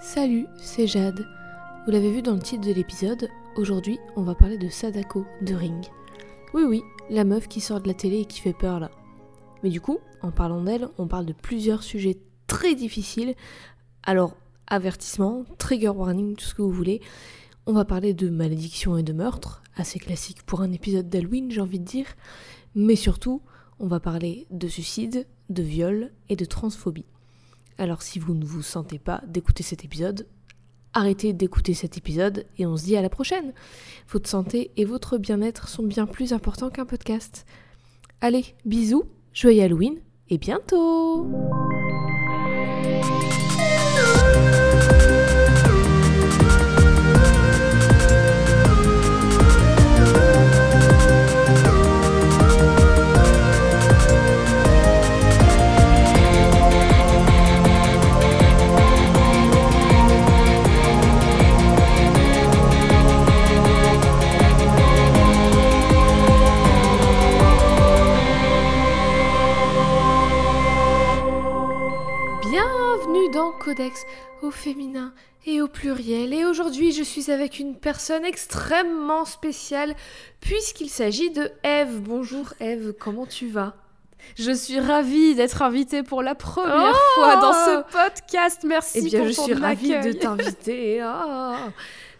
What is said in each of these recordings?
Salut, c'est Jade. Vous l'avez vu dans le titre de l'épisode, aujourd'hui on va parler de Sadako de Ring. Oui oui, la meuf qui sort de la télé et qui fait peur là. Mais du coup, en parlant d'elle, on parle de plusieurs sujets très difficiles. Alors, avertissement, trigger warning, tout ce que vous voulez. On va parler de malédiction et de meurtre, assez classique pour un épisode d'Halloween, j'ai envie de dire. Mais surtout, on va parler de suicide, de viol et de transphobie. Alors si vous ne vous sentez pas d'écouter cet épisode, arrêtez d'écouter cet épisode et on se dit à la prochaine. Votre santé et votre bien-être sont bien plus importants qu'un podcast. Allez, bisous, joyeux Halloween et bientôt Codex au féminin et au pluriel. Et aujourd'hui, je suis avec une personne extrêmement spéciale puisqu'il s'agit de Eve. Bonjour Eve, comment tu vas? Je suis ravie d'être invitée pour la première Oh fois dans ce podcast. Merci Eh bien, pour je ton suis ravie de t'inviter. Ah.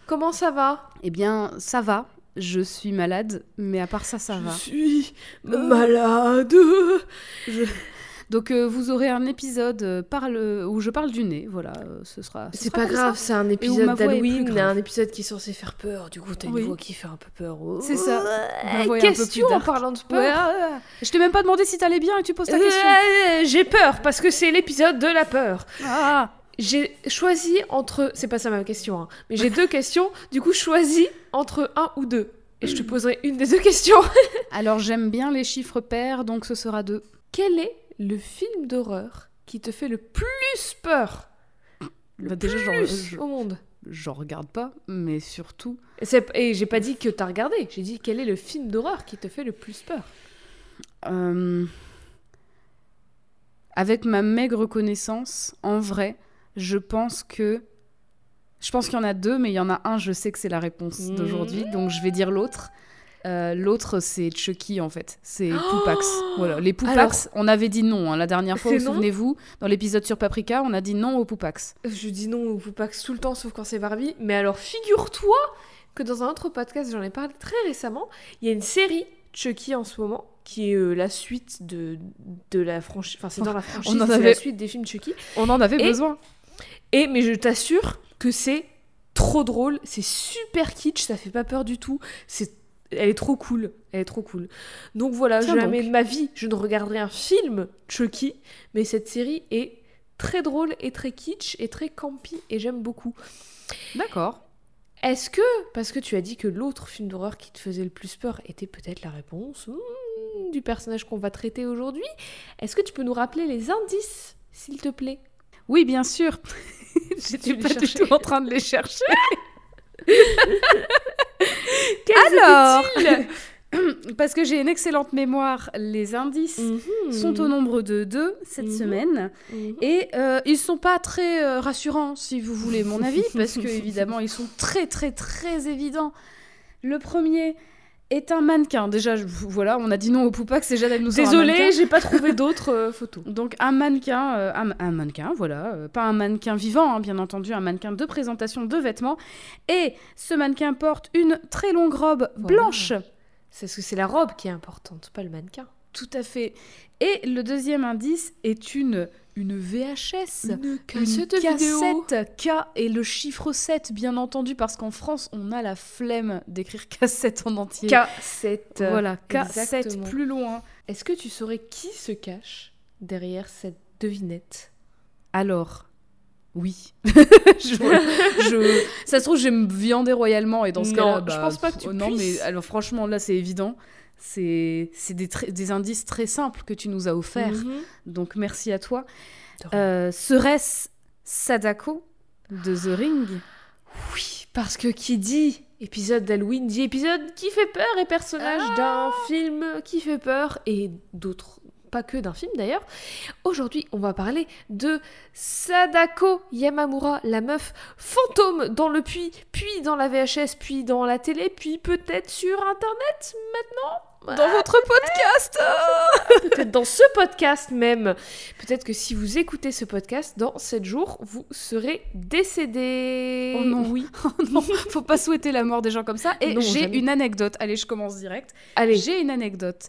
Comment ça va? Eh bien, ça va. Je suis malade, mais à part ça, ça va. suis malade. Donc, euh, vous aurez un épisode euh, parle... où je parle du nez. Voilà, euh, ce sera. ce C'est pas grave, c'est un épisode d'Halloween, grave. un épisode qui est censé faire peur. Du coup, t'as une Oui. voix qui fait un peu peur. C'est ça. Ouais, Ma voix est un peu question en parlant de peur. Ouais. Je t'ai même pas demandé si t'allais bien et tu poses ta question. Euh, J'ai peur parce que c'est l'épisode de la peur. Ah, J'ai choisi entre. C'est pas ça ma question, hein, mais j'ai deux questions. Du coup, choisis entre un ou deux. Et je te poserai une des deux questions. alors j'aime bien les chiffres pairs, donc ce sera deux. Quel est le film d'horreur qui te fait le plus peur Le Bah, déjà, plus je- au monde. J'en regarde pas, mais surtout. Et, et j'ai pas dit que t'as regardé. J'ai dit quel est le film d'horreur qui te fait le plus peur. Euh, Avec ma maigre connaissance, en vrai, je pense que. Je pense qu'il y en a deux, mais il y en a un, je sais que c'est la réponse d'aujourd'hui, donc je vais dire l'autre. Euh, l'autre, c'est Chucky en fait. C'est Oh Poupax. Voilà, les Poupax, Alors- on avait dit non hein, la dernière fois, souvenez-vous Dans l'épisode sur Paprika, on a dit non aux Poupax. Je dis non au Poupax tout le temps, sauf quand c'est Barbie. Mais alors, figure-toi que dans un autre podcast, j'en ai parlé très récemment, il y a une série Chucky en ce moment qui est euh, la suite de, de la franchise. Enfin, c'est dans la franchise, c'est avait- la suite des films Chucky. On en avait Et- besoin. Et mais je t'assure que c'est trop drôle, c'est super kitsch, ça fait pas peur du tout. C'est elle est trop cool, elle est trop cool. Donc voilà, Tiens jamais donc. de ma vie je ne regarderai un film Chucky, mais cette série est très drôle et très kitsch et très campy et j'aime beaucoup. D'accord. Est-ce que, parce que tu as dit que l'autre film d'horreur qui te faisait le plus peur était peut-être la réponse hmm, du personnage qu'on va traiter aujourd'hui, est-ce que tu peux nous rappeler les indices, s'il te plaît? Oui, bien sûr. J'étais pas du tout en train de les chercher. Alors, parce que j'ai une excellente mémoire, les indices Mhm. sont au nombre de deux cette Mhm. semaine. Mhm. Et euh, ils sont pas très euh, rassurants, si vous voulez mon avis, parce que évidemment ils sont très très très évidents. Le premier est un mannequin. Déjà, je- voilà, on a dit non au Poupax, déjà elle nous Désolée, j'ai pas trouvé d'autres euh, photos. Donc un mannequin, euh, un, un mannequin, voilà, euh, pas un mannequin vivant, hein, bien entendu, un mannequin de présentation de vêtements. Et ce mannequin porte une très longue robe Voilà. blanche. C'est parce que c'est la robe qui est importante, pas le mannequin. Tout à fait. Et le deuxième indice est une, une VHS. Une cassette cassette K et le chiffre 7, bien entendu, parce qu'en France, on a la flemme d'écrire cassette en entier. K7. Voilà, K7 Exactement. plus loin. Est-ce que tu saurais qui se cache derrière cette devinette? Alors, oui. je, je- ça se trouve, je vais me viander royalement et dans ce cas-là, je bah, pense pas que tu oh, Non, mais alors franchement, là, c'est évident. C'est des, des indices très simples que tu nous as offerts. Mhm. Donc, merci à toi. Euh, Serait-ce Sadako de The Ring? Oui, parce que qui dit épisode d'Halloween dit épisode qui fait peur et personnage Ah. d'un film qui fait peur et d'autres pas que d'un film d'ailleurs. Aujourd'hui, on va parler de Sadako Yamamura, la meuf fantôme dans le puits, puis dans la VHS, puis dans la télé, puis peut-être sur Internet maintenant dans votre podcast Peut-être dans ce podcast même. Peut-être que si vous écoutez ce podcast, dans 7 jours, vous serez décédé. Oh non, oui. oh non, faut pas souhaiter la mort des gens comme ça. Et j'ai une anecdote. Allez, je commence direct. Allez. J'ai une anecdote.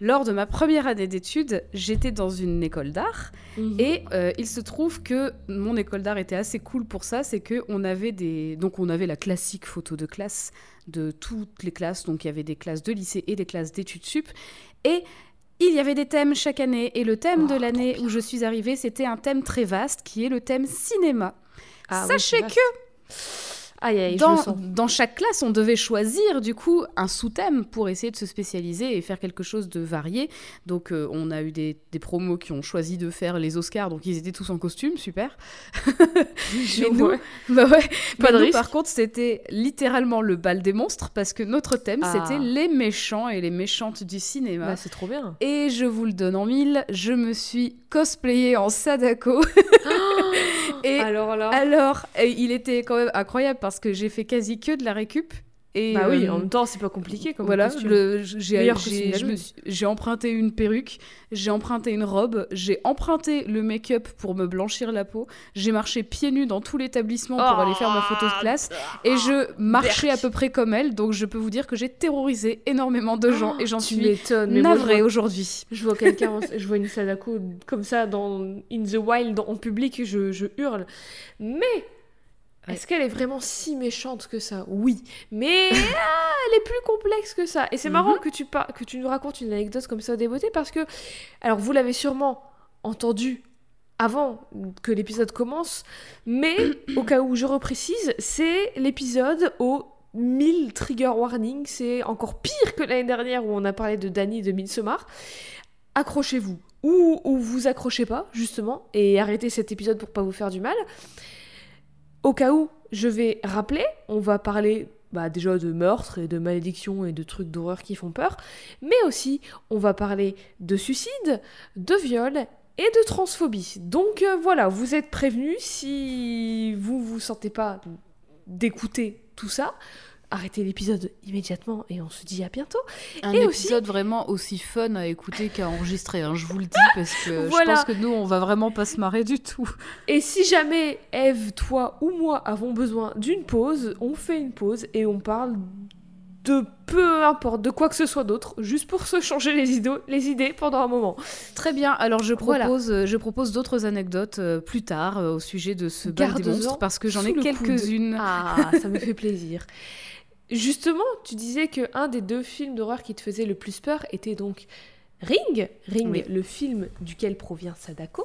Lors de ma première année d'études, j'étais dans une école d'art Mhm. et euh, il se trouve que mon école d'art était assez cool pour ça, c'est que on avait des donc on avait la classique photo de classe de toutes les classes, donc il y avait des classes de lycée et des classes d'études sup. Et il y avait des thèmes chaque année. Et le thème Oh, de l'année où je suis arrivée, c'était un thème très vaste qui est le thème cinéma. Ah Sachez que Aïe, aïe, je dans, chaque classe, on devait choisir du coup un sous-thème pour essayer de se spécialiser et faire quelque chose de varié. Donc euh, on a eu des, des promos qui ont choisi de faire les Oscars, donc ils étaient tous en costume, super. Mais nous, bah ouais, Pas Mais de nous. Par contre, c'était littéralement le bal des monstres parce que notre thème Ah. c'était les méchants et les méchantes du cinéma. Bah, c'est trop bien. Et je vous le donne en mille, je me suis cosplayée en Sadako. et Alors là. alors, il était quand même incroyable parce que j'ai fait quasi que de la récup. Et bah oui, euh, en même temps, c'est pas compliqué comme voilà, j'ai emprunté une perruque, j'ai emprunté une robe, j'ai emprunté le make-up pour me blanchir la peau, j'ai marché pieds nus dans tout l'établissement pour aller faire ma photo de classe et je marchais à peu près comme elle, donc je peux vous dire que j'ai terrorisé énormément de gens et j'en suis navrée aujourd'hui. Je vois quelqu'un, je vois une Sadako comme ça dans In the Wild en public, je, je hurle. Mais Ouais. est-ce qu'elle est vraiment si méchante que ça? Oui, mais ah, elle est plus complexe que ça. Et c'est marrant Mhm. que tu par- que tu nous racontes une anecdote comme ça des beautés parce que alors vous l'avez sûrement entendu avant que l'épisode commence, mais au cas où je reprécise, c'est l'épisode au 1000 trigger warning, c'est encore pire que l'année dernière où on a parlé de Danny de Midsommar. Accrochez-vous ou, ou vous accrochez pas justement et arrêtez cet épisode pour pas vous faire du mal. Au cas où, je vais rappeler, on va parler bah, déjà de meurtre et de malédiction et de trucs d'horreur qui font peur, mais aussi on va parler de suicide, de viol et de transphobie. Donc euh, voilà, vous êtes prévenus si vous vous sentez pas d'écouter tout ça. Arrêtez l'épisode immédiatement et on se dit à bientôt. Un Et aussi- épisode vraiment aussi fun à écouter qu'à enregistrer, hein, je vous le dis, parce que Voilà. je pense que nous, on va vraiment pas se marrer du tout. Et si jamais Eve, toi ou moi avons besoin d'une pause, on fait une pause et on parle de peu importe, de quoi que ce soit d'autre, juste pour se changer les idées, les idées pendant un moment. Très bien, alors je propose, euh, je propose d'autres anecdotes euh, plus tard euh, au sujet de ce bal des monstres, parce que j'en ai quelques-unes. Ah, ça me fait plaisir. Justement, tu disais que un des deux films d'horreur qui te faisait le plus peur était donc Ring. Ring, Oui. le film duquel provient Sadako.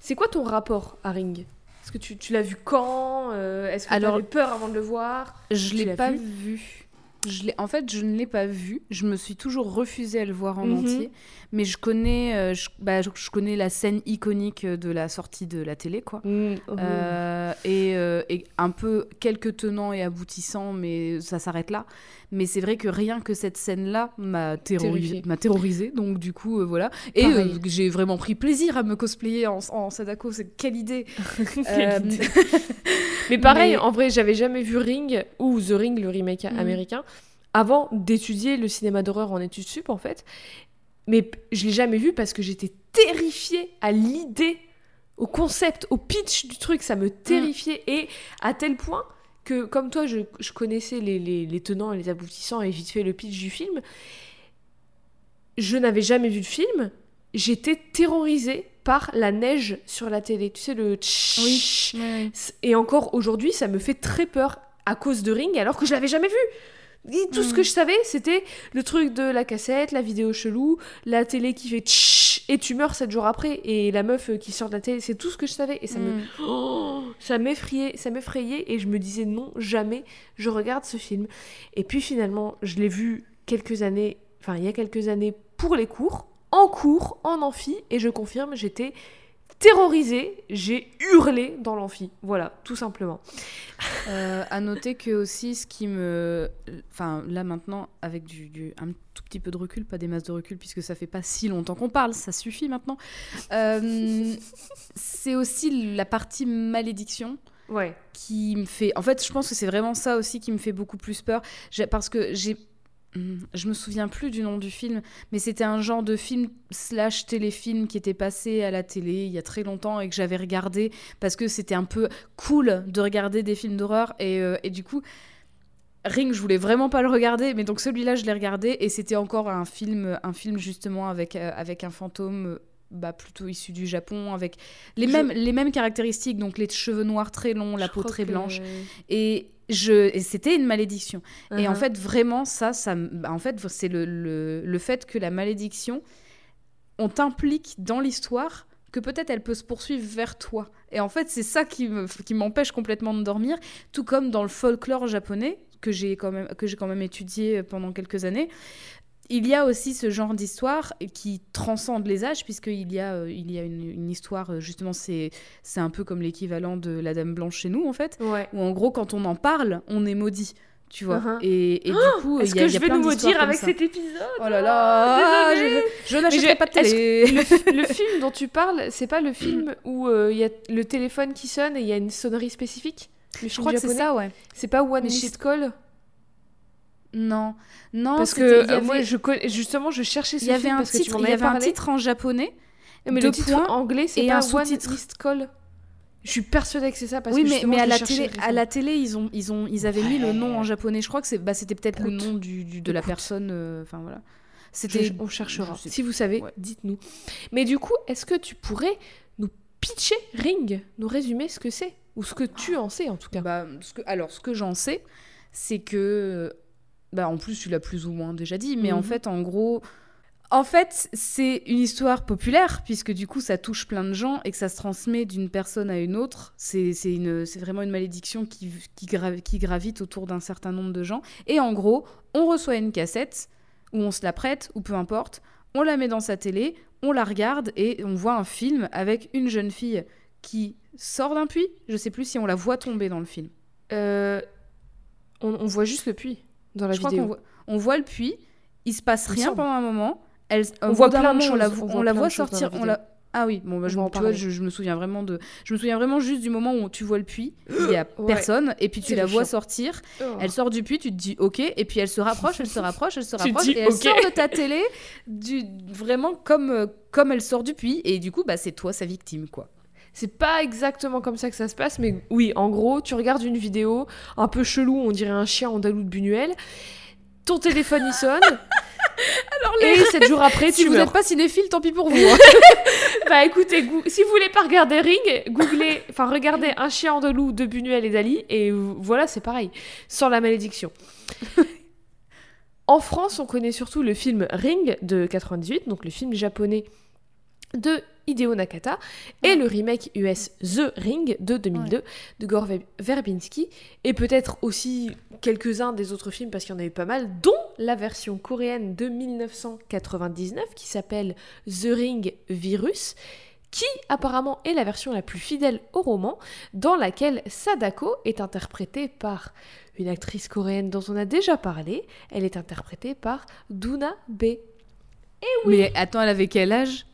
C'est quoi ton rapport à Ring? Est-ce que tu, tu l'as vu quand? Euh, Est-ce que tu avais peur avant de le voir? Je l'ai pas vu? vu. Je l'ai- en fait, je ne l'ai pas vu. Je me suis toujours refusée à le voir en Mhm. entier. Mais je connais, euh, je, bah, je- connais la scène iconique de la sortie de la télé, quoi. Mm, oh. Euh, et, euh, et un peu quelques tenants et aboutissants, mais ça s'arrête là. Mais c'est vrai que rien que cette scène-là m'a terrorisé, Terrifiée. m'a terrorisé. Donc du coup, euh, voilà. Et j'ai vraiment pris plaisir à me cosplayer en, en Sadako. C'est quelle idée. Mais pareil, mais- en vrai, j'avais jamais vu Ring ou The Ring, le remake Mhm. américain, avant d'étudier le cinéma d'horreur en études sup, en fait. Mais je l'ai jamais vu parce que j'étais terrifiée à l'idée, au concept, au pitch du truc. Ça me terrifiait. Et à tel point que, comme toi, je, je connaissais les, les- les tenants et les aboutissants et vite fait le pitch du film. Je n'avais jamais vu le film. J'étais terrorisée par la neige sur la télé. Tu sais, le tch- Oui. et encore aujourd'hui, ça me fait très peur à cause de Ring, alors que je l'avais jamais vu. Et tout ce Mm. que je savais, c'était le truc de la cassette, la vidéo chelou, la télé qui fait tch et tu meurs sept jours après, et la meuf euh, qui sort de la télé, c'est tout ce que je savais. Et ça me, Mm. Oh, ça m'effrayait, ça m'effrayait, et je me disais non, jamais je regarde ce film. Et puis finalement, je l'ai vu quelques années, enfin il y a quelques années pour les cours, en cours, en amphi, et je confirme, j'étais terrorisée, j'ai hurlé dans l'amphi. Voilà, tout simplement. Euh, à noter que aussi ce qui me, enfin là maintenant avec du, du- un tout petit peu de recul, pas des masses de recul puisque ça fait pas si longtemps qu'on parle, ça suffit maintenant. Euh, c'est aussi la partie malédiction Ouais. qui me fait. En fait, je pense que c'est vraiment ça aussi qui me fait beaucoup plus peur. Parce que j'ai. Je me souviens plus du nom du film, mais c'était un genre de film slash téléfilm qui était passé à la télé il y a très longtemps et que j'avais regardé parce que c'était un peu cool de regarder des films d'horreur et, euh, du coup. Ring, je voulais vraiment pas le regarder, mais donc celui-là, je l'ai regardé et c'était encore un film, un film justement avec, euh, avec un fantôme euh, bah, plutôt issu du Japon, avec les, Je- mêmes, les mêmes caractéristiques, donc les cheveux noirs très longs, la Je peau très que- blanche. Et, je, et c'était une malédiction. Et en Uh-huh. fait, vraiment, ça, ça bah, en fait, c'est le, le, le fait que la malédiction, on t'implique dans l'histoire que peut-être elle peut se poursuivre vers toi. Et en fait, c'est ça qui me- qui m'empêche complètement de dormir, tout comme dans le folklore japonais que j'ai quand même que j'ai quand même étudié pendant quelques années. Il y a aussi ce genre d'histoire qui transcende les âges, puisqu'il y a, euh, il y a une, une histoire, euh, justement, c'est un peu comme l'équivalent de la Dame Blanche chez nous, en fait, Ouais. où en gros, quand on en parle, on est maudit, tu vois. Uh-huh. Et, et du coup, Est-ce il y a, que je vais nous maudire avec cet épisode? Oh là là, désolée. je, je n'achèterai Mais pas de télé. le, le film dont tu parles, c'est pas le film où euh, il y a le téléphone qui sonne et il y a une sonnerie spécifique? Le Je crois que c'est ça, ouais. C'est pas One Mais Missed Call? Non, non, Parce que y euh, avait- moi, je connais, justement, je cherchais ce il y avait film un parce que tu titre, il y avait un titre en japonais. Mais deux le titre points anglais, c'est pas un One sous-titre. Missed Call. Je suis persuadée que c'est ça parce oui, que mais, mais à la télé, à la télé, ils ont, ils ont, ils avaient mis le nom en japonais. Je crois que c'est, bah, c'était peut-être le nom du, du- de la personne. euh, Enfin voilà. C'était. on cherchera. Si vous savez, Ouais. dites-nous. Mais du coup, est-ce que tu pourrais nous pitcher Ring, nous résumer ce que c'est? Ou ce que tu en sais en tout cas? Bah, ce que, alors, ce que j'en sais, c'est que. Bah, en plus, tu l'as plus ou moins déjà dit, mais en Mhm. fait, en gros. En fait, c'est une histoire populaire, puisque du coup, ça touche plein de gens et que ça se transmet d'une personne à une autre. C'est c'est une- c'est vraiment une malédiction qui, qui, gra- qui gravite autour d'un certain nombre de gens. Et en gros, on reçoit une cassette, ou on se la prête, ou peu importe, on la met dans sa télé, on la regarde et on voit un film avec une jeune fille qui sort d'un puits. Je sais plus si on la voit tomber dans le film. Euh, on, on voit juste le puits dans la Je crois vidéo. voit, on voit le puits, il se passe rien pendant un moment. Elle, On voit plein de moment, on la, choses, on la voit sortir. la on la... Ah oui, bon, bah, je, va en tu vois, parler. je, je me souviens vraiment de, je me souviens vraiment juste du moment où tu vois le puits, il y a Ouais. personne, et puis tu la vois sortir. Oh. Elle sort du puits, tu te dis ok, et puis elle se rapproche, elle se rapproche, elle se rapproche, et elle ok. sort de ta télé, du, vraiment comme, euh, comme elle sort du puits, et du coup, bah, c'est toi sa victime, quoi. C'est pas exactement comme ça que ça se passe, mais oui, en gros, tu regardes une vidéo un peu chelou, on dirait un chien andalou de Buñuel. Ton téléphone il sonne. et 7 jours après, si tu vous n'êtes pas cinéphile, tant pis pour vous. hein. Bah écoutez, si vous voulez pas regarder Ring, googlez, enfin regardez un chien andalou de Buñuel et Dali, et voilà, c'est pareil, sans la malédiction. en France, on connaît surtout le film Ring de 98, donc le film japonais de Hideo Nakata, et le remake US The Ring de 2002 de Gore Ver- Verbinski, et peut-être aussi quelques-uns des autres films, parce qu'il y en a eu pas mal, dont la version coréenne de 1999 qui s'appelle The Ring Virus, qui apparemment est la version la plus fidèle au roman, dans laquelle Sadako est interprétée par une actrice coréenne dont on a déjà parlé. Elle est interprétée par Duna B. Mais attends, elle avait quel âge?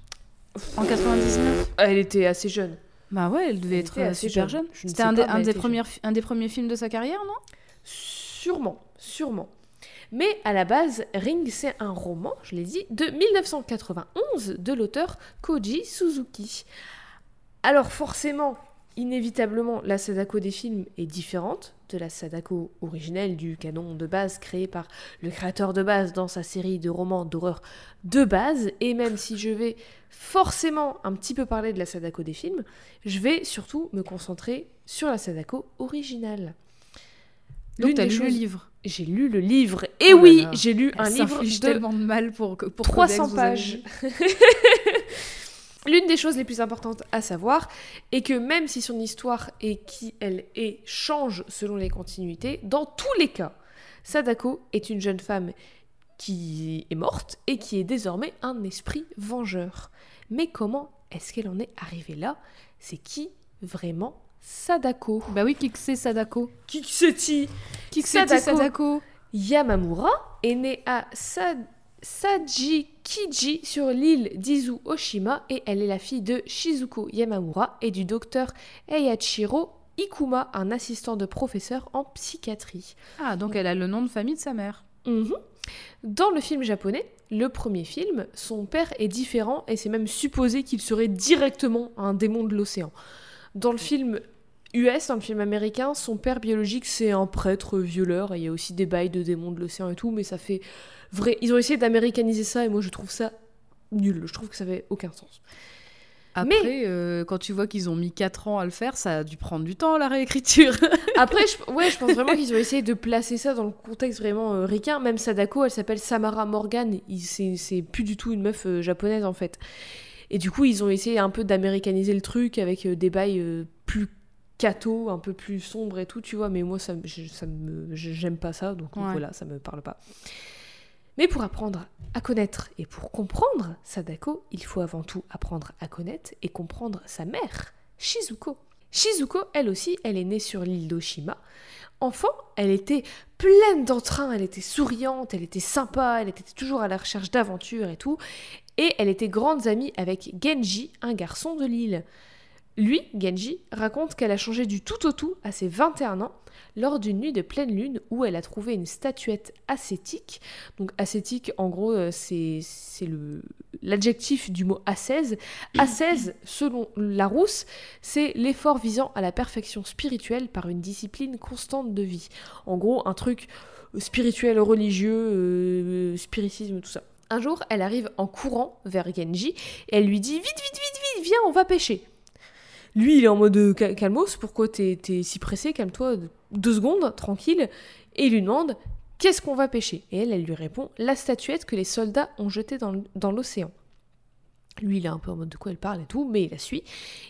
En 99 Elle était assez jeune. Bah ouais, elle devait Elle être euh, assez super jeune. jeune. Je ne C'était un, des- un premiers, un des premiers films de sa carrière, non? Sûrement, sûrement. Mais à la base, Ring, c'est un roman, je l'ai dit, de 1991 de l'auteur Koji Suzuki. Alors forcément, inévitablement, la Sadako des films est différente de la Sadako originelle du canon de base créé par le créateur de base dans sa série de romans d'horreur de base. Et même si je vais forcément un petit peu parler de la Sadako des films, je vais surtout me concentrer sur la Sadako originale. Donc t'as lu le livre? J'ai lu le livre. Et Oh là oui, j'ai lu un livre de tellement de mal pour, pour 300 Codex, vous avez pages. L'une des choses les plus importantes à savoir est que même si son histoire et qui elle est change selon les continuités, dans tous les cas, Sadako est une jeune femme qui est morte et qui est désormais un esprit vengeur. Mais comment est-ce qu'elle en est arrivée là? C'est qui vraiment Sadako? Bah oui, qui que c'est Sadako? Qui que c'est-il? Qui que c'est Sadako. Yamamura est née à Sa- Sajikiji sur l'île d'Izu Oshima et elle est la fille de Shizuko Yamamura et du docteur Eiyachiro Ikuma, un assistant de professeur en psychiatrie. Ah, donc elle a le nom de famille de sa mère. Mhm. Dans le film japonais, le premier film, son père est différent et c'est même supposé qu'il serait directement un démon de l'océan. Dans le film US, dans le film américain, son père biologique c'est un prêtre violeur et il y a aussi des bails de démons de l'océan et tout, mais ça fait vrai. Ils ont essayé d'américaniser ça et moi je trouve ça nul. Je trouve que ça fait aucun sens. Après, euh, quand tu vois qu'ils ont mis 4 ans à le faire, ça a dû prendre du temps la réécriture. Après, je, ouais, je pense vraiment qu'ils ont essayé de placer ça dans le contexte vraiment euh, ricain. Même Sadako, elle s'appelle Samara Morgan. C'est c'est plus du tout une meuf euh, japonaise en fait. Et du coup, ils ont essayé un peu d'américaniser le truc avec euh, des bails plus cato, un peu plus sombres et tout, tu vois. Mais moi, ça, me- je- ça me, je- j'aime pas ça, donc Ouais. voilà, ça me parle pas. Mais pour apprendre à connaître et pour comprendre Sadako, il faut avant tout apprendre à connaître et comprendre sa mère, Shizuko. Shizuko, elle aussi, elle est née sur l'île d'Oshima. Enfant, elle était pleine d'entrain, elle était souriante, elle était sympa, elle était toujours à la recherche d'aventures et tout. Et elle était grandes amies avec Genji, un garçon de l'île. Lui, Genji, raconte qu'elle a changé du tout au tout à ses 21 ans lors d'une nuit de pleine lune où elle a trouvé une statuette ascétique. Donc ascétique, en gros, euh, c'est l'adjectif du mot ascèse. Ascèse, selon Larousse, c'est l'effort visant à la perfection spirituelle par une discipline constante de vie. En gros, un truc spirituel, religieux, euh, spiritisme, tout ça. Un jour, elle arrive en courant vers Genji et elle lui dit Vite, vite, vite, vite, viens, on va pêcher. Lui, il est en mode euh, Cal- calmos, pourquoi t'es si pressé? Calme-toi, deux secondes, tranquille. Et il lui demande Qu'est-ce qu'on va pêcher? Et elle, elle lui répond La statuette que les soldats ont jetée dans l'océan. Lui, il est un peu en mode de quoi elle parle et tout, mais il la suit.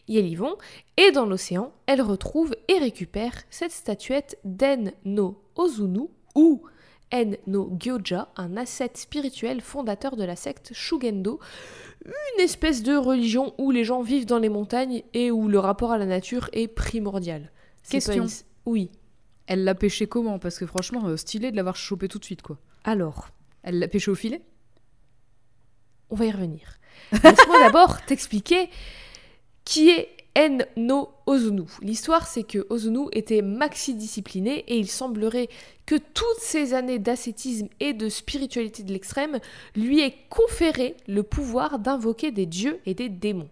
Et elles y vont. Et dans l'océan, elle retrouve et récupère cette statuette d'En no Ozunu, ou En no Gyoja, un ascète spirituel fondateur de la secte Shugendo, une espèce de religion où les gens vivent dans les montagnes et où le rapport à la nature est primordial. Question. une- Oui. Elle l'a pêché comment? Parce que franchement, euh, stylé de l'avoir chopé tout de suite, quoi. Alors, Elle l'a pêché au filet? On va y revenir. Laisse-moi d'abord t'expliquer qui est En no Ozunu. L'histoire, c'est que Ozunu était maxi-discipliné et il semblerait que toutes ces années d'ascétisme et de spiritualité de l'extrême lui aient conféré le pouvoir d'invoquer des dieux et des démons.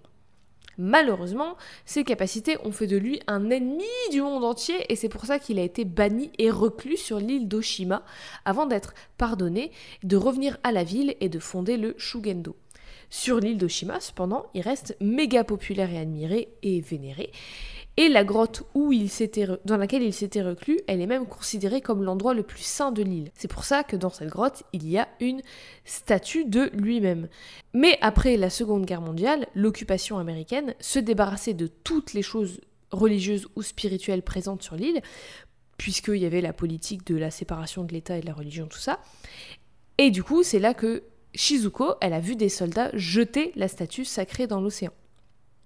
Malheureusement, ses capacités ont fait de lui un ennemi du monde entier et c'est pour ça qu'il a été banni et reclus sur l'île d'Oshima avant d'être pardonné, de revenir à la ville et de fonder le Shugendo. Sur l'île d'Oshima, cependant, il reste méga populaire et admiré et vénéré. Et la grotte dans laquelle il s'était reclus, elle est même considérée comme l'endroit le plus saint de l'île. C'est pour ça que dans cette grotte, il y a une statue de lui-même. Mais après la Seconde Guerre mondiale, l'occupation américaine se débarrassait de toutes les choses religieuses ou spirituelles présentes sur l'île, puisqu'il y avait la politique de la séparation de l'État et de la religion, tout ça. Et du coup, c'est là que Shizuko, elle a vu des soldats jeter la statue sacrée dans l'océan.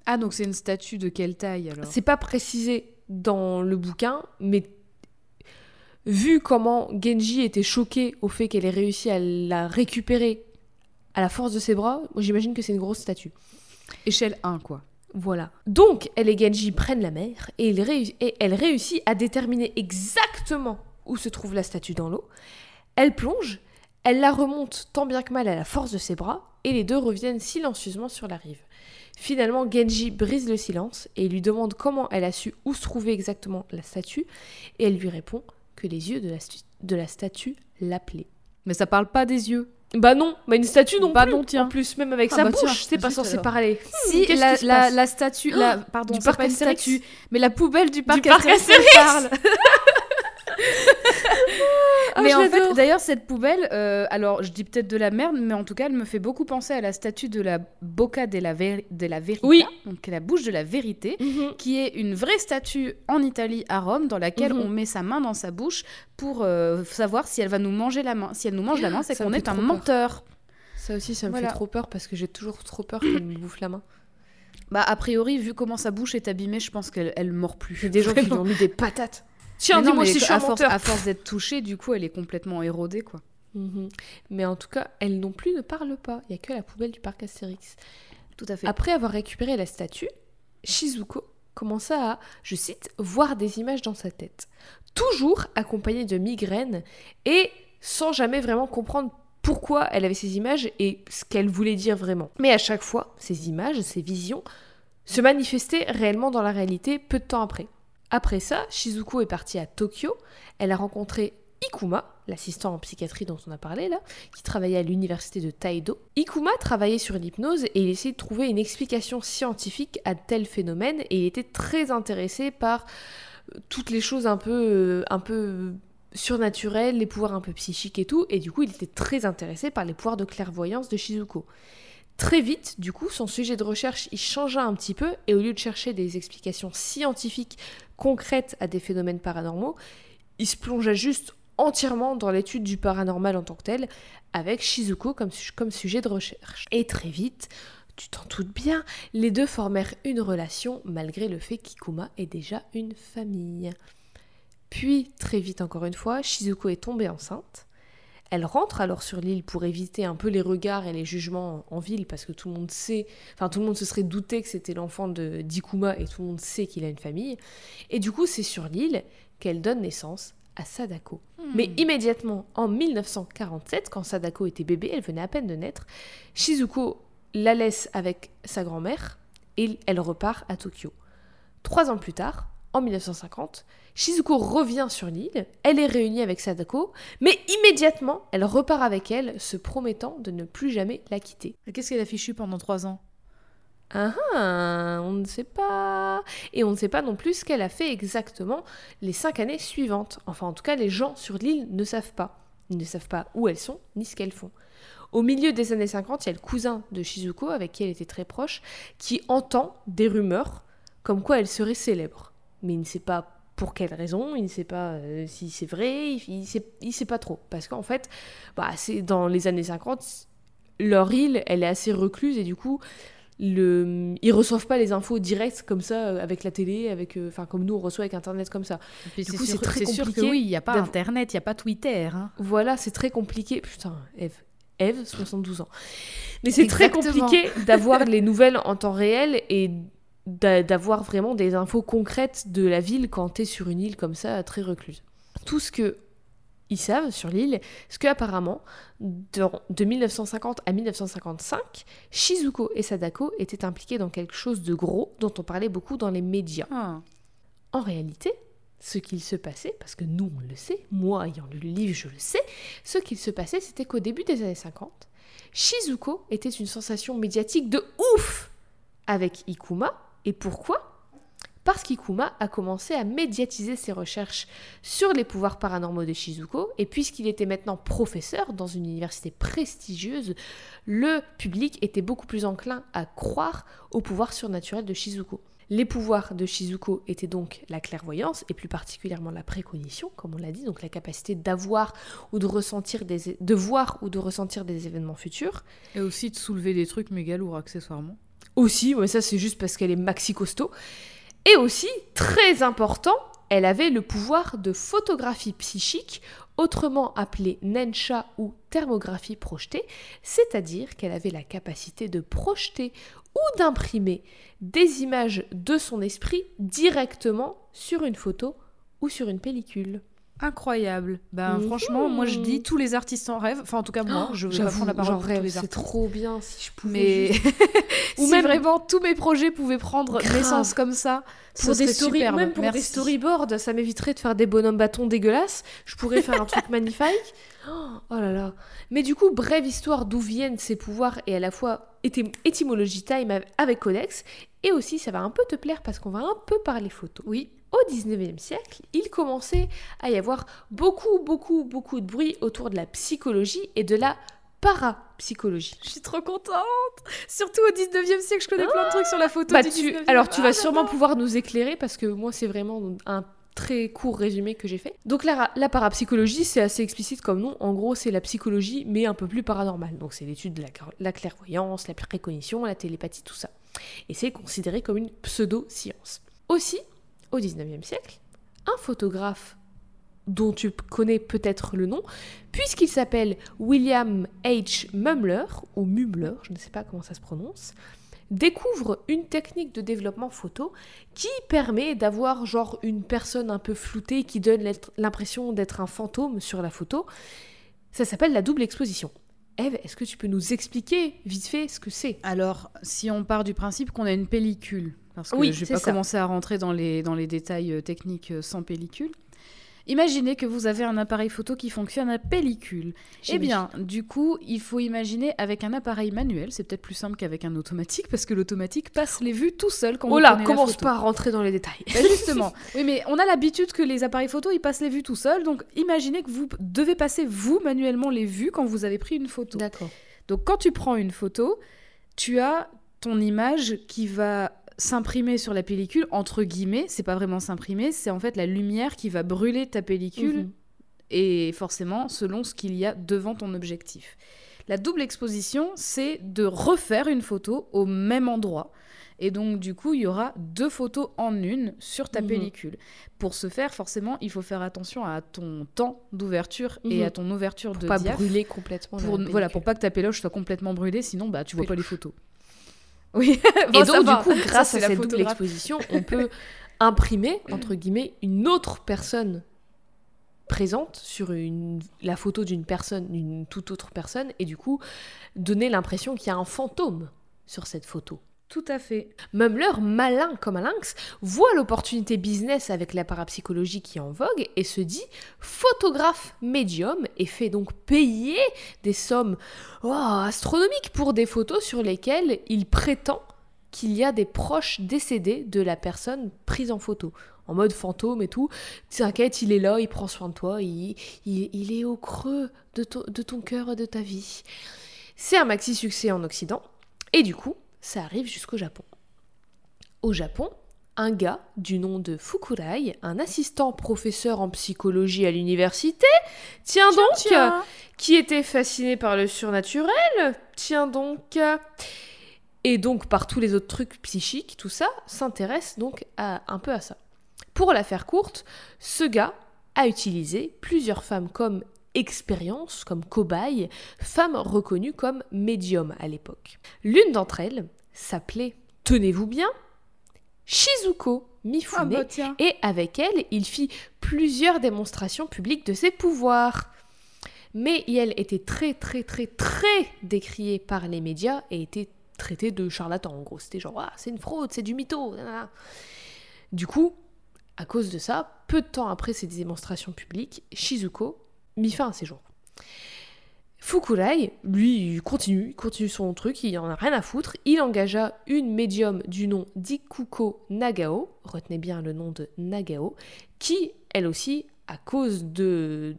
Ah, donc c'est une statue de quelle taille alors? C'est pas précisé dans le bouquin, mais vu comment Genji était choqué au fait qu'elle ait réussi à la récupérer à la force de ses bras, j'imagine que c'est une grosse statue. Échelle 1, quoi. Voilà. Donc, elle et Genji prennent la mer et, il réu- et elle réussit à déterminer exactement où se trouve la statue dans l'eau. Elle plonge, elle la remonte tant bien que mal à la force de ses bras et les deux reviennent silencieusement sur la rive. Finalement, Genji brise le silence et lui demande comment elle a su où se trouvait exactement la statue et elle lui répond que les yeux de la, stu- de la statue l'appelaient. Mais ça parle pas des yeux. Bah non, bah une statue non Bah plus. non, tiens. En plus, même avec Ah sa bah bouche, c'est pas censé parler. Si, qu'est-ce la, la, statue, la, pardon, du parc pas une statue, mais la poubelle du parc, parc Astérix Astérix. parle. Ah, mais en fait, d'ailleurs, cette poubelle, euh, alors je dis peut-être de la merde, mais en tout cas, elle me fait beaucoup penser à la statue de la Bocca della, Ver- della Verità, Oui. donc la bouche de la vérité, Mhm. qui est une vraie statue en Italie, à Rome, dans laquelle Mhm. on met sa main dans sa bouche pour euh, savoir si elle va nous manger la main. Si elle nous mange la main, c'est qu'on est un peur. menteur. Ça aussi, ça me Voilà. fait trop peur parce que j'ai toujours trop peur qu'elle me bouffe la main. Bah, a priori, vu comment sa bouche est abîmée, je pense qu'elle elle mord plus. Il y a des gens qui lui ont mis des patates. Tiens, non, dis-moi si je suis à un force, menteur. à force d'être touchée, du coup, elle est complètement érodée, quoi. Mhm. Mais en tout cas, elle non plus ne parle pas. Il n'y a que la poubelle du parc Astérix. Tout à fait. Après avoir récupéré la statue, Shizuko commença à, je cite, voir des images dans sa tête. Toujours accompagnée de migraines et sans jamais vraiment comprendre pourquoi elle avait ces images et ce qu'elle voulait dire vraiment. Mais à chaque fois, ces images, ces visions se manifestaient réellement dans la réalité peu de temps après. Après ça, Shizuko est partie à Tokyo. Elle a rencontré Ikuma, l'assistant en psychiatrie dont on a parlé là, qui travaillait à l'université de Taedo. Ikuma travaillait sur l'hypnose et il essayait de trouver une explication scientifique à tel phénomène et il était très intéressé par euh, toutes les choses un peu, euh, un peu surnaturelles, les pouvoirs un peu psychiques et tout, et du coup il était très intéressé par les pouvoirs de clairvoyance de Shizuko. Très vite, du coup, son sujet de recherche, il changea un petit peu, et au lieu de chercher des explications scientifiques concrètes à des phénomènes paranormaux, il se plongea juste entièrement dans l'étude du paranormal en tant que tel, avec Shizuko comme, su- comme sujet de recherche. Et très vite, tu t'en doutes bien, les deux formèrent une relation malgré le fait qu'Ikuma ait déjà une famille. Puis, très vite encore une fois, Shizuko est tombée enceinte. Elle rentre alors sur l'île pour éviter un peu les regards et les jugements en ville parce que tout le monde sait, enfin tout le monde se serait douté que c'était l'enfant de d'Ikuma et tout le monde sait qu'il a une famille. Et du coup, c'est sur l'île qu'elle donne naissance à Sadako. Mais immédiatement, en 1947, quand Sadako était bébé, elle venait à peine de naître, Shizuko la laisse avec sa grand-mère et elle repart à Tokyo. Trois ans plus tard, en 1950, Shizuko revient sur l'île, elle est réunie avec Sadako, mais immédiatement, elle repart avec elle, se promettant de ne plus jamais la quitter. Qu'est-ce qu'elle a fichu pendant trois ans? Ah ah, on ne sait pas. Et on ne sait pas non plus ce qu'elle a fait exactement les cinq années suivantes. Enfin, en tout cas, les gens sur l'île ne savent pas. Ils ne savent pas où elles sont, ni ce qu'elles font. Au milieu des années 50, il y a le cousin de Shizuko, avec qui elle était très proche, qui entend des rumeurs comme quoi elle serait célèbre. Mais il ne sait pas pour quelle raison, il ne sait pas euh, si c'est vrai, il ne sait, il sait pas trop. Parce qu'en fait, bah, c'est dans les années 50, leur île, elle est assez recluse et du coup, le, ils reçoivent pas les infos directes comme ça euh, avec la télé, avec, euh, comme nous on reçoit avec Internet comme ça. Et Du c'est coup, c'est très c'est sûr que compliqué oui, il n'y a pas Internet, il n'y a pas Twitter. hein. Voilà, c'est très compliqué. Putain, Eve. Eve, 72 ans. Mais c'est très compliqué d'avoir les nouvelles en temps réel et d'avoir vraiment des infos concrètes de la ville quand t'es sur une île comme ça, très recluse. Tout ce que ils savent sur l'île, c'est qu'apparemment, dans- de 1950 à 1955, Shizuko et Sadako étaient impliqués dans quelque chose de gros dont on parlait beaucoup dans les médias. Ah. En réalité, ce qu'il se passait, parce que nous on le sait, moi ayant lu le livre je le sais, ce qu'il se passait c'était qu'au début des années 50, Shizuko était une sensation médiatique de ouf avec Ikuma. Et pourquoi? Parce qu'Ikuma a commencé à médiatiser ses recherches sur les pouvoirs paranormaux de Shizuko, et puisqu'il était maintenant professeur dans une université prestigieuse, le public était beaucoup plus enclin à croire aux pouvoirs surnaturels de Shizuko. Les pouvoirs de Shizuko étaient donc la clairvoyance, et plus particulièrement la précognition, comme on l'a dit, donc la capacité d'avoir ou de ressentir des, de voir événements futurs. Et aussi de soulever des trucs méga accessoirement. Aussi, mais ça c'est juste parce qu'elle est maxi costaud. Et aussi, très important, elle avait le pouvoir de photographie psychique, autrement appelée nensha ou thermographie projetée, c'est-à-dire qu'elle avait la capacité de projeter ou d'imprimer des images de son esprit directement sur une photo ou sur une pellicule. Incroyable. Ben franchement, moi je dis tous les artistes en rêve. Enfin en tout cas moi, je vais pas prendre la parole pour tous rêve, les c'est artistes. trop bien si je pouvais. Mais ou si même- vraiment tous mes projets pouvaient prendre Grave. naissance comme ça, pour des story- même pour des storyboards, ça m'éviterait de faire des bonhommes bâtons dégueulasses. Je pourrais faire un truc magnifique. Oh, oh là là. Mais du coup, brève histoire d'où viennent ces pouvoirs et à la fois éty- étymologie time av- avec Codex. Et aussi, ça va un peu te plaire parce qu'on va un peu parler photo. Oui. Au 19e siècle, il commençait à y avoir beaucoup, beaucoup, beaucoup de bruit autour de la psychologie et de la parapsychologie. Je suis trop contente. Surtout au 19e siècle, je connais plein de trucs sur la photo Bah, du tu- 19e. alors tu Ah, vas sûrement pouvoir nous éclairer parce que moi c'est vraiment un très court résumé que j'ai fait. Donc la, la parapsychologie c'est assez explicite comme nom. En gros c'est la psychologie mais un peu plus paranormale. Donc c'est l'étude de la, la clairvoyance, la précognition, la télépathie, tout ça. Et c'est considéré comme une pseudo-science. Aussi, au 19e siècle, un photographe dont tu connais peut-être le nom, puisqu'il s'appelle William H. Mumler, ou Mumler, je ne sais pas comment ça se prononce, découvre une technique de développement photo qui permet d'avoir genre une personne un peu floutée qui donne l'impression d'être un fantôme sur la photo. Ça s'appelle la double exposition. Eve, est-ce que tu peux nous expliquer vite fait ce que c'est? Alors, si on part du principe qu'on a une pellicule, parce que je ne vais pas commencer à rentrer dans les, dans les détails euh, techniques euh, sans pellicule, Imaginez que vous avez un appareil photo qui fonctionne à pellicule. Eh bien, du coup, il faut imaginer avec un appareil manuel, c'est peut-être plus simple qu'avec un automatique parce que l'automatique passe les vues tout seul quand oh là, commence pas à rentrer dans les détails. Bah, justement. oui, mais on a l'habitude que les appareils photo, ils passent les vues tout seuls. Donc, imaginez que vous devez passer vous manuellement les vues quand vous avez pris une photo. D'accord. Donc, quand tu prends une photo, tu as ton image qui va s'imprimer sur la pellicule, entre guillemets, c'est pas vraiment s'imprimer, c'est en fait la lumière qui va brûler ta pellicule, mhm. et forcément selon ce qu'il y a devant ton objectif. La double exposition, c'est de refaire une photo au même endroit. Et donc, du coup, il y aura deux photos en une sur ta mhm. pellicule. Pour ce faire, forcément, il faut faire attention à ton temps d'ouverture et à mhm. ton ouverture pour de pas brûler complètement. Pour, voilà, pour pas que ta péloche soit complètement brûlée, sinon bah, tu vois pas les photos. Oui. et donc, du coup, grâce à cette double exposition, on peut imprimer, entre guillemets, une autre personne présente sur une, la photo d'une personne, d'une toute autre personne, et du coup, donner l'impression qu'il y a un fantôme sur cette photo. Tout à fait. Mumler, malin comme un lynx, voit l'opportunité business avec la parapsychologie qui est en vogue et se dit photographe médium et fait donc payer des sommes oh, astronomiques pour des photos sur lesquelles il prétend qu'il y a des proches décédés de la personne prise en photo. En mode fantôme et tout. T'inquiète, il est là, il prend soin de toi, il, il, est au creux de, de ton cœur et de ta vie. C'est un maxi succès en Occident. Et du coup, ça arrive jusqu'au Japon. Au Japon, un gars du nom de Fukurai, un assistant professeur en psychologie à l'université, tiens, donc, qui était fasciné par le surnaturel, tiens donc, et donc par tous les autres trucs psychiques, tout ça, s'intéresse donc à, un peu à ça. Pour la faire courte, ce gars a utilisé plusieurs femmes comme expérience, comme cobaye, femmes reconnues comme médium à l'époque. L'une d'entre elles s'appelait, tenez-vous bien, Shizuko Mifune, ah bah et avec elle, il fit plusieurs démonstrations publiques de ses pouvoirs. Mais elle était très très très très décriée par les médias et était traitée de charlatan en gros. C'était genre, ah, c'est une fraude, c'est du mytho. Du coup, à cause de ça, peu de temps après ces démonstrations publiques, Shizuko mit fin à ses jours. Fukurai, lui, continue, continue son truc, il en a rien à foutre. Il engagea une médium du nom d'Ikuko Nagao, retenez bien le nom de Nagao, qui, elle aussi, à cause de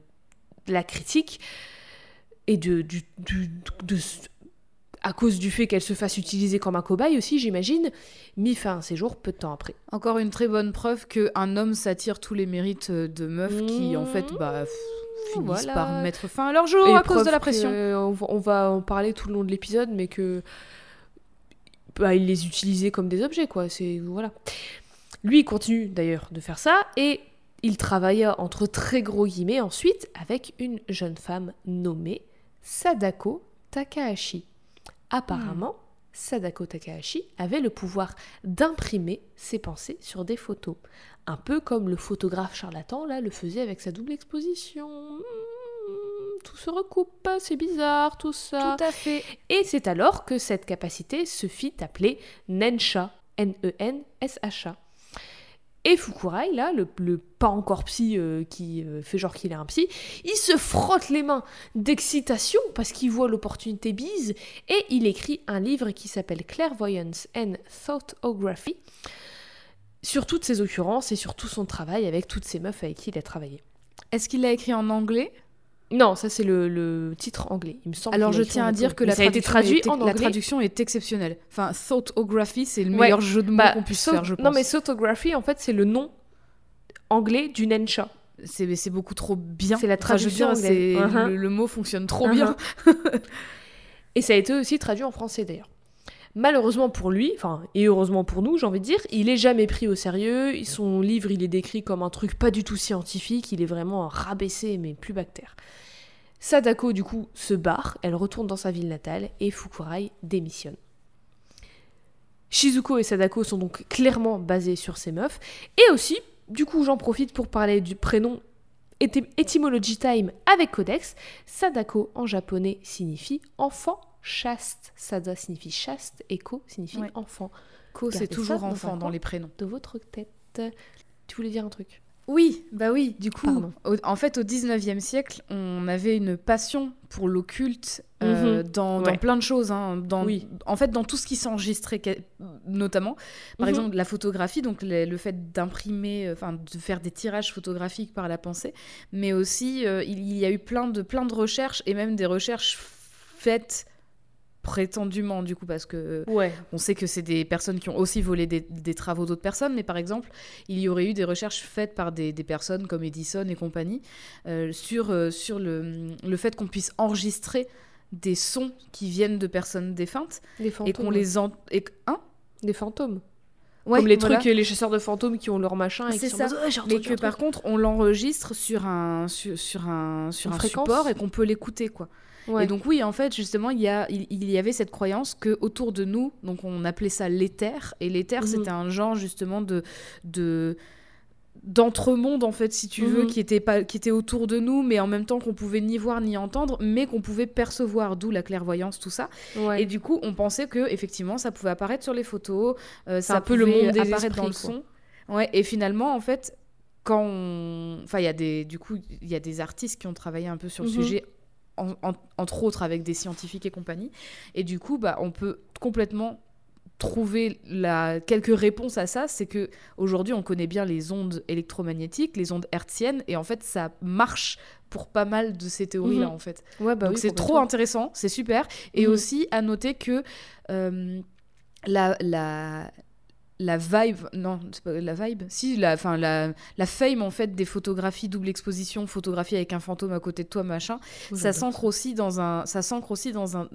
la critique et de, du, à cause du fait qu'elle se fasse utiliser comme un cobaye aussi, j'imagine, mit fin à ses jours peu de temps après. Encore une très bonne preuve qu'un homme s'attire tous les mérites de meufs qui, en fait, bah finissent par mettre fin à leur jour à cause de la pression. On va, en parler tout le long de l'épisode, mais que bah, il les utilisait comme des objets, quoi. C'est voilà. Lui, il continue d'ailleurs de faire ça et il travailla entre très gros guillemets ensuite avec une jeune femme nommée Sadako Takahashi. Apparemment, Sadako Takahashi avait le pouvoir d'imprimer ses pensées sur des photos. Un peu comme le photographe charlatan, là, le faisait avec sa double exposition. Hmm, tout se recoupe, c'est bizarre, tout ça. Tout à fait. Et c'est alors que cette capacité se fit appeler Nensha, N-E-N-S-H-A. Et Fukurai, là, le, pas encore psy euh, qui euh, fait genre qu'il est un psy, il se frotte les mains d'excitation parce qu'il voit l'opportunité bise et il écrit un livre qui s'appelle Clairvoyance and Thoughtography sur toutes ses occurrences et sur tout son travail avec toutes ces meufs avec qui il a travaillé. Est-ce qu'il l'a écrit en anglais? Non, ça c'est le, titre anglais. Il me semble. Alors je tiens à dire que la, traduction, la traduction est exceptionnelle. Enfin, thoughtography, c'est le meilleur jeu de mots bah, qu'on puisse faire, je pense. Non, mais thoughtography, en fait, c'est le nom anglais du Nensha. C'est beaucoup trop bien. C'est la traduction. Uh-huh. le, mot fonctionne trop bien. Et ça a été aussi traduit en français d'ailleurs. Malheureusement pour lui, enfin, et heureusement pour nous, j'ai envie de dire, il est jamais pris au sérieux. Son livre, il est décrit comme un truc pas du tout scientifique. Il est vraiment rabaissé, mais plus bactère. Sadako, du coup, se barre. Elle retourne dans sa ville natale et Fukurai démissionne. Shizuko et Sadako sont donc clairement basés sur ces meufs. Et aussi, du coup, j'en profite pour parler du prénom Etymology Time avec Codex. Sadako en japonais signifie enfant chaste. Sada signifie chaste et Ko signifie enfant. Ko, c'est toujours enfant dans les prénoms. De votre tête. Tu voulais dire un truc? Oui, bah oui, du coup, en fait, au 19e siècle, on avait une passion pour l'occulte euh, mhm. dans, plein de choses. Hein, dans, oui. En fait, dans tout ce qui s'enregistrait, notamment. Par mhm. exemple, la photographie, donc le, fait d'imprimer, euh, enfin, de faire des tirages photographiques par la pensée. Mais aussi, euh, il y a eu plein de, plein de recherches, et même des recherches faites prétendument du coup parce que ouais. on sait que c'est des personnes qui ont aussi volé des, travaux d'autres personnes mais par exemple il y aurait eu des recherches faites par des, personnes comme Edison et compagnie euh, sur, euh, sur le, le fait qu'on puisse enregistrer des sons qui viennent de personnes défuntes et qu'on les en... et... Hein des fantômes Ouais, Comme les trucs, les chasseurs de fantômes qui ont leur machin. C'est ça. mais que par contre, on l'enregistre sur un, sur, sur un, sur un support et qu'on peut l'écouter, quoi. Et donc oui, en fait, justement, il y, a, il, y avait cette croyance que autour de nous, donc on appelait ça l'éther, et l'éther, mhm. c'était un genre justement de... de d'entre-monde en fait si tu veux mhm. qui était pas qui était autour de nous mais en même temps qu'on pouvait ni voir ni entendre mais qu'on pouvait percevoir d'où la clairvoyance tout ça et du coup on pensait que effectivement ça pouvait apparaître sur les photos euh, ça peut le monde apparaître dans le son ouais et finalement en fait quand on... enfin il y a des du coup il y a des artistes qui ont travaillé un peu sur le mhm. sujet entre autres avec des scientifiques et compagnie. Et du coup, bah, on peut complètement trouver la... quelques réponses à ça, c'est que aujourd'hui on connaît bien les ondes électromagnétiques, les ondes hertziennes, et en fait ça marche pour pas mal de ces théories-là mhm. en fait. Ouais, bah Donc c'est trop intéressant, c'est super. Et mhm. aussi à noter que euh, la, la, la vibe, non, c'est pas la vibe, si, la, enfin, la, la fame en fait des photographies double exposition, photographie avec un fantôme à côté de toi, machin, ça s'ancre aussi dans un, ça aussi dans un,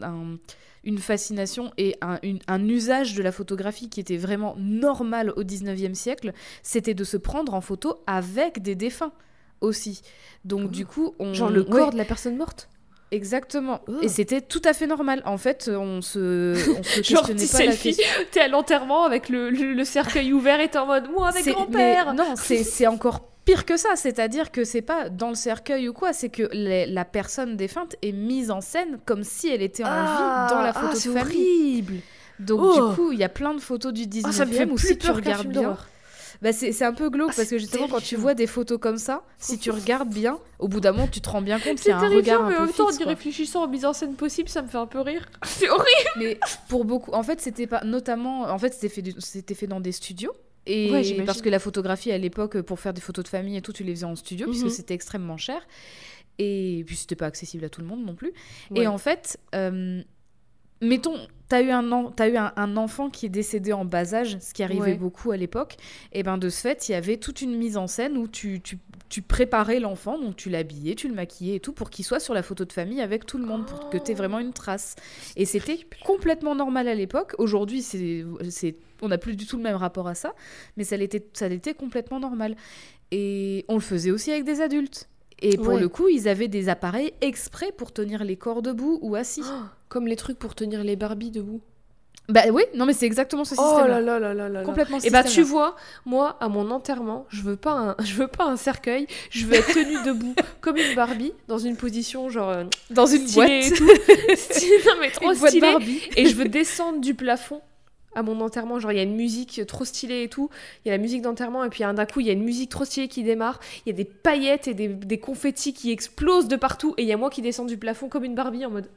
une fascination et un, un, usage de la photographie qui était vraiment normal au 19e siècle, c'était de se prendre en photo avec des défunts aussi. Donc du coup, on... genre le corps de la personne morte? Exactement. Et oh. c'était tout à fait normal. En fait, on se, on se questionnait pas la question. T'es à l'enterrement avec le, le, cercueil ouvert et t'es en mode moi avec grand-père. Non, c'est encore pire que ça. C'est-à-dire que c'est pas dans le cercueil ou quoi, c'est que la personne défunte est mise en scène comme si elle était en vie dans la ah, photo de famille. horrible. Donc du oh. coup, il y a plein de photos du 19e ça me fait où si tu regardes bien. Bah c'est un peu glauque ah, parce que justement quand tu vois des photos comme ça, si tu regardes bien, au bout d'un moment tu te rends bien compte qu'il y a un regard un mais peu en même temps, en y réfléchissant en mise en scène possible, ça me fait un peu rire. C'est horrible. Mais pour beaucoup, en fait c'était pas notamment, en fait c'était fait, c'était fait dans des studios. Et parce que la photographie à l'époque, pour faire des photos de famille et tout, tu les faisais en studio, puisque mhm. c'était extrêmement cher. Et puis c'était pas accessible à tout le monde non plus. Et en fait, euh, mettons, tu as eu, un, as eu un, enfant qui est décédé en bas âge, ce qui arrivait beaucoup à l'époque, et ben de ce fait, il y avait toute une mise en scène où tu, tu, préparais l'enfant, donc tu l'habillais, tu le maquillais et tout, pour qu'il soit sur la photo de famille avec tout le monde, pour que tu aies vraiment une trace. Et c'était complètement normal à l'époque. Aujourd'hui, c'est, on n'a plus du tout le même rapport à ça, mais ça l'était complètement normal. Et on le faisait aussi avec des adultes. Et pour le coup, ils avaient des appareils exprès pour tenir les corps debout ou assis. Oh, comme les trucs pour tenir les Barbies debout. Bah oui, non mais c'est exactement ce système. Oh là là là là là. Complètement. Et bah tu vois, moi à mon enterrement, je veux pas un, je veux pas un cercueil, je veux être tenue debout comme une Barbie dans une position genre euh, dans une boîte et tout. non mais trop stylé. Et je veux descendre du plafond à mon enterrement. Genre, il y a une musique trop stylée et tout. Il y a la musique d'enterrement, et puis d'un coup, il y a une musique trop stylée qui démarre. Il y a des paillettes et des, des confettis qui explosent de partout. Et il y a moi qui descends du plafond comme une Barbie en mode.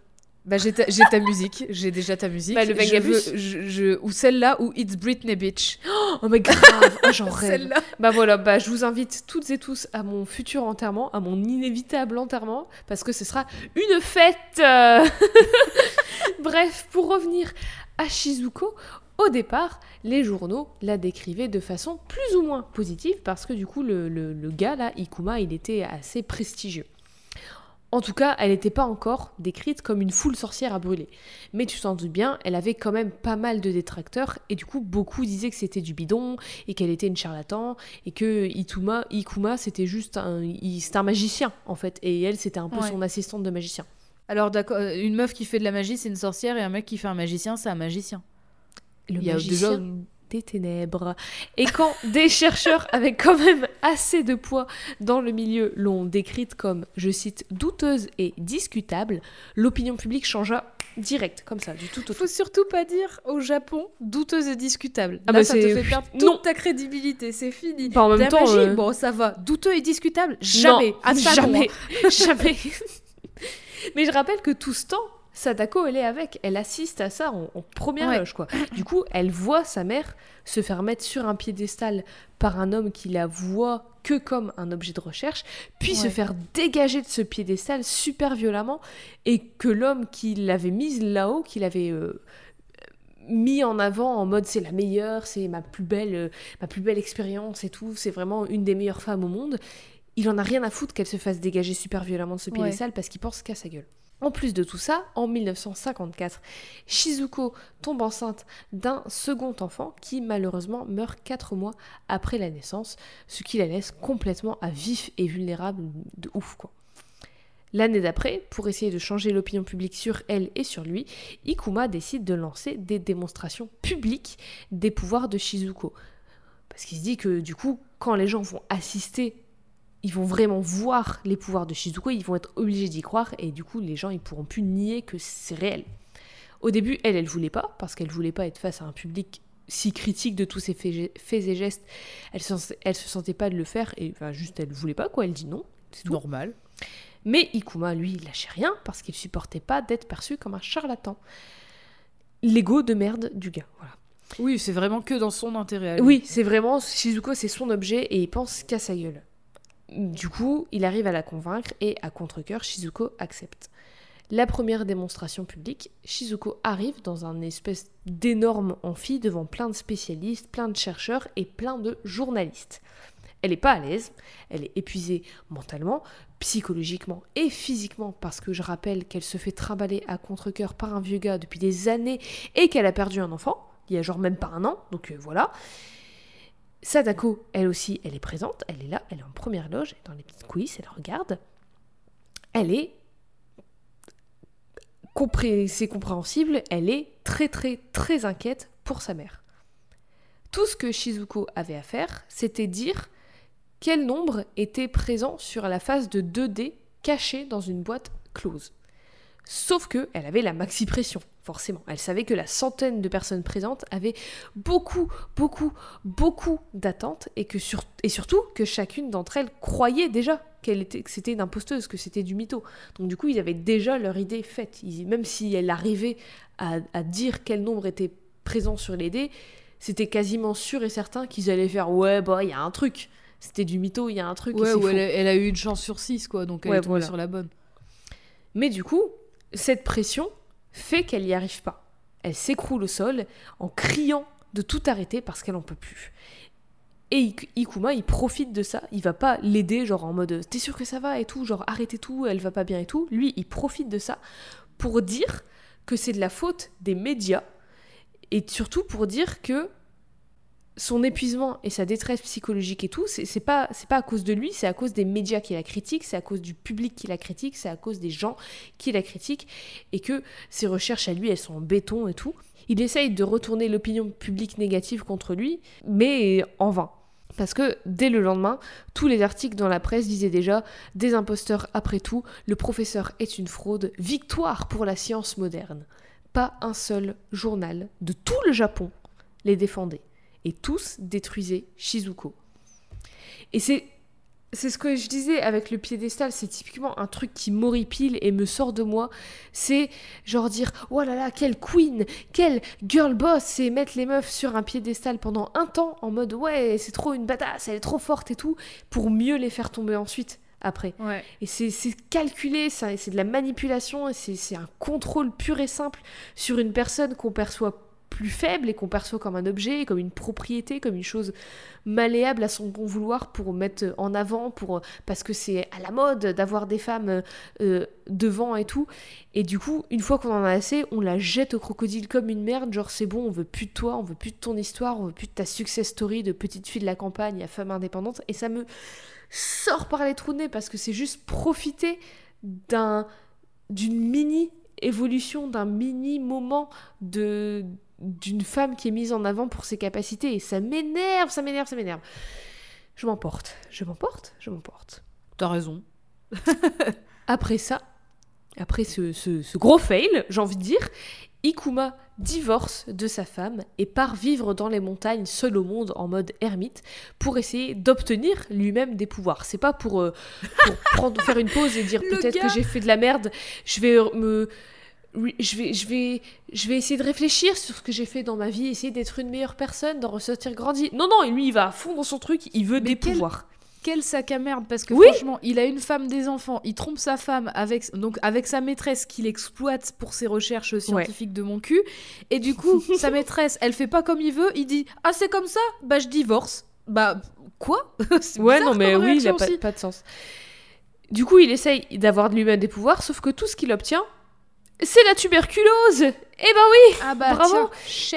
Bah, j'ai ta, ta, musique, j'ai déjà ta musique. Bah, le je, je, ou celle-là, ou It's Britney Bitch. Oh, mais grave, oh, j'en rêve. Bah voilà, bah je vous invite toutes et tous à mon futur enterrement, à mon inévitable enterrement, parce que ce sera une fête. Bref, pour revenir à Shizuko, au départ, les journaux la décrivaient de façon plus ou moins positive parce que du coup, le, gars là, Ikuma, il était assez prestigieux. En tout cas, elle n'était pas encore décrite comme une foule sorcière à brûler. Mais tu t'en doutes bien, elle avait quand même pas mal de détracteurs, et du coup, beaucoup disaient que c'était du bidon, et qu'elle était une charlatan, et que Ituma, Ikuma, c'était juste un, un magicien, en fait, et elle, c'était un peu son assistante de magicien. Alors, d'accord, euh, une meuf qui fait de la magie, c'est une sorcière, et un mec qui fait un magicien, c'est un magicien. Le Il magicien des ténèbres. Et quand des chercheurs avec quand même assez de poids dans le milieu l'ont décrite comme, je cite, douteuse et discutable, l'opinion publique changea direct, comme ça, du tout au tout. Faut surtout pas dire au Japon douteuse et discutable. Ah Là, bah ça te fait perdre toute non. ta crédibilité, c'est fini. Bah, en même temps, magie, euh, bon, ça va. Douteux et discutable, jamais. Non, jamais, jamais. Mais je rappelle que tout ce temps, Sadako, elle est avec, elle assiste à ça en, première loge, quoi. Du coup, elle voit sa mère se faire mettre sur un piédestal par un homme qui la voit que comme un objet de recherche, puis se faire dégager de ce piédestal super violemment, et que l'homme qui l'avait mise là-haut, qui l'avait euh, mis en avant en mode c'est la meilleure, c'est ma plus belle, euh, ma plus belle expérience et tout, c'est vraiment une des meilleures femmes au monde. Il en a rien à foutre qu'elle se fasse dégager super violemment de ce piédestal parce qu'il pense qu'à sa gueule. En plus de tout ça, en 1954, Shizuko tombe enceinte d'un second enfant qui malheureusement meurt 4 mois après la naissance, ce qui la laisse complètement à vif et vulnérable de ouf. L'année d'après, pour essayer de changer l'opinion publique sur elle et sur lui, Ikuma décide de lancer des démonstrations publiques des pouvoirs de Shizuko. Parce qu'il se dit que du coup, quand les gens vont assister ils vont vraiment voir les pouvoirs de Shizuko, ils vont être obligés d'y croire et du coup les gens ils pourront plus nier que c'est réel. Au début, elle, elle voulait pas parce qu'elle voulait pas être face à un public si critique de tous ses faits et gestes. Elle se, elle se sentait pas de le faire et enfin juste elle voulait pas quoi, elle dit non, c'est normal. Mais Ikuma, lui, il lâchait rien parce qu'il supportait pas d'être perçu comme un charlatan. L'ego de merde du gars, voilà. Oui, c'est vraiment que dans son intérêt. Oui, c'est vraiment Shizuko, c'est son objet et il pense qu'à sa gueule. Du coup, il arrive à la convaincre et à contre-coeur, Shizuko accepte. La première démonstration publique, Shizuko arrive dans un espèce d'énorme amphi devant plein de spécialistes, plein de chercheurs et plein de journalistes. Elle n'est pas à l'aise, elle est épuisée mentalement, psychologiquement et physiquement parce que je rappelle qu'elle se fait trimballer à contre-coeur par un vieux gars depuis des années et qu'elle a perdu un enfant, il y a genre même pas un an, donc euh, voilà. Sadako, elle aussi, elle est présente, elle est là, elle est en première loge, dans les petites coulisses, elle regarde. Elle est. C'est compréhensible, elle est très très très inquiète pour sa mère. Tout ce que Shizuko avait à faire, c'était dire quel nombre était présent sur la face de 2D cachée dans une boîte close. Sauf que elle avait la maxi pression forcément. Elle savait que la centaine de personnes présentes avaient beaucoup, beaucoup, beaucoup d'attentes et, que et surtout que chacune d'entre elles croyait déjà qu'elle était, que c'était une imposteuse, que c'était du mytho. Donc du coup, ils avaient déjà leur idée faite. même si elle arrivait à, dire quel nombre était présent sur les dés, c'était quasiment sûr et certain qu'ils allaient faire ouais, bah, il y a un truc. C'était du mytho, il y a un truc. Ouais, ou elle, a eu une chance sur 6, quoi, donc elle est tombée sur la bonne. Mais du coup, cette pression, fait qu'elle n'y arrive pas. Elle s'écroule au sol en criant de tout arrêter parce qu'elle n'en peut plus. Et Ikuma, il profite de ça. Il va pas l'aider, genre en mode T'es sûr que ça va et tout, genre arrêtez tout, elle va pas bien et tout. Lui, il profite de ça pour dire que c'est de la faute des médias et surtout pour dire que son épuisement et sa détresse psychologique et tout, c'est pas, pas à cause de lui, c'est à cause des médias qui la critiquent, c'est à cause du public qui la critique, c'est à cause des gens qui la critiquent, et que ses recherches à lui, elles sont en béton et tout. Il essaye de retourner l'opinion publique négative contre lui, mais en vain. Parce que dès le lendemain, tous les articles dans la presse disaient déjà Des imposteurs après tout, le professeur est une fraude, victoire pour la science moderne. Pas un seul journal de tout le Japon les défendait et tous détruisaient Shizuko. Et c'est c'est ce que je disais avec le piédestal, c'est typiquement un truc qui m'horripile et me sort de moi. C'est genre dire Oh là là, quelle queen, quelle girl boss, et mettre les meufs sur un piédestal pendant un temps en mode Ouais, c'est trop une badass, elle est trop forte et tout, pour mieux les faire tomber ensuite après. Et c'est calculé, c'est de la manipulation, et c'est un contrôle pur et simple sur une personne qu'on perçoit plus faible et qu'on perçoit comme un objet, comme une propriété, comme une chose malléable à son bon vouloir pour mettre en avant, pour parce que c'est à la mode d'avoir des femmes euh, devant et tout. Et du coup, une fois qu'on en a assez, on la jette au crocodile comme une merde, genre c'est bon, on veut plus de toi, on veut plus de ton histoire, on veut plus de ta success story de petite fille de la campagne à femme indépendante. Et ça me sort par les trous de nez parce que c'est juste profiter d'un d'une mini évolution, d'un mini moment de d'une femme qui est mise en avant pour ses capacités et ça m'énerve, ça m'énerve, ça m'énerve. Je m'emporte, je m'emporte, je m'emporte. T'as raison. après ça, après ce, ce, ce gros fail, j'ai envie de dire, Ikuma divorce de sa femme et part vivre dans les montagnes seul au monde en mode ermite pour essayer d'obtenir lui-même des pouvoirs. C'est pas pour, euh, pour prendre, faire une pause et dire peut-être que j'ai fait de la merde, je vais me je vais, je, vais, je vais essayer de réfléchir sur ce que j'ai fait dans ma vie, essayer d'être une meilleure personne, d'en ressortir grandi. Non, non, lui, il va à fond dans son truc, il veut des pouvoirs. Quel sac à merde parce que franchement, il a une femme, des enfants, il trompe sa femme avec donc avec sa maîtresse qu'il exploite pour ses recherches scientifiques de mon cul. Et du coup, sa maîtresse, elle fait pas comme il veut, il dit "Ah, c'est comme ça? Bah je divorce." Bah quoi? Ouais, non mais oui, il a pas, pas de sens. Du coup, il essaye d'avoir de lui-même des pouvoirs, sauf que tout ce qu'il obtient, c'est la tuberculose Eh ben oui ah bah, Bravo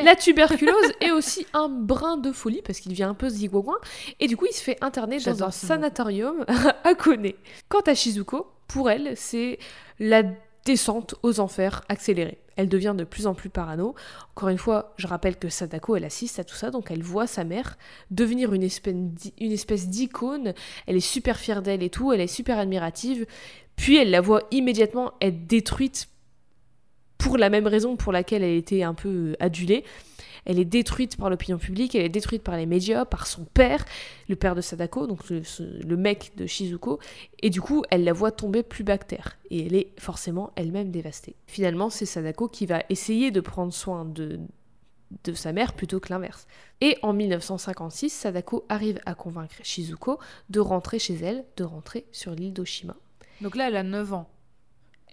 La tuberculose est aussi un brin de folie, parce qu'il devient un peu zigouagouin, et du coup il se fait interner dans un sanatorium à Kone. Quant à Shizuko, pour elle, c'est la descente aux enfers accélérée. Elle devient de plus en plus parano. Encore une fois, je rappelle que Sadako, elle assiste à tout ça, donc elle voit sa mère devenir une espèce d'icône. Elle est super fière d'elle et tout, elle est super admirative. Puis elle la voit immédiatement être détruite pour la même raison pour laquelle elle était un peu euh, adulée. Elle est détruite par l'opinion publique, elle est détruite par les médias, par son père, le père de Sadako, donc le, mec de Shizuko, et du coup, elle la voit tomber plus bactère, et elle est forcément elle-même dévastée. Finalement, c'est Sadako qui va essayer de prendre soin de, de sa mère plutôt que l'inverse. Et en 1956, Sadako arrive à convaincre Shizuko de rentrer chez elle, de rentrer sur l'île d'Oshima. Donc là, elle a 9 ans.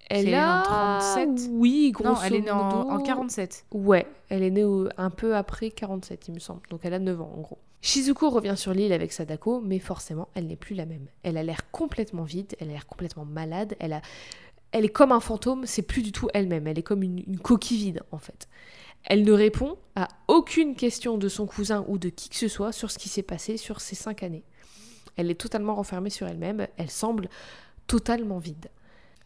Elle est en 37 Oui, grosso Non, elle est née en, 47. Ouais, elle est née un peu après 47, il me semble. Donc elle a 9 ans, en gros. Shizuko revient sur l'île avec Sadako, mais forcément, elle n'est plus la même. Elle a l'air complètement vide, elle a l'air complètement malade, elle, a... elle est comme un fantôme, c'est plus du tout elle-même, elle est comme une, une coquille vide, en fait. Elle ne répond à aucune question de son cousin ou de qui que ce soit sur ce qui s'est passé sur ces cinq années. Elle est totalement renfermée sur elle-même, elle semble totalement vide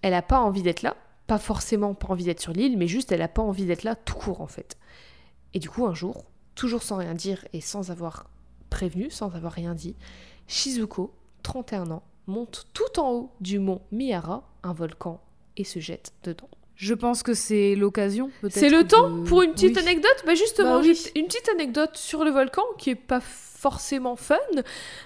elle n'a pas envie d'être là, pas forcément pas envie d'être sur l'île, mais juste elle n'a pas envie d'être là tout court en fait. Et du coup, un jour, toujours sans rien dire et sans avoir prévenu, sans avoir rien dit, Shizuko, 31 ans, monte tout en haut du mont Miyara, un volcan, et se jette dedans. Je pense que c'est l'occasion. C'est le temps pour une petite anecdote? Bah justement, bah une petite anecdote sur le volcan qui est pas forcément fun.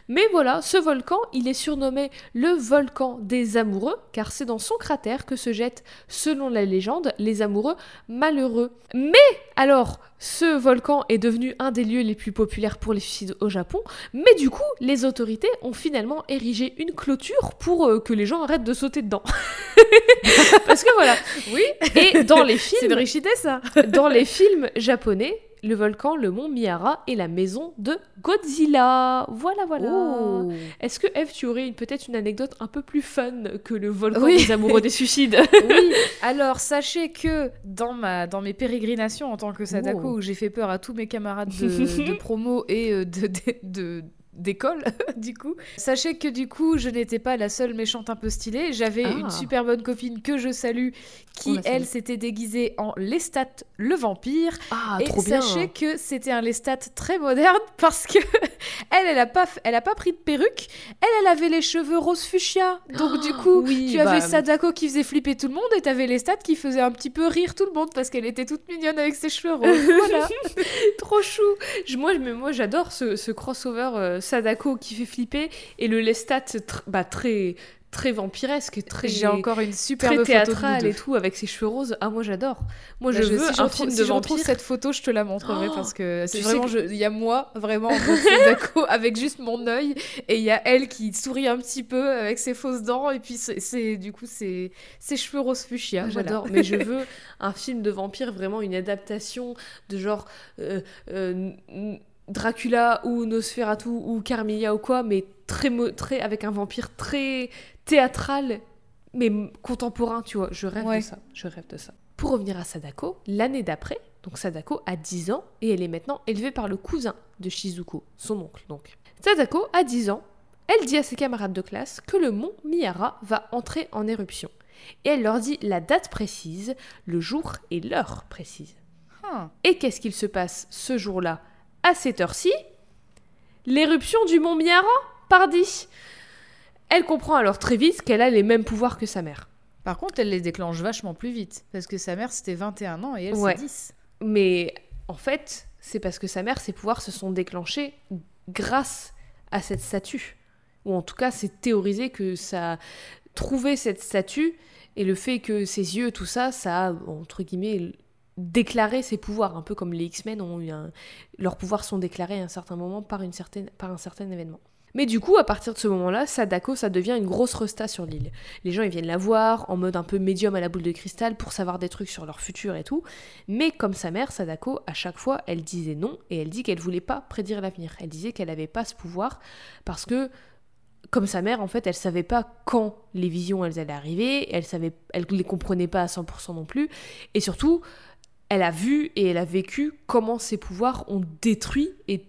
Mais voilà, ce volcan, il est surnommé le volcan des amoureux, car c'est dans son cratère que se jettent, selon la légende, les amoureux malheureux. Mais alors, ce volcan est devenu un des lieux les plus populaires pour les suicides au Japon, mais du coup, les autorités ont finalement érigé une clôture pour euh, que les gens arrêtent de sauter dedans. Parce que voilà. Oui. Et dans les films. C'est ça. dans les films japonais, le volcan, le mont Miyara est la maison de Godzilla. Voilà, voilà. Oh. Est-ce que Eve, tu aurais peut-être une anecdote un peu plus fun que le volcan des amoureux des suicides Oui. Alors sachez que dans ma dans mes pérégrinations en tant que Sadako, oh. où j'ai fait peur à tous mes camarades de, promo et euh, de, de d'école, du coup. Sachez que du coup, je n'étais pas la seule méchante un peu stylée. J'avais une ah. super bonne copine que je salue, qui elle s'était déguisée en Lestat le vampire. Ah, et sachez que c'était un Lestat très moderne parce que elle, elle a pas, elle a pas pris de perruque. Elle, elle avait les cheveux rose fuchsia. Donc du coup, tu avais bah, Sadako qui faisait flipper tout le monde et t'avais Lestat qui faisait un petit peu rire tout le monde parce qu'elle était toute mignonne avec ses cheveux roses. voilà. Trop chou. moi, moi, j'adore ce, crossover. Euh, Sadako qui fait flipper et le Lestat bah, très très vampiresque, très J'ai encore une superbe très photo de théâtrale et tout avec ses cheveux roses. Ah moi j'adore. Moi Bah, je si veux un retrouve- film si de vampire. cette photo, je te la montrerai Oh, parce que c'est sais vraiment, que- il y a moi vraiment Sadako avec juste mon œil et il y a elle qui sourit un petit peu avec ses fausses dents et puis c'est du coup c'est ses cheveux rose fuchsia. voilà. J'adore, mais je veux un film de vampire, vraiment une adaptation de genre euh, euh, Dracula ou Nosferatu ou Carmilla ou quoi, mais très, très avec un vampire très théâtral, mais contemporain, tu vois. Je rêve Ouais. de ça, je rêve de ça. Pour revenir à Sadako, l'année d'après, donc Sadako a 10 ans et elle est maintenant élevée par le cousin de Shizuko, son oncle donc. Sadako a 10 ans, elle dit à ses camarades de classe que le mont Miyara va entrer en éruption. Et elle leur dit la date précise, le jour et l'heure précise. Et qu'est-ce qu'il se passe ce jour-là, à cette heure-ci L'éruption du mont Miyara, pardi Elle comprend alors très vite qu'elle a les mêmes pouvoirs que sa mère. Par contre, elle les déclenche vachement plus vite parce que sa mère c'était 21 ans et elle Ouais. c'est 10. Mais en fait, c'est parce que sa mère, ses pouvoirs se sont déclenchés grâce à cette statue. Ou en tout cas, c'est théorisé que ça trouver cette statue et le fait que ses yeux, tout ça, ça a, entre guillemets, déclaré ses pouvoirs. Un peu comme les X-Men ont eu un... Leurs pouvoirs sont déclarés à un certain moment par, une un certain événement. Mais du coup, à partir de ce moment-là, Sadako, ça devient une grosse resta sur l'île. Les gens, ils viennent la voir en mode un peu médium à la boule de cristal pour savoir des trucs sur leur futur et tout. Mais comme sa mère, Sadako, à chaque fois, elle disait non et elle dit qu'elle voulait pas prédire l'avenir. Elle disait qu'elle n'avait pas ce pouvoir parce que, comme sa mère, en fait, elle savait pas quand les visions elles allaient arriver, elle savait, les comprenait pas à 100% non plus, et surtout, elle a vu et elle a vécu comment ses pouvoirs ont détruit et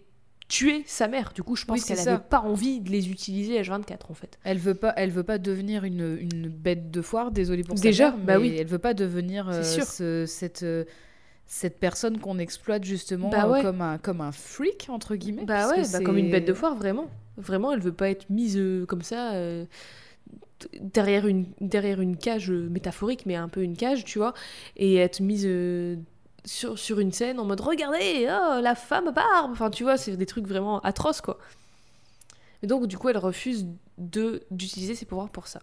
tué sa mère. Du coup, je pense Oui, qu'elle ça. n'avait pas envie de les utiliser H24 en fait. Elle veut pas, elle veut pas devenir une, une bête de foire. Désolée pour Déjà, mère, bah mais oui. Elle veut pas devenir euh, C'est sûr. ce- cette euh, cette personne qu'on exploite justement Bah euh, comme un comme un freak entre guillemets. Bah ouais, bah comme une bête de foire, vraiment. Vraiment, elle veut pas être mise euh, comme ça euh, derrière, une, derrière une cage métaphorique, mais un peu une cage, tu vois, et être mise sur, sur une scène en mode regardez, oh, la femme barbe. Enfin, tu vois, c'est des trucs vraiment atroces, quoi. Et donc, du coup, elle refuse de d'utiliser ses pouvoirs pour ça.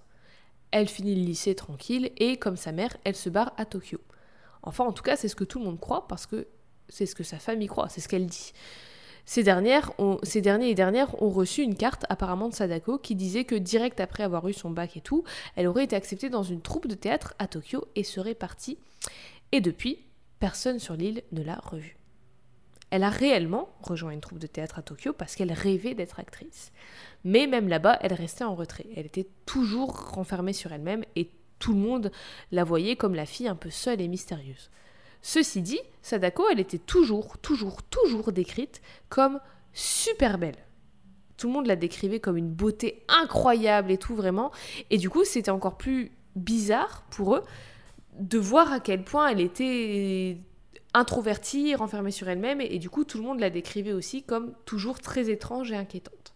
Elle finit le lycée tranquille et, comme sa mère, elle se barre à Tokyo. Enfin, en tout cas, c'est ce que tout le monde croit parce que c'est ce que sa famille croit, c'est ce qu'elle dit. Ces, dernières ces derniers et dernières ont reçu une carte apparemment de Sadako qui disait que direct après avoir eu son bac et tout, elle aurait été acceptée dans une troupe de théâtre à Tokyo et serait partie. Et depuis, personne sur l'île ne l'a revue. Elle a réellement rejoint une troupe de théâtre à Tokyo parce qu'elle rêvait d'être actrice. Mais même là-bas, elle restait en retrait. Elle était toujours renfermée sur elle-même et tout le monde la voyait comme la fille un peu seule et mystérieuse. Ceci dit, Sadako, elle était toujours, toujours, toujours décrite comme super belle. Tout le monde la décrivait comme une beauté incroyable et tout vraiment. Et du coup, c'était encore plus bizarre pour eux de voir à quel point elle était introvertie, renfermée sur elle-même. Et, du coup, tout le monde la décrivait aussi comme toujours très étrange et inquiétante.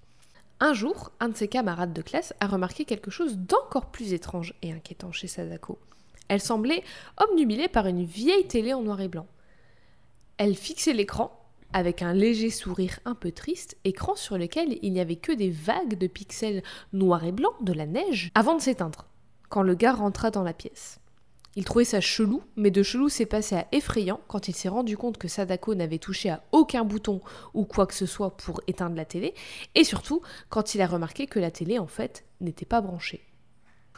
Un jour, un de ses camarades de classe a remarqué quelque chose d'encore plus étrange et inquiétant chez Sadako. Elle semblait obnubilée par une vieille télé en noir et blanc. Elle fixait l'écran avec un léger sourire un peu triste, écran sur lequel il n'y avait que des vagues de pixels noirs et blancs de la neige avant de s'éteindre, quand le gars rentra dans la pièce. Il trouvait ça chelou, mais de chelou s'est passé à effrayant quand il s'est rendu compte que Sadako n'avait touché à aucun bouton ou quoi que ce soit pour éteindre la télé, et surtout quand il a remarqué que la télé en fait n'était pas branchée.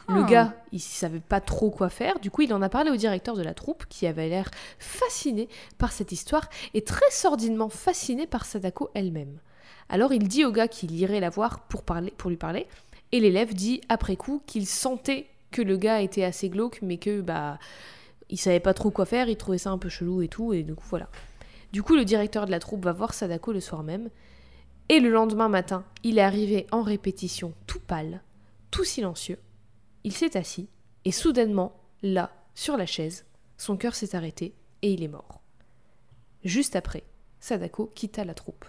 Le Ah. gars, il savait pas trop quoi faire, du coup il en a parlé au directeur de la troupe qui avait l'air fasciné par cette histoire et très sordidement fasciné par Sadako elle-même. Alors il dit au gars qu'il irait la voir pour, parler, pour lui parler, et l'élève dit après coup qu'il sentait que le gars était assez glauque, mais que bah il savait pas trop quoi faire, il trouvait ça un peu chelou et tout, et du coup voilà. Du coup le directeur de la troupe va voir Sadako le soir même, et le lendemain matin, il est arrivé en répétition tout pâle, tout silencieux. Il s'est assis, et soudainement, là, sur la chaise, son cœur s'est arrêté et il est mort. Juste après, Sadako quitta la troupe.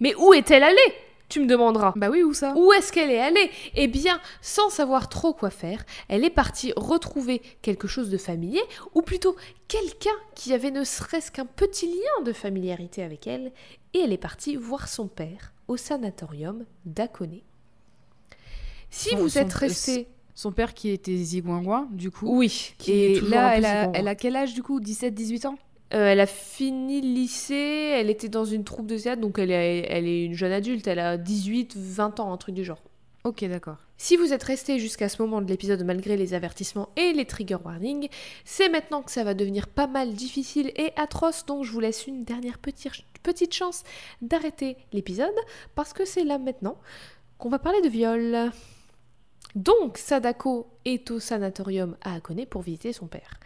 Mais où est-elle allée? Tu me demanderas. Bah oui, où ça? Où est-ce qu'elle est allée? Eh bien, sans savoir trop quoi faire, elle est partie retrouver quelque chose de familier, ou plutôt quelqu'un qui avait ne serait-ce qu'un petit lien de familiarité avec elle, et elle est partie voir son père au sanatorium d'Akone. Si Son- vous son- êtes resté... Son père qui était zigouingouin, du coup. Oui. qui est Et là, elle a, zigouin. elle a quel âge, du coup? 17-18 ans? Euh, elle a fini le lycée, elle était dans une troupe de théâtre, donc elle est, elle est une jeune adulte, elle a 18, 20 ans, un truc du genre. Ok, d'accord. Si vous êtes resté jusqu'à ce moment de l'épisode malgré les avertissements et les trigger warnings, c'est maintenant que ça va devenir pas mal difficile et atroce, donc je vous laisse une dernière petite, petite chance d'arrêter l'épisode, parce que c'est là maintenant qu'on va parler de viol. Donc, Sadako est au sanatorium à Hakone pour visiter son père.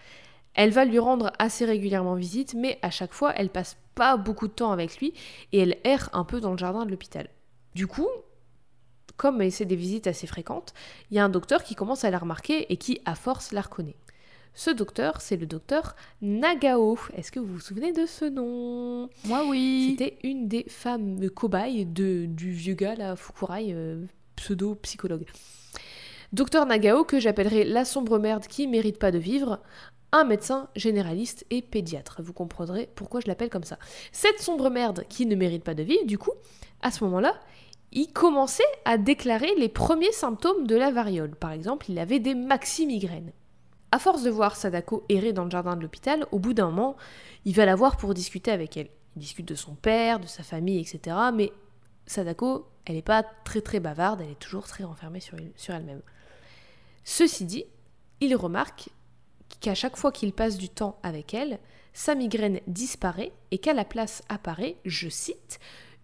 Elle va lui rendre assez régulièrement visite, mais à chaque fois, elle passe pas beaucoup de temps avec lui et elle erre un peu dans le jardin de l'hôpital. Du coup, comme c'est des visites assez fréquentes, il y a un docteur qui commence à la remarquer et qui, à force, la reconnaît. Ce docteur, c'est le docteur Nagao. Est-ce que vous vous souvenez de ce nom? Moi, oui. C'était une des femmes cobayes de, du vieux gars, là, Fukurai, euh, pseudo-psychologue. Docteur Nagao, que j'appellerai la sombre merde qui mérite pas de vivre, un médecin généraliste et pédiatre. Vous comprendrez pourquoi je l'appelle comme ça. Cette sombre merde qui ne mérite pas de vivre, du coup, à ce moment-là, il commençait à déclarer les premiers symptômes de la variole. Par exemple, il avait des maxi-migraines. À force de voir Sadako errer dans le jardin de l'hôpital, au bout d'un moment, il va la voir pour discuter avec elle. Il discute de son père, de sa famille, etc. Mais Sadako, elle n'est pas très très bavarde, elle est toujours très renfermée sur, elle- sur elle-même. Ceci dit, il remarque qu'à chaque fois qu'il passe du temps avec elle, sa migraine disparaît et qu'à la place apparaît, je cite,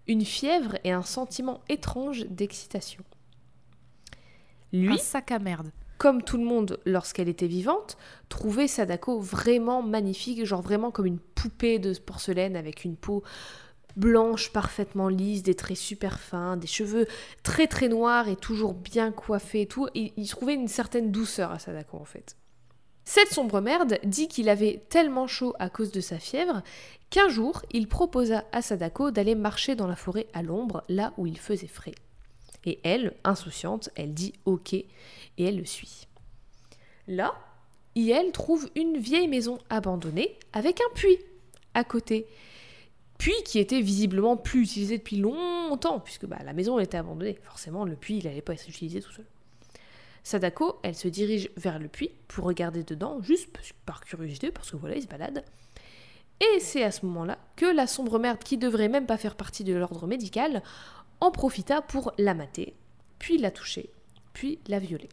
une fièvre et un sentiment étrange d'excitation. Lui, Un sac à merde. comme tout le monde lorsqu'elle était vivante, trouvait Sadako vraiment magnifique, genre vraiment comme une poupée de porcelaine avec une peau blanche parfaitement lisse, des traits super fins, des cheveux très très noirs et toujours bien coiffés et tout. Il, il trouvait une certaine douceur à Sadako en fait. Cette sombre merde dit qu'il avait tellement chaud à cause de sa fièvre qu'un jour il proposa à Sadako d'aller marcher dans la forêt à l'ombre, là où il faisait frais. Et elle, insouciante, elle dit ok et elle le suit. Là, elle trouve une vieille maison abandonnée avec un puits à côté. Puits qui était visiblement plus utilisé depuis longtemps, puisque bah, la maison était abandonnée. Forcément, le puits, il n'allait pas être utilisé tout seul. Sadako, elle se dirige vers le puits pour regarder dedans, juste par curiosité, parce que voilà, il se balade. Et c'est à ce moment-là que la sombre merde, qui devrait même pas faire partie de l'ordre médical, en profita pour la mater, puis la toucher, puis la violer.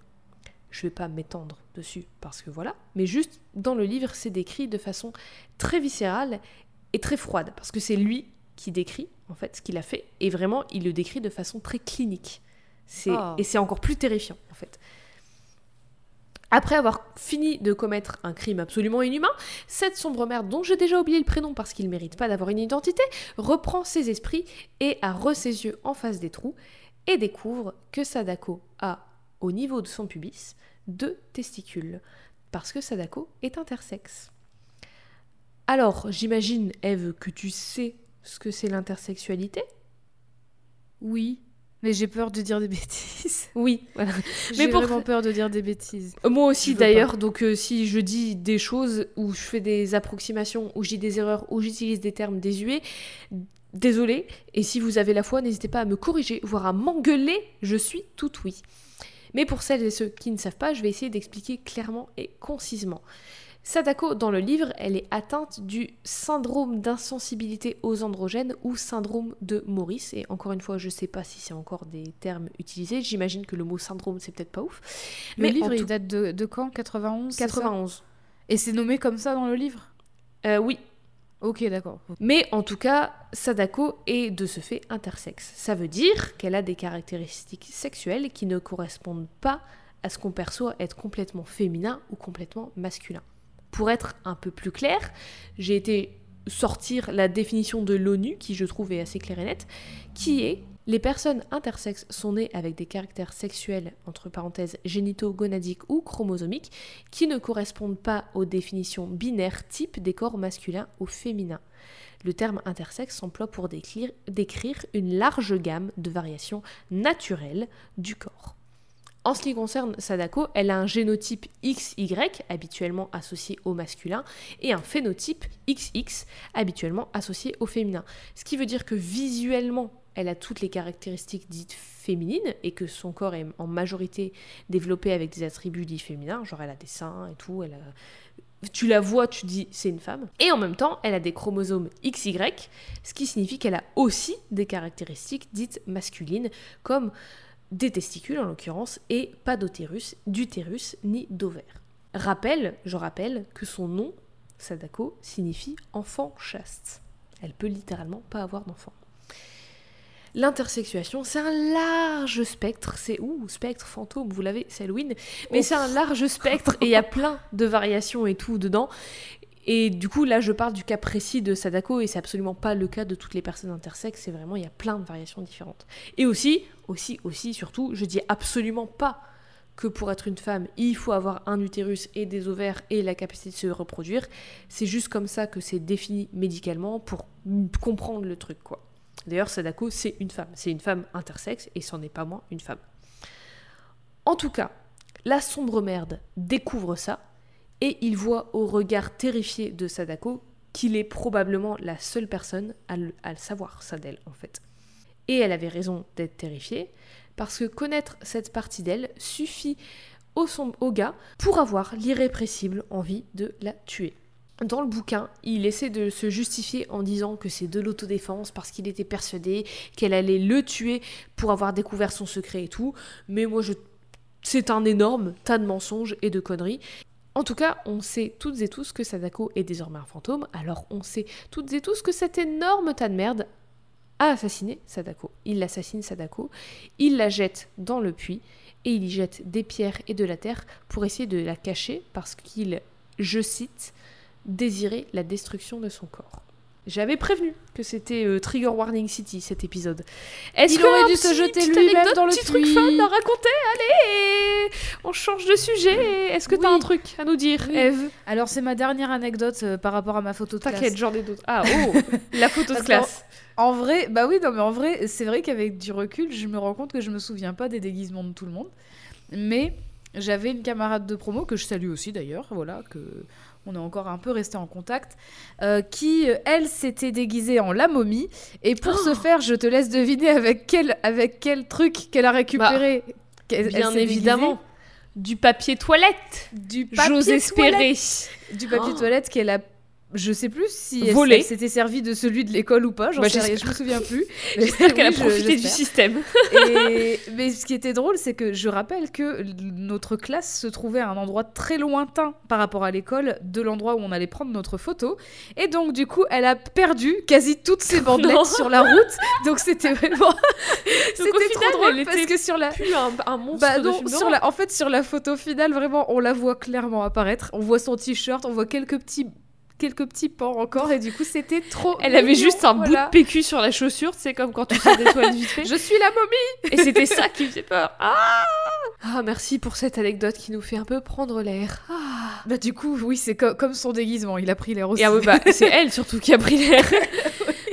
Je vais pas m'étendre dessus parce que voilà, mais juste dans le livre, c'est décrit de façon très viscérale et très froide parce que c'est lui qui décrit en fait ce qu'il a fait et vraiment il le décrit de façon très clinique. C'est Oh. et c'est encore plus terrifiant en fait. Après avoir fini de commettre un crime absolument inhumain, cette sombre merde dont j'ai déjà oublié le prénom parce qu'il mérite pas d'avoir une identité, reprend ses esprits et a re ses yeux en face des trous et découvre que Sadako a, au niveau de son pubis, deux testicules. Parce que Sadako est intersexe. Alors, j'imagine, Eve, que tu sais ce que c'est l'intersexualité? Oui. Mais j'ai peur de dire des bêtises. Oui, voilà. J'ai pour- vraiment peur de dire des bêtises. Euh, Moi aussi d'ailleurs, donc euh, si je dis des choses où je fais des approximations, où je dis des erreurs, où j'utilise des termes désuets, désolé. Et si vous avez la foi, n'hésitez pas à me corriger, voire à m'engueuler, je suis tout oui. Mais pour celles et ceux qui ne savent pas, je vais essayer d'expliquer clairement et concisement. Sadako, dans le livre, elle est atteinte du syndrome d'insensibilité aux androgènes ou syndrome de Maurice. Et encore une fois, je sais pas si c'est encore des termes utilisés. J'imagine que le mot syndrome, c'est peut-être pas ouf. Le Mais livre, il tout- date de, de quand? 91 c'est ça? 91. Et c'est nommé comme ça dans le livre? Euh, oui, Ok, d'accord. Mais en tout cas, Sadako est de ce fait intersexe. Ça veut dire qu'elle a des caractéristiques sexuelles qui ne correspondent pas à ce qu'on perçoit être complètement féminin ou complètement masculin. Pour être un peu plus clair, j'ai été sortir la définition de l'ONU, qui je trouve est assez claire et nette, qui est les personnes intersexes sont nées avec des caractères sexuels, entre parenthèses, génitaux, gonadiques ou chromosomiques, qui ne correspondent pas aux définitions binaires type des corps masculins ou féminins. Le terme intersexe s'emploie pour décrire, décrire une large gamme de variations naturelles du corps. En ce qui concerne Sadako, elle a un génotype XY, habituellement associé au masculin, et un phénotype XX, habituellement associé au féminin. Ce qui veut dire que visuellement, elle a toutes les caractéristiques dites féminine et que son corps est en majorité développé avec des attributs dits féminins, genre elle a des seins et tout, elle a... tu la vois, tu dis c'est une femme. Et en même temps, elle a des chromosomes XY, ce qui signifie qu'elle a aussi des caractéristiques dites masculines, comme des testicules en l'occurrence, et pas d'utérus, d'utérus ni d'ovaire. Rappel, je rappelle que son nom, Sadako, signifie enfant chaste. Elle peut littéralement pas avoir d'enfant. L'intersexuation, c'est un large spectre. C'est ouh, spectre, fantôme, vous l'avez, c'est Halloween. Mais c'est un large spectre et il y a plein de variations et tout dedans. Et du coup, là, je parle du cas précis de Sadako et c'est absolument pas le cas de toutes les personnes intersexes. C'est vraiment, il y a plein de variations différentes. Et aussi, aussi, aussi, surtout, je dis absolument pas que pour être une femme, il faut avoir un utérus et des ovaires et la capacité de se reproduire. C'est juste comme ça que c'est défini médicalement pour comprendre le truc, quoi. D'ailleurs, Sadako, c'est une femme. C'est une femme intersexe et c'en est pas moins une femme. En tout cas, la sombre merde découvre ça et il voit au regard terrifié de Sadako qu'il est probablement la seule personne à le, savoir, ça d'elle en fait. Et elle avait raison d'être terrifiée, parce que connaître cette partie d'elle suffit au, au gars pour avoir l'irrépressible envie de la tuer. Dans le bouquin, il essaie de se justifier en disant que c'est de l'autodéfense parce qu'il était persuadé qu'elle allait le tuer pour avoir découvert son secret et tout. Mais moi, je... c'est un énorme tas de mensonges et de conneries. En tout cas, on sait toutes et tous que Sadako est désormais un fantôme, alors on sait toutes et tous que cet énorme tas de merde a assassiné Sadako. Il assassine Sadako, il la jette dans le puits et il y jette des pierres et de la terre pour essayer de la cacher parce qu'il, je cite, désirait la destruction de son corps. J'avais prévenu que c'était euh, Trigger Warning City cet épisode. Est-ce qu'il aurait dû se jeter lui-même dans le petit truc fun à raconter Allez, on change de sujet. Est-ce que t'as un truc à nous dire, Eve Alors c'est ma dernière anecdote euh, par rapport à ma photo de classe. T'inquiète, j'en ai d'autres. Ah oh, la photo de classe. En vrai, bah oui, non mais en vrai, c'est vrai qu'avec du recul, je me rends compte que je me souviens pas des déguisements de tout le monde, mais j'avais une camarade de promo que je salue aussi d'ailleurs, voilà que on est encore un peu resté en contact, euh, qui, elle, s'était déguisée en la momie. Et pour ce oh faire, je te laisse deviner avec quel, avec quel truc qu'elle a récupéré. Bah, bien évidemment. Du papier toilette. Du papier J'ose espérer. Du papier oh. toilette qu'elle a je sais plus si elle, s'était servie de celui de l'école ou pas, j'en bah, sais rien, je me souviens plus. J'espère qu'elle a profité du système. Mais ce qui était drôle, c'est que je rappelle que notre classe se trouvait à un endroit très lointain par rapport à l'école de l'endroit où on allait prendre notre photo. Et donc, du coup, elle a perdu quasi toutes ses bandelettes sur la route. Donc, c'était vraiment. c'était trop drôle parce que sur la. Plus un, monstre bah, de sur la... En fait, sur la photo finale, vraiment, on la voit clairement apparaître. On voit son t-shirt, on voit quelques petits quelques petits pans encore et du coup c'était trop elle avait juste un bout de PQ sur la chaussure c'est comme quand tu sors des toilettes vite fait. Je suis la momie. Et c'était ça qui faisait peur. Ah, ah merci pour cette anecdote qui nous fait un peu prendre l'air. Ah. bah du coup oui c'est comme son déguisement il a pris l'air aussi et ah bah, c'est elle surtout qui a pris l'air.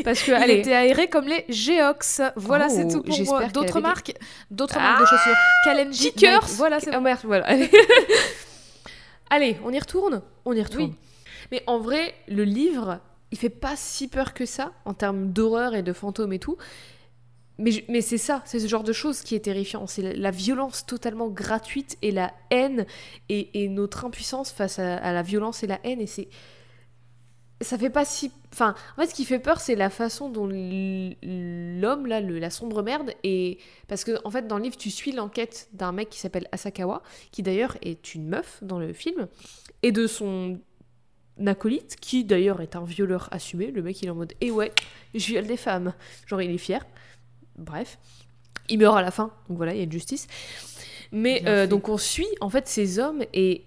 Parce que elle était aérée comme les Geox. Voilà c'est tout pour moi. d'autres marques d'autres marques de chaussures. Kalenji voilà c'est bon. voilà. Allez on y retourne? On y retourne mais en vrai, le livre, il fait pas si peur que ça, en termes d'horreur et de fantômes et tout. Mais, mais c'est ça, c'est ce genre de choses qui est terrifiant. C'est la, violence totalement gratuite et la haine et, notre impuissance face à, la violence et la haine. Et c'est. Ça fait pas si. Enfin, en fait, ce qui fait peur, c'est la façon dont l'homme, là, le, la sombre merde, et Parce que, en fait, dans le livre, tu suis l'enquête d'un mec qui s'appelle Asakawa, qui d'ailleurs est une meuf dans le film, et de son acolyte, qui d'ailleurs est un violeur assumé. Le mec, il est en mode, eh ouais, je viole des femmes. Genre, il est fier. Bref. Il meurt à la fin, donc voilà, il y a une justice. Mais euh, donc on suit en fait ces hommes et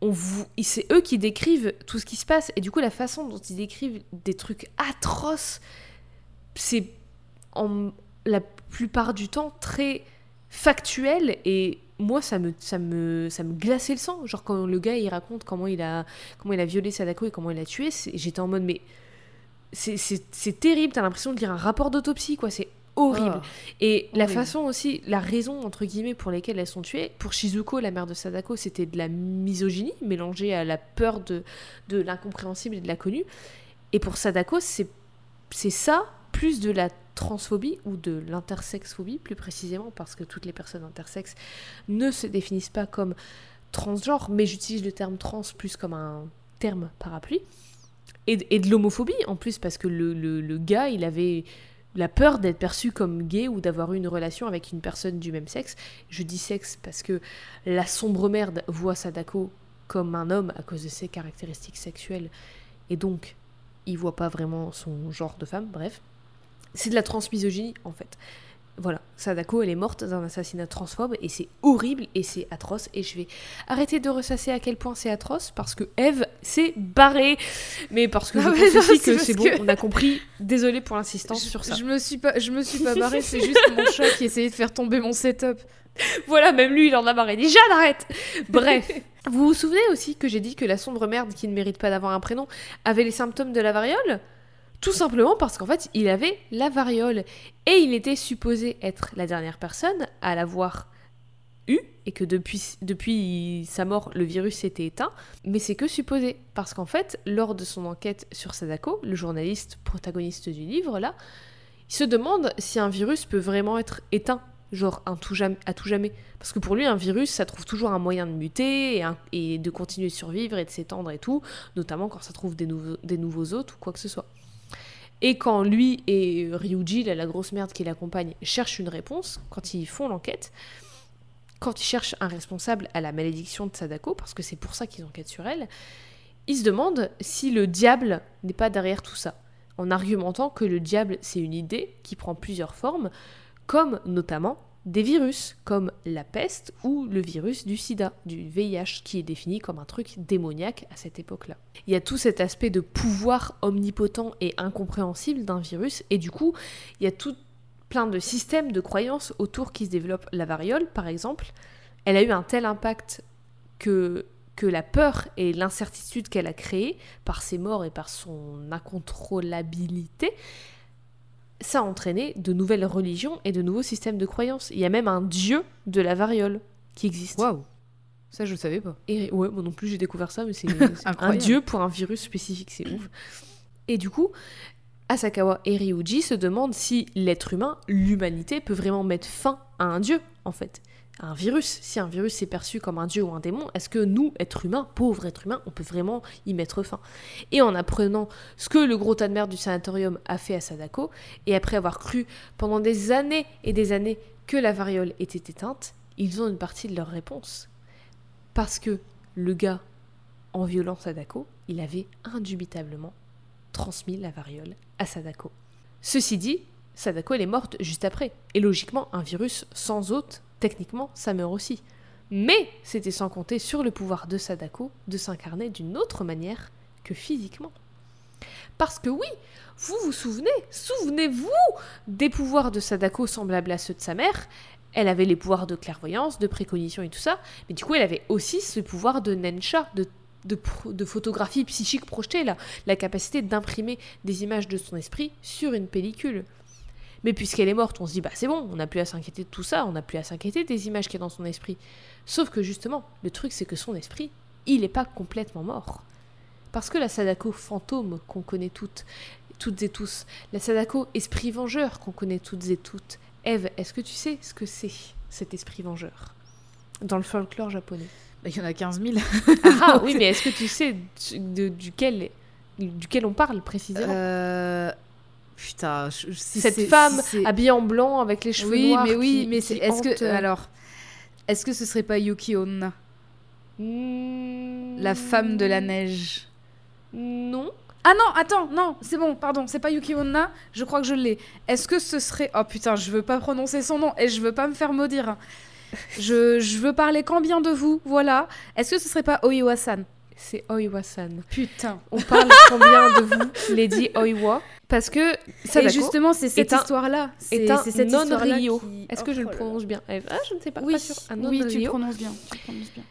on vous, c'est eux qui décrivent tout ce qui se passe et du coup la façon dont ils décrivent des trucs atroces, c'est en la plupart du temps très factuel et moi ça me ça me ça me glaçait le sang. Genre quand le gars il raconte comment il a comment il a violé Sadako et comment il l'a tué j'étais en mode mais c'est terrible. T'as l'impression de lire un rapport d'autopsie quoi. C'est horrible. Oh, et la façon aussi la raison entre guillemets pour lesquelles elles sont tuées pour Shizuko la mère de Sadako c'était de la misogynie mélangée à la peur de de l'incompréhensible et de l'inconnu. Et pour Sadako c'est c'est ça plus de la transphobie ou de l'intersexphobie plus précisément parce que toutes les personnes intersexes ne se définissent pas comme transgenre, mais j'utilise le terme trans plus comme un terme parapluie. Et, de l'homophobie en plus parce que le, le, gars il avait la peur d'être perçu comme gay ou d'avoir une relation avec une personne du même sexe. Je dis sexe parce que la sombre merde voit Sadako comme un homme à cause de ses caractéristiques sexuelles et donc il voit pas vraiment son genre de femme, bref. C'est de la transmisogynie en fait. Voilà, Sadako, elle est morte d'un assassinat transphobe et c'est horrible et c'est atroce. Et je vais arrêter de ressasser à quel point c'est atroce parce que Eve s'est barrée. Mais parce que je pense aussi que c'est bon, on a compris. Désolée pour l'insistance sur ça. Je me suis pas, je me suis pas barrée, c'est juste mon chat qui essayait de faire tomber mon setup. Voilà, même lui, il en a marre. Il dit Jeanne, arrête Bref. vous vous souvenez aussi que j'ai dit que la sombre merde qui ne mérite pas d'avoir un prénom avait les symptômes de la variole? Tout simplement parce qu'en fait, il avait la variole. Et il était supposé être la dernière personne à l'avoir eu, et que depuis, sa mort, le virus s'était éteint. Mais c'est que supposé. Parce qu'en fait, lors de son enquête sur Sadako, le journaliste protagoniste du livre, là, il se demande si un virus peut vraiment être éteint genre à tout jamais. Parce que pour lui, un virus, ça trouve toujours un moyen de muter et, de continuer de survivre et de s'étendre et tout, notamment quand ça trouve des nouveaux hôtes ou quoi que ce soit. Et quand lui et Ryuji, la grosse merde qui l'accompagne, cherchent une réponse, quand ils font l'enquête, quand ils cherchent un responsable à la malédiction de Sadako, parce que c'est pour ça qu'ils enquêtent sur elle, ils se demandent si le diable n'est pas derrière tout ça, en argumentant que le diable c'est une idée qui prend plusieurs formes, comme notamment des virus comme la peste ou le virus du sida, du VIH, qui est défini comme un truc démoniaque à cette époque-là. Il y a tout cet aspect de pouvoir omnipotent et incompréhensible d'un virus, et du coup, il y a tout plein de systèmes de croyances autour qui se développent. La variole, par exemple, elle a eu un tel impact que que la peur et l'incertitude qu'elle a créée par ses morts et par son incontrôlabilité, ça a entraîné de nouvelles religions et de nouveaux systèmes de croyances. Il y a même un dieu de la variole qui existe. Waouh Ça, je ne savais pas. Et ouais, moi non plus, j'ai découvert ça, mais c'est un dieu pour un virus spécifique, c'est ouf. Et du coup, Asakawa et Ryuji se demandent si l'être humain, l'humanité, peut vraiment mettre fin à un dieu, en fait un virus. Si un virus est perçu comme un dieu ou un démon, est-ce que nous, êtres humains, pauvres êtres humains, on peut vraiment y mettre fin? Et en apprenant ce que le gros tas de merde du sanatorium a fait à Sadako, et après avoir cru pendant des années et des années que la variole était éteinte, ils ont une partie de leur réponse. Parce que le gars, en violant Sadako, il avait indubitablement transmis la variole à Sadako. Ceci dit, Sadako elle est morte juste après. Et logiquement, un virus sans hôte techniquement, ça meurt aussi. Mais c'était sans compter sur le pouvoir de Sadako de s'incarner d'une autre manière que physiquement. Parce que oui, vous vous souvenez, souvenez-vous des pouvoirs de Sadako semblables à ceux de sa mère. Elle avait les pouvoirs de clairvoyance, de précognition et tout ça, mais du coup elle avait aussi ce pouvoir de Nensha, de, photographie psychique projetée, la capacité d'imprimer des images de son esprit sur une pellicule. Mais puisqu'elle est morte, on se dit, bah c'est bon, on n'a plus à s'inquiéter de tout ça, on n'a plus à s'inquiéter des images qu'il y a dans son esprit. Sauf que justement, le truc c'est que son esprit, il n'est pas complètement mort. Parce que la Sadako fantôme qu'on connaît toutes, toutes et tous, la Sadako esprit vengeur qu'on connaît toutes et toutes, Eve, est-ce que tu sais ce que c'est cet esprit vengeur? Dans le folklore japonais bah, Il y en a 15 000. ah, ah oui, mais est-ce que tu sais duquel, duquel on parle précisément? Euh, Putain, cette femme habillée en blanc avec les cheveux oui, noirs. Mais oui, mais c'est est-ce que alors est-ce que ce serait pas Yuki Onna hmm. La femme de la neige. Non. Ah non, attends, non, c'est bon, pardon, c'est pas Yuki Onna, je crois que je l'ai. Est-ce que ce serait Oh putain, je veux pas prononcer son nom et je veux pas me faire maudire. je, je veux parler quand bien de vous, voilà. Est-ce que ce serait pas Oiwa-san? C'est Oiwa-san. Putain. On parle combien de vous, Lady Oiwa? Parce que Et justement, c'est cette histoire-là. C'est cette non-rio. Est-ce que je le oh prononce bien? Ah, je ne sais pas. Oui, pas sûr. oui tu le prononces bien. Tu prononces bien.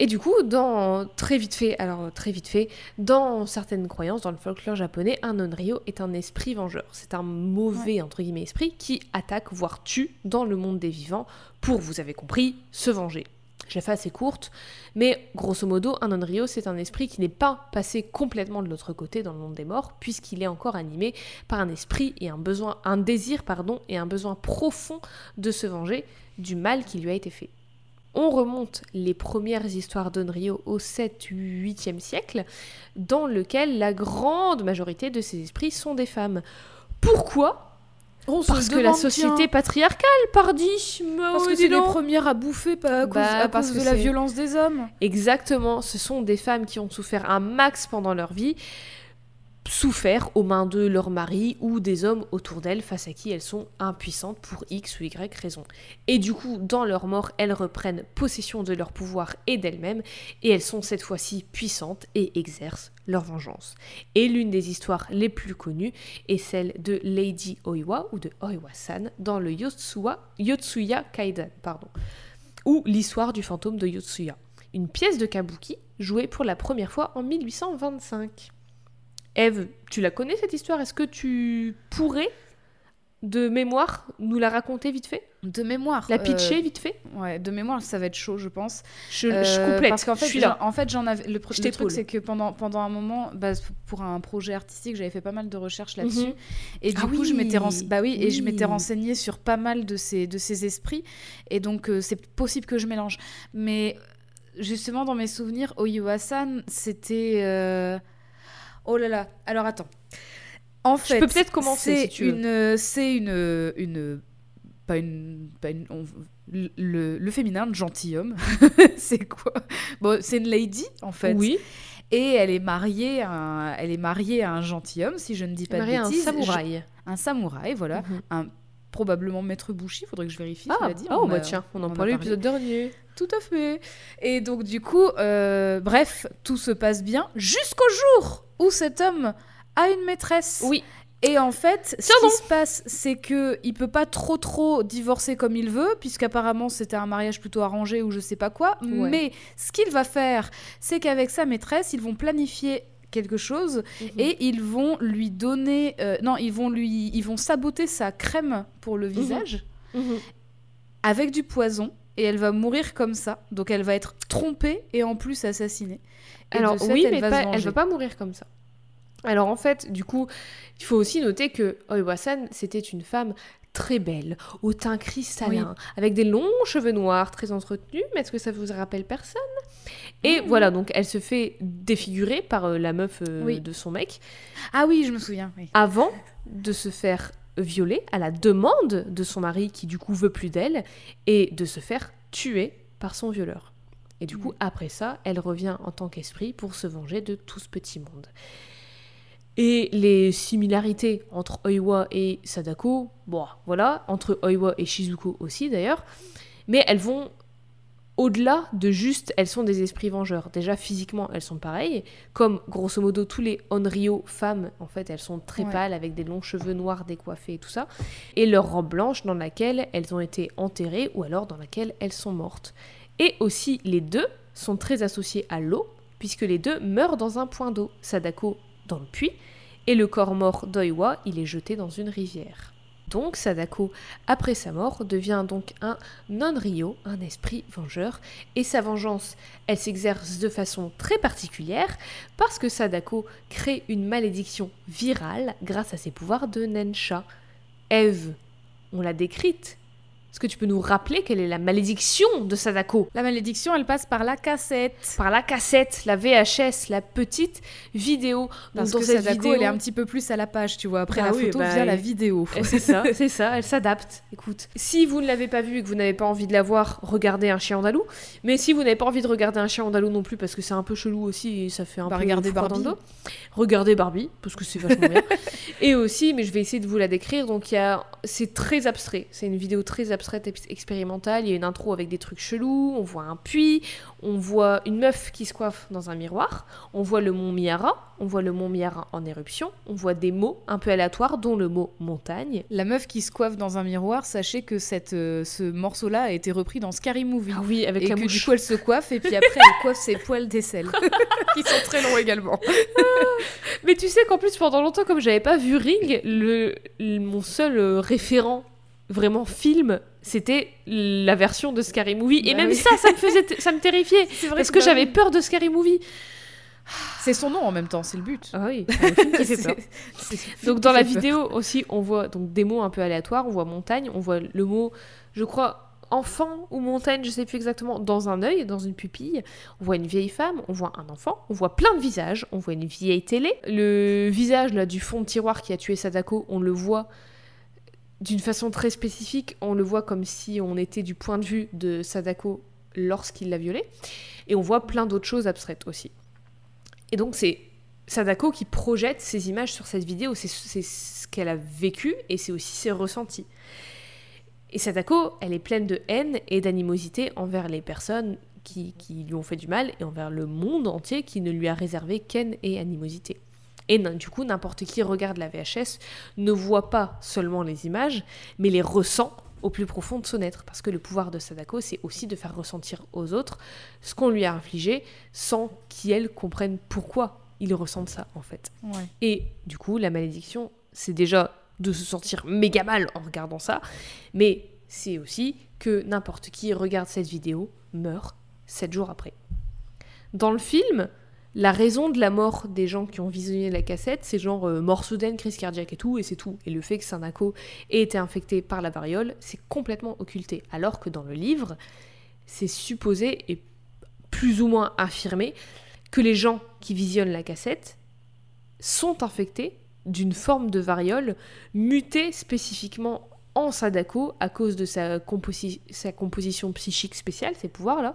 Et du coup, dans très vite fait, alors très vite fait, dans certaines croyances, dans le folklore japonais, un non-rio est un esprit vengeur. C'est un mauvais entre guillemets esprit qui attaque, voire tue dans le monde des vivants pour, vous avez compris, se venger. Je la fais assez courte, mais grosso modo, un Onryo, c'est un esprit qui n'est pas passé complètement de l'autre côté dans le monde des morts, puisqu'il est encore animé par un esprit et un besoin, un désir, pardon, et un besoin profond de se venger du mal qui lui a été fait. On remonte les premières histoires d'Onryo au 7-8e siècle, dans lequel la grande majorité de ces esprits sont des femmes. Pourquoi? On Parce que la société tiens, patriarcale, pardi Parce que c'est les premières à bouffer pas à cause, Bah, à parce cause de la violence des hommes. Exactement, ce sont des femmes qui ont souffert un max pendant leur vie, souffert aux mains de leur mari ou des hommes autour d'elles face à qui elles sont impuissantes pour X ou Y raison. Et du coup, dans leur mort, elles reprennent possession de leur pouvoir et d'elles-mêmes, et elles sont cette fois-ci puissantes et exercent leur vengeance. Et l'une des histoires les plus connues est celle de Lady Oiwa ou de Oiwa-san dans le Yotsuya, pardon, ou l'histoire du fantôme de Yotsuya une pièce de kabuki jouée pour la première fois en 1825. Eve, tu la connais cette histoire? Est-ce que tu pourrais, de mémoire, nous la raconter vite fait? De mémoire. La euh, pitcher vite fait? Ouais, de mémoire, ça va être chaud, je pense. je, Euh, je complète, Parce qu'en fait, je suis là. j'en- en fait, j'en avais. Le, pr- Je le truc, c'est que pendant, pendant un moment, bah, pour un projet artistique, j'avais fait pas mal de recherches là-dessus. Mhm. Et du Ah coup, je m'étais rense- bah oui, et je oui. m'étais renseignée sur pas mal de ces, de ces esprits. Et donc, euh, c'est possible que je mélange. Mais justement, dans mes souvenirs, Oyuwa-san, c'était. euh, Oh là là. Alors, attends. En Je fait, peux peut-être commencer, c'est si tu veux. une, c'est une, une, pas une, pas une- on- le, le féminin, le gentilhomme. c'est quoi? Bon, c'est une lady en fait. Oui, Et elle est mariée, à un, elle est mariée à un gentilhomme, si je ne dis pas Marie de un bêtises. samouraï. Je- un samouraï, voilà. Mhm. Un probablement maître bouchi, faudrait que je vérifie. Ah, dit, oh, on bah a- tiens, on en a parlait l'épisode dernier. Tout à fait. Et donc du coup, euh, bref, tout se passe bien jusqu'au jour où cet homme a une maîtresse. Oui, Et en fait, ce qui se passe, c'est que il peut pas trop trop divorcer comme il veut, puisqu'apparemment c'était un mariage plutôt arrangé ou je sais pas quoi. Ouais. Mais ce qu'il va faire, c'est qu'avec sa maîtresse, ils vont planifier quelque chose Mhm. et ils vont lui donner, euh, non, ils vont lui, ils vont saboter sa crème pour le visage Mhm. avec du poison. Et elle va mourir comme ça. Donc elle va être trompée et en plus assassinée. Et Alors fait, oui, elle mais va pas- elle va pas mourir comme ça. Alors en fait, du coup, il faut aussi noter que Oiwa-san, c'était une femme très belle, au teint cristallin, avec des longs cheveux noirs, très entretenus, mais est-ce que ça vous rappelle personne? Et Mhm. voilà, donc elle se fait défigurer par euh, la meuf euh, Oui. de son mec, Ah oui, je me souviens. oui. avant de se faire violer à la demande de son mari qui du coup veut plus d'elle, et de se faire tuer par son violeur. Et du coup, après ça, elle revient en tant qu'esprit pour se venger de tout ce petit monde. Et les similarités entre Oiwa et Sadako, bon, voilà, entre Oiwa et Shizuko aussi d'ailleurs, mais elles vont au-delà de juste, elles sont des esprits vengeurs. Déjà, physiquement, elles sont pareilles, comme grosso modo tous les Onryo femmes, en fait, elles sont très Ouais. pâles avec des longs cheveux noirs décoiffés et tout ça, et leur robe blanche dans laquelle elles ont été enterrées ou alors dans laquelle elles sont mortes. Et aussi, les deux sont très associés à l'eau, puisque les deux meurent dans un point d'eau. Sadako dans le puits, et le corps mort d'Oiwa, il est jeté dans une rivière. Donc Sadako, après sa mort, devient donc un non-rio, un esprit vengeur, et sa vengeance, elle s'exerce de façon très particulière, parce que Sadako crée une malédiction virale grâce à ses pouvoirs de Nensha. Eve, on l'a décrite. Est-ce que tu peux nous rappeler quelle est la malédiction de Sadako? La malédiction, elle passe par la cassette. Par la cassette, la VHS, la petite vidéo. Parce Donc, que dans cette Sadako, vidéo, elle est un petit peu plus à la page, tu vois. Après Bah la oui, photo bah, vient la vidéo. Et C'est ça, c'est ça, elle s'adapte. Écoute, si vous ne l'avez pas vue et que vous n'avez pas envie de la voir, regardez un chien andalou. Mais si vous n'avez pas envie de regarder un chien andalou non plus parce que c'est un peu chelou aussi et ça fait un Bah, peu regardez dans le Barbie. dos, regardez Barbie parce que c'est vachement bien. Et aussi, mais je vais essayer de vous la décrire. Donc y a, c'est très abstrait. C'est une vidéo très abstraite, ex- expérimentale. Il y a une intro avec des trucs chelous. On voit un puits. On voit une meuf qui se coiffe dans un miroir. On voit le mont Miara. On voit le mont Miara en éruption. On voit des mots un peu aléatoires, dont le mot montagne. La meuf qui se coiffe dans un miroir, sachez que cette, euh, ce morceau-là a été repris dans Scary Movie. Ah oui, avec et la que du coup elle se coiffe et puis après elle coiffe ses poils d'aisselle qui sont très longs également. Mais tu sais qu'en plus, pendant longtemps, comme j'avais pas vu Ring, le, le- mon seul euh, référent vraiment film c'était la version de Scary Movie. et Bah même oui. ça, ça me faisait, ça me terrifiait. C'est vrai Parce que bah j'avais peur de Scary Movie. C'est son nom en même temps, c'est le but. Ah oui, qui fait peur. Donc dans la peur. vidéo aussi, on voit donc des mots un peu aléatoires, on voit montagne, on voit le mot, je crois, enfant ou montagne, je sais plus exactement, dans un œil, dans une pupille. On voit une vieille femme, on voit un enfant, on voit plein de visages, on voit une vieille télé. Le visage là du fond de tiroir qui a tué Sadako, on le voit d'une façon très spécifique, on le voit comme si on était du point de vue de Sadako lorsqu'il l'a violée. Et on voit plein d'autres choses abstraites aussi. Et donc c'est Sadako qui projette ces images sur cette vidéo, c'est ce qu'elle a vécu et c'est aussi ses ressentis. Et Sadako, elle est pleine de haine et d'animosité envers les personnes qui, qui lui ont fait du mal et envers le monde entier qui ne lui a réservé qu'haine et animosité. Et du coup, n'importe qui regarde la VHS ne voit pas seulement les images, mais les ressent au plus profond de son être. Parce que le pouvoir de Sadako, c'est aussi de faire ressentir aux autres ce qu'on lui a infligé sans qu'elles comprennent pourquoi ils ressentent ça, en fait. Ouais. Et du coup, la malédiction, c'est déjà de se sentir méga mal en regardant ça, mais c'est aussi que n'importe qui regarde cette vidéo meurt sept jours après. Dans le film, la raison de la mort des gens qui ont visionné la cassette, c'est genre euh, mort soudaine, crise cardiaque et tout, et c'est tout. Et le fait que Sanako ait été infecté par la variole, c'est complètement occulté. Alors que dans le livre, c'est supposé et plus ou moins affirmé que les gens qui visionnent la cassette sont infectés d'une forme de variole mutée spécifiquement en Sadako à cause de sa, sa composition psychique spéciale, ses pouvoirs-là,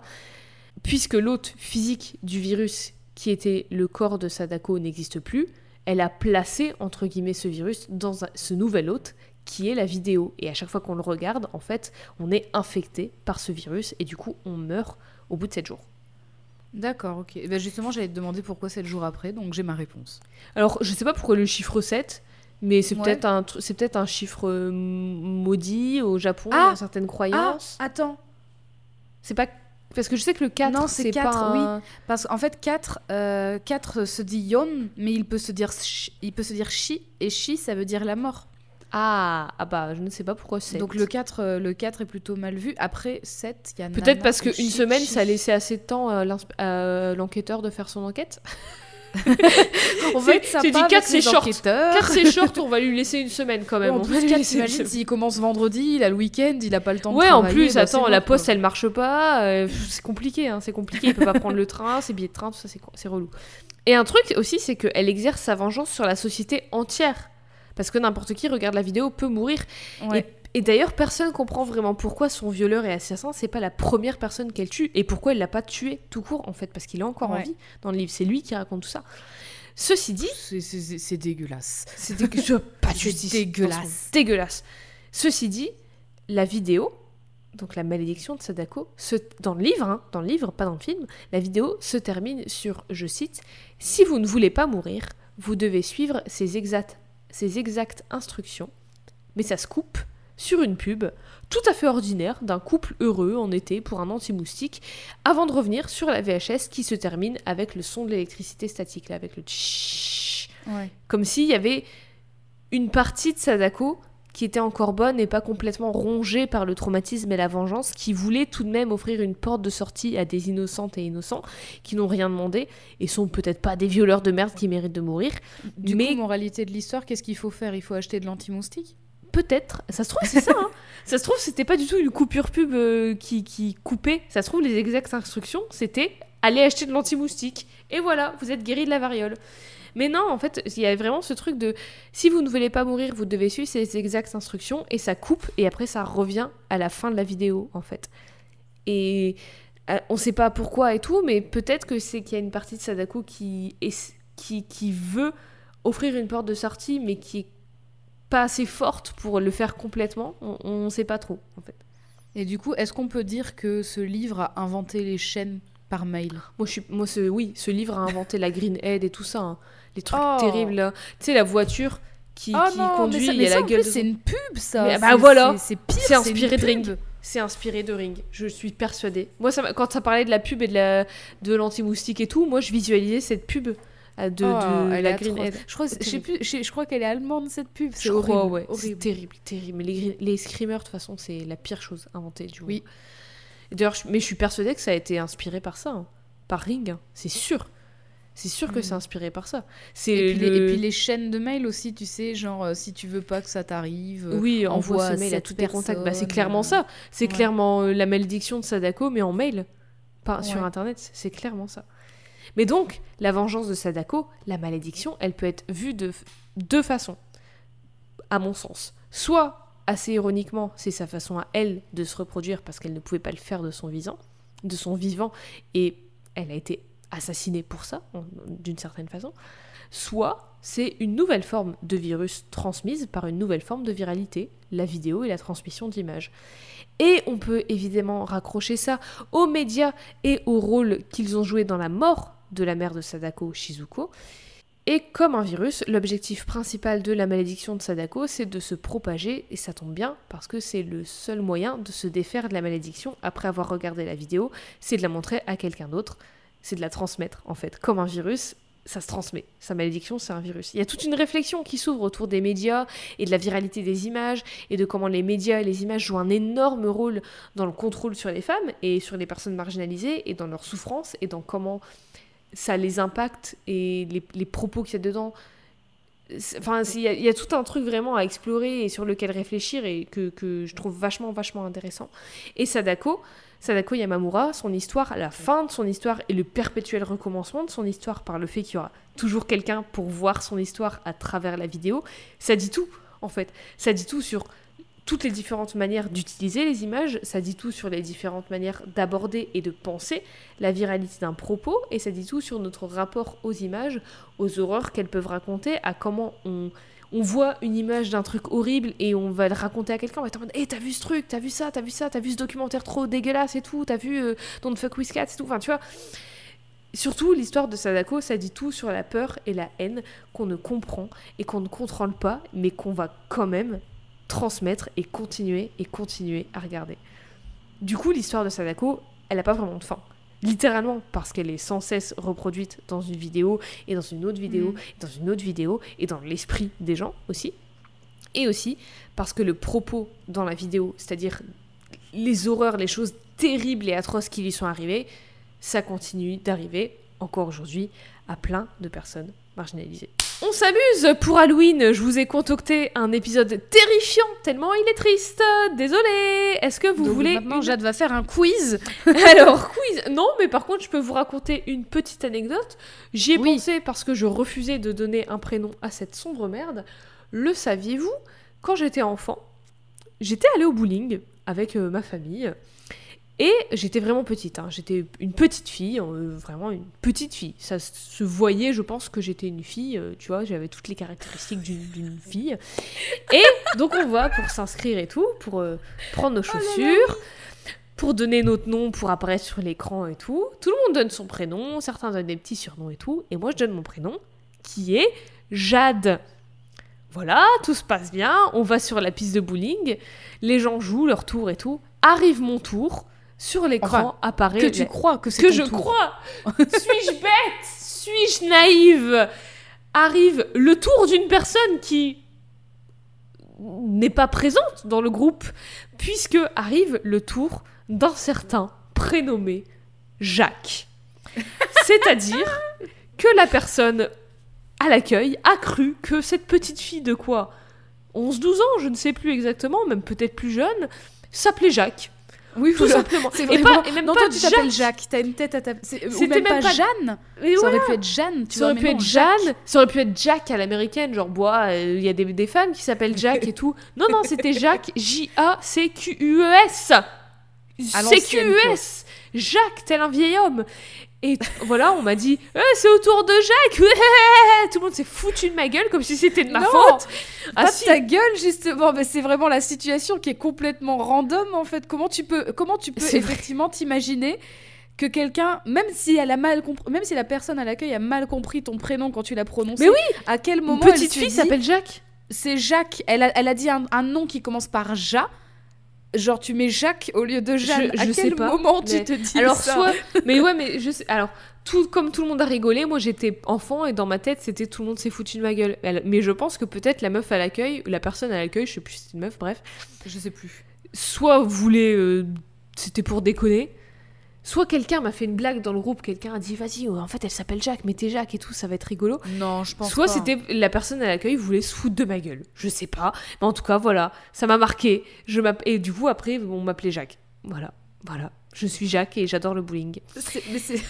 puisque l'hôte physique du virus qui était le corps de Sadako n'existe plus, elle a placé, entre guillemets, ce virus dans un- ce nouvel hôte qui est la vidéo. Et à chaque fois qu'on le regarde, en fait, on est infecté par ce virus et du coup, on meurt au bout de 7 jours. D'accord, ok. Eh ben justement, j'allais te demander pourquoi 7 jours après, donc j'ai ma réponse. Alors, je sais pas pourquoi le chiffre 7, mais c'est Ouais. peut-être un, tr- c'est peut-être un chiffre euh, maudit au Japon, Ah dans certaines croyances. attends. C'est pas. Parce que je sais que le 4, Non, c'est c'est pas. 4, un- Parce qu'en fait, 4, euh, 4 se dit yon, mais il peut se dire shi, il peut se dire shi, et shi, ça veut dire la mort. Ah, ah bah, je ne sais pas pourquoi 7. Donc le 4, euh, le 4 est plutôt mal vu. Après 7, il y a Peut-être parce qu'une semaine, Shi. ça a laissé assez de temps à l'enquêteur de faire son enquête. On C'est- va être c'est sympa dit avec les short. enquêteurs. 4 c'est short, on va lui laisser une semaine quand même. en on va plus, lui 4, laisser une t'imagines, semaine. s'il commence vendredi, il a le week-end, il a pas le temps de Ouais, en travailler. plus, bah, attends, la bon, poste, quoi. elle marche pas. euh, c'est compliqué, hein, c'est compliqué. Il peut pas prendre le train, ses billets de train, tout ça, c'est c'est relou. Et un truc aussi, c'est qu'elle exerce sa vengeance sur la société entière. Parce que n'importe qui regarde la vidéo peut mourir. Ouais. Et d'ailleurs, personne comprend vraiment pourquoi son violeur et assassin, c'est pas la première personne qu'elle tue. Et pourquoi elle l'a pas tué tout court, en fait. Parce qu'il est encore en Ouais. vie dans le livre. C'est lui qui raconte tout ça. Ceci dit, C'est- dégueulasse. c'est dégueu- pas de justice. dégueulasse. Dégueulasse. Ceci dit, la vidéo, donc la malédiction de Sadako, se, dans le livre, hein, dans le livre, pas dans le film, la vidéo se termine sur, je cite, Si vous ne voulez pas mourir, vous devez suivre ces exactes, ces exactes instructions. Mais ça se coupe sur une pub tout à fait ordinaire d'un couple heureux en été pour un anti-moustique, avant de revenir sur la VHS qui se termine avec le son de l'électricité statique, là, avec le tchhh Ouais. comme s'il y avait une partie de Sadako qui était encore bonne et pas complètement rongée par le traumatisme et la vengeance, qui voulait tout de même offrir une porte de sortie à des innocentes et innocents qui n'ont rien demandé et sont peut-être pas des violeurs de merde qui méritent de mourir. Du Mais- coup, moralité de l'histoire, qu'est-ce qu'il faut faire? Il faut acheter de l'anti-moustique? Peut-être, ça se trouve c'est ça. hein. Ça se trouve c'était pas du tout une coupure pub euh, qui, qui coupait. Ça se trouve les exactes instructions c'était aller acheter de l'anti-moustique et voilà vous êtes guéri de la variole. Mais non en fait il y a vraiment ce truc de si vous ne voulez pas mourir vous devez suivre ces exactes instructions et ça coupe et après ça revient à la fin de la vidéo en fait. Et euh, on sait pas pourquoi et tout mais peut-être que c'est qu'il y a une partie de Sadako qui est, qui qui veut offrir une porte de sortie mais qui est pas assez forte pour le faire complètement. On, on sait pas trop, en fait. Et du coup, est-ce qu'on peut dire que ce livre a inventé les chaînes par mail? Moi, je suis, moi, ce, oui, ce livre a inventé la Green Head et tout ça, hein. les trucs Oh. terribles. là. Tu sais, la voiture qui, Oh qui non, conduit, mais ça, il y a ça, la gueule. de- c'est une pub, ça. Mais bah voilà. c'est- pire. C'est inspiré de Ring. C'est inspiré de Ring. Je suis persuadée. Moi, ça, quand ça parlait de la pub et de la de l'anti-moustique et tout, moi, je visualisais cette pub de, Oh, de elle la. Greenhead. Je crois, je sais plus, je, je crois qu'elle est allemande cette pub. C'est horrible. crois, ouais. C'est horrible. terrible, terrible. Mais les, les screamers, de toute façon, c'est la pire chose inventée du Oui. monde. D'ailleurs, mais je suis persuadée que ça a été inspiré par ça, hein. par Ring, hein. c'est sûr. C'est sûr que Mm. c'est inspiré par ça. C'est Et puis, le- les, et puis les chaînes de mail aussi, tu sais, genre euh, si tu veux pas que ça t'arrive. euh, Oui, envoie envoie ce mail à tous tes contacts. Bah, c'est clairement euh, ça. C'est ouais. clairement euh, la malédiction de Sadako, mais en mail. Pas sur. Internet. C'est clairement ça. Mais donc, la vengeance de Sadako, la malédiction, elle peut être vue de deux façons, à mon sens. Soit, assez ironiquement, c'est sa façon à elle de se reproduire parce qu'elle ne pouvait pas le faire de son vivant, de son vivant, et elle a été assassinée pour ça, d'une certaine façon. Soit, c'est une nouvelle forme de virus transmise par une nouvelle forme de viralité, la vidéo et la transmission d'images. Et on peut évidemment raccrocher ça aux médias et au rôle qu'ils ont joué dans la mort de la mère de Sadako, Shizuko. Et comme un virus, l'objectif principal de la malédiction de Sadako, c'est de se propager, et ça tombe bien, parce que c'est le seul moyen de se défaire de la malédiction après avoir regardé la vidéo, c'est de la montrer à quelqu'un d'autre, c'est de la transmettre en fait. Comme un virus, ça se transmet. Sa malédiction, c'est un virus. Il y a toute une réflexion qui s'ouvre autour des médias et de la viralité des images et de comment les médias et les images jouent un énorme rôle dans le contrôle sur les femmes et sur les personnes marginalisées et dans leur souffrance et dans comment ça les impacte et les, les propos qu'il y a dedans. Enfin, c'est- il y, a- il y a tout un truc vraiment à explorer et sur lequel réfléchir et que, que je trouve vachement, vachement intéressant. Et Sadako, Sadako Yamamura, son histoire, la fin de son histoire et le perpétuel recommencement de son histoire par le fait qu'il y aura toujours quelqu'un pour voir son histoire à travers la vidéo, ça dit tout, en fait. Ça dit tout sur toutes les différentes manières d'utiliser les images, ça dit tout sur les différentes manières d'aborder et de penser la viralité d'un propos, et ça dit tout sur notre rapport aux images, aux horreurs qu'elles peuvent raconter, à comment on, on voit une image d'un truc horrible et on va le raconter à quelqu'un, on va être en mode Hé, t'as vu ce truc, t'as vu ça, t'as vu ça, t'as vu ce documentaire trop dégueulasse et tout, t'as vu euh, Don't Fuck With et tout, enfin tu vois. Surtout, l'histoire de Sadako, ça dit tout sur la peur et la haine qu'on ne comprend et qu'on ne contrôle pas, mais qu'on va quand même transmettre et continuer et continuer à regarder. Du coup, l'histoire de Sadako, elle n'a pas vraiment de fin. Littéralement, parce qu'elle est sans cesse reproduite dans une vidéo, et dans une autre vidéo, Mm. et dans une autre vidéo, et dans l'esprit des gens aussi. Et aussi parce que le propos dans la vidéo, c'est-à-dire les horreurs, les choses terribles et atroces qui lui sont arrivées, ça continue d'arriver encore aujourd'hui à plein de personnes marginalisées. On s'amuse pour Halloween. Je vous ai concocté un épisode terrifiant tellement il est triste. Désolé. Est-ce que vous Donc voulez maintenant, une- Jade va faire un quiz. alors, quiz Non, mais par contre, je peux vous raconter une petite anecdote. J'y ai Oui. pensé parce que je refusais de donner un prénom à cette sombre merde. Le saviez-vous? Quand j'étais enfant, j'étais allée au bowling avec euh, ma famille. Et j'étais vraiment petite, hein. j'étais une petite fille, euh, vraiment une petite fille. Ça se voyait, je pense que j'étais une fille, euh, tu vois, j'avais toutes les caractéristiques d'une fille. Et donc on va pour s'inscrire et tout, pour euh, prendre nos chaussures, pour donner notre nom, pour apparaître sur l'écran et tout. Tout le monde donne son prénom, certains donnent des petits surnoms et tout. Et moi je donne mon prénom, qui est Jade. Voilà, tout se passe bien, on va sur la piste de bowling, les gens jouent leur tour et tout. Arrive mon tour, sur l'écran Enfin, apparaît Que tu crois que c'est que je tour. crois. Suis-je bête? Suis-je naïve? Arrive le tour d'une personne qui n'est pas présente dans le groupe, puisque arrive le tour d'un certain prénommé Jacques. C'est-à-dire que la personne à l'accueil a cru que cette petite fille de quoi? 11-12 ans, je ne sais plus exactement, même peut-être plus jeune, s'appelait Jacques. Oui, Tout simplement. C'est Et, pas, et même non, pas toi, tu t'appelles Jacques. T'as une tête à ta. c'est- Ou C'était même, même pas, pas- Jeanne. Mais Ça voilà. aurait pu être Jeanne. Tu Ça aurait pu être Jeanne, ça aurait pu être Jack à l'américaine, genre bois, euh, il y a des, des femmes qui s'appellent Jack et tout. Non, non, c'était Jacques, J-A-C-Q-U-E-S. C-Q-U-E-S. Jacques, tel un vieil homme. Et voilà, on m'a dit, Eh, c'est au tour de Jacques. Tout le monde s'est foutu de ma gueule comme si c'était de ma Non, faute. Pas Ah de si. ta gueule justement, mais c'est vraiment la situation qui est complètement random en fait. Comment tu peux, comment tu peux effectivement t'imaginer que quelqu'un, même si elle a mal compris, même si la personne à l'accueil a mal compris ton prénom quand tu l'as prononcé, Mais oui, à quel Une moment elle petite fille s'appelle Jacques. c'est Jacques. Elle a, elle a dit un, un nom qui commence par Ja. Genre, tu mets Jacques au lieu de Jeanne. Je- à quel sais pas, moment mais- tu te dis Alors ça soit, mais ouais, mais je sais. Alors tout comme tout le monde a rigolé, moi j'étais enfant et dans ma tête c'était tout le monde s'est foutu de ma gueule. Mais je pense que peut-être la meuf à l'accueil, la personne à l'accueil, je sais plus si c'est une meuf, bref, Je sais plus. soit voulait, euh, c'était pour déconner. Soit quelqu'un m'a fait une blague dans le groupe, quelqu'un a dit vas-y, en fait elle s'appelle Jacques, mettez Jacques et tout, ça va être rigolo. Non, je pense Soit c'était la personne à l'accueil voulait se foutre de ma gueule, je sais pas. Mais en tout cas voilà, ça m'a marqué. Je et du coup après on m'appelait Jacques. Voilà, voilà. Je suis Jacques et j'adore le bowling. C'est- mais c'est.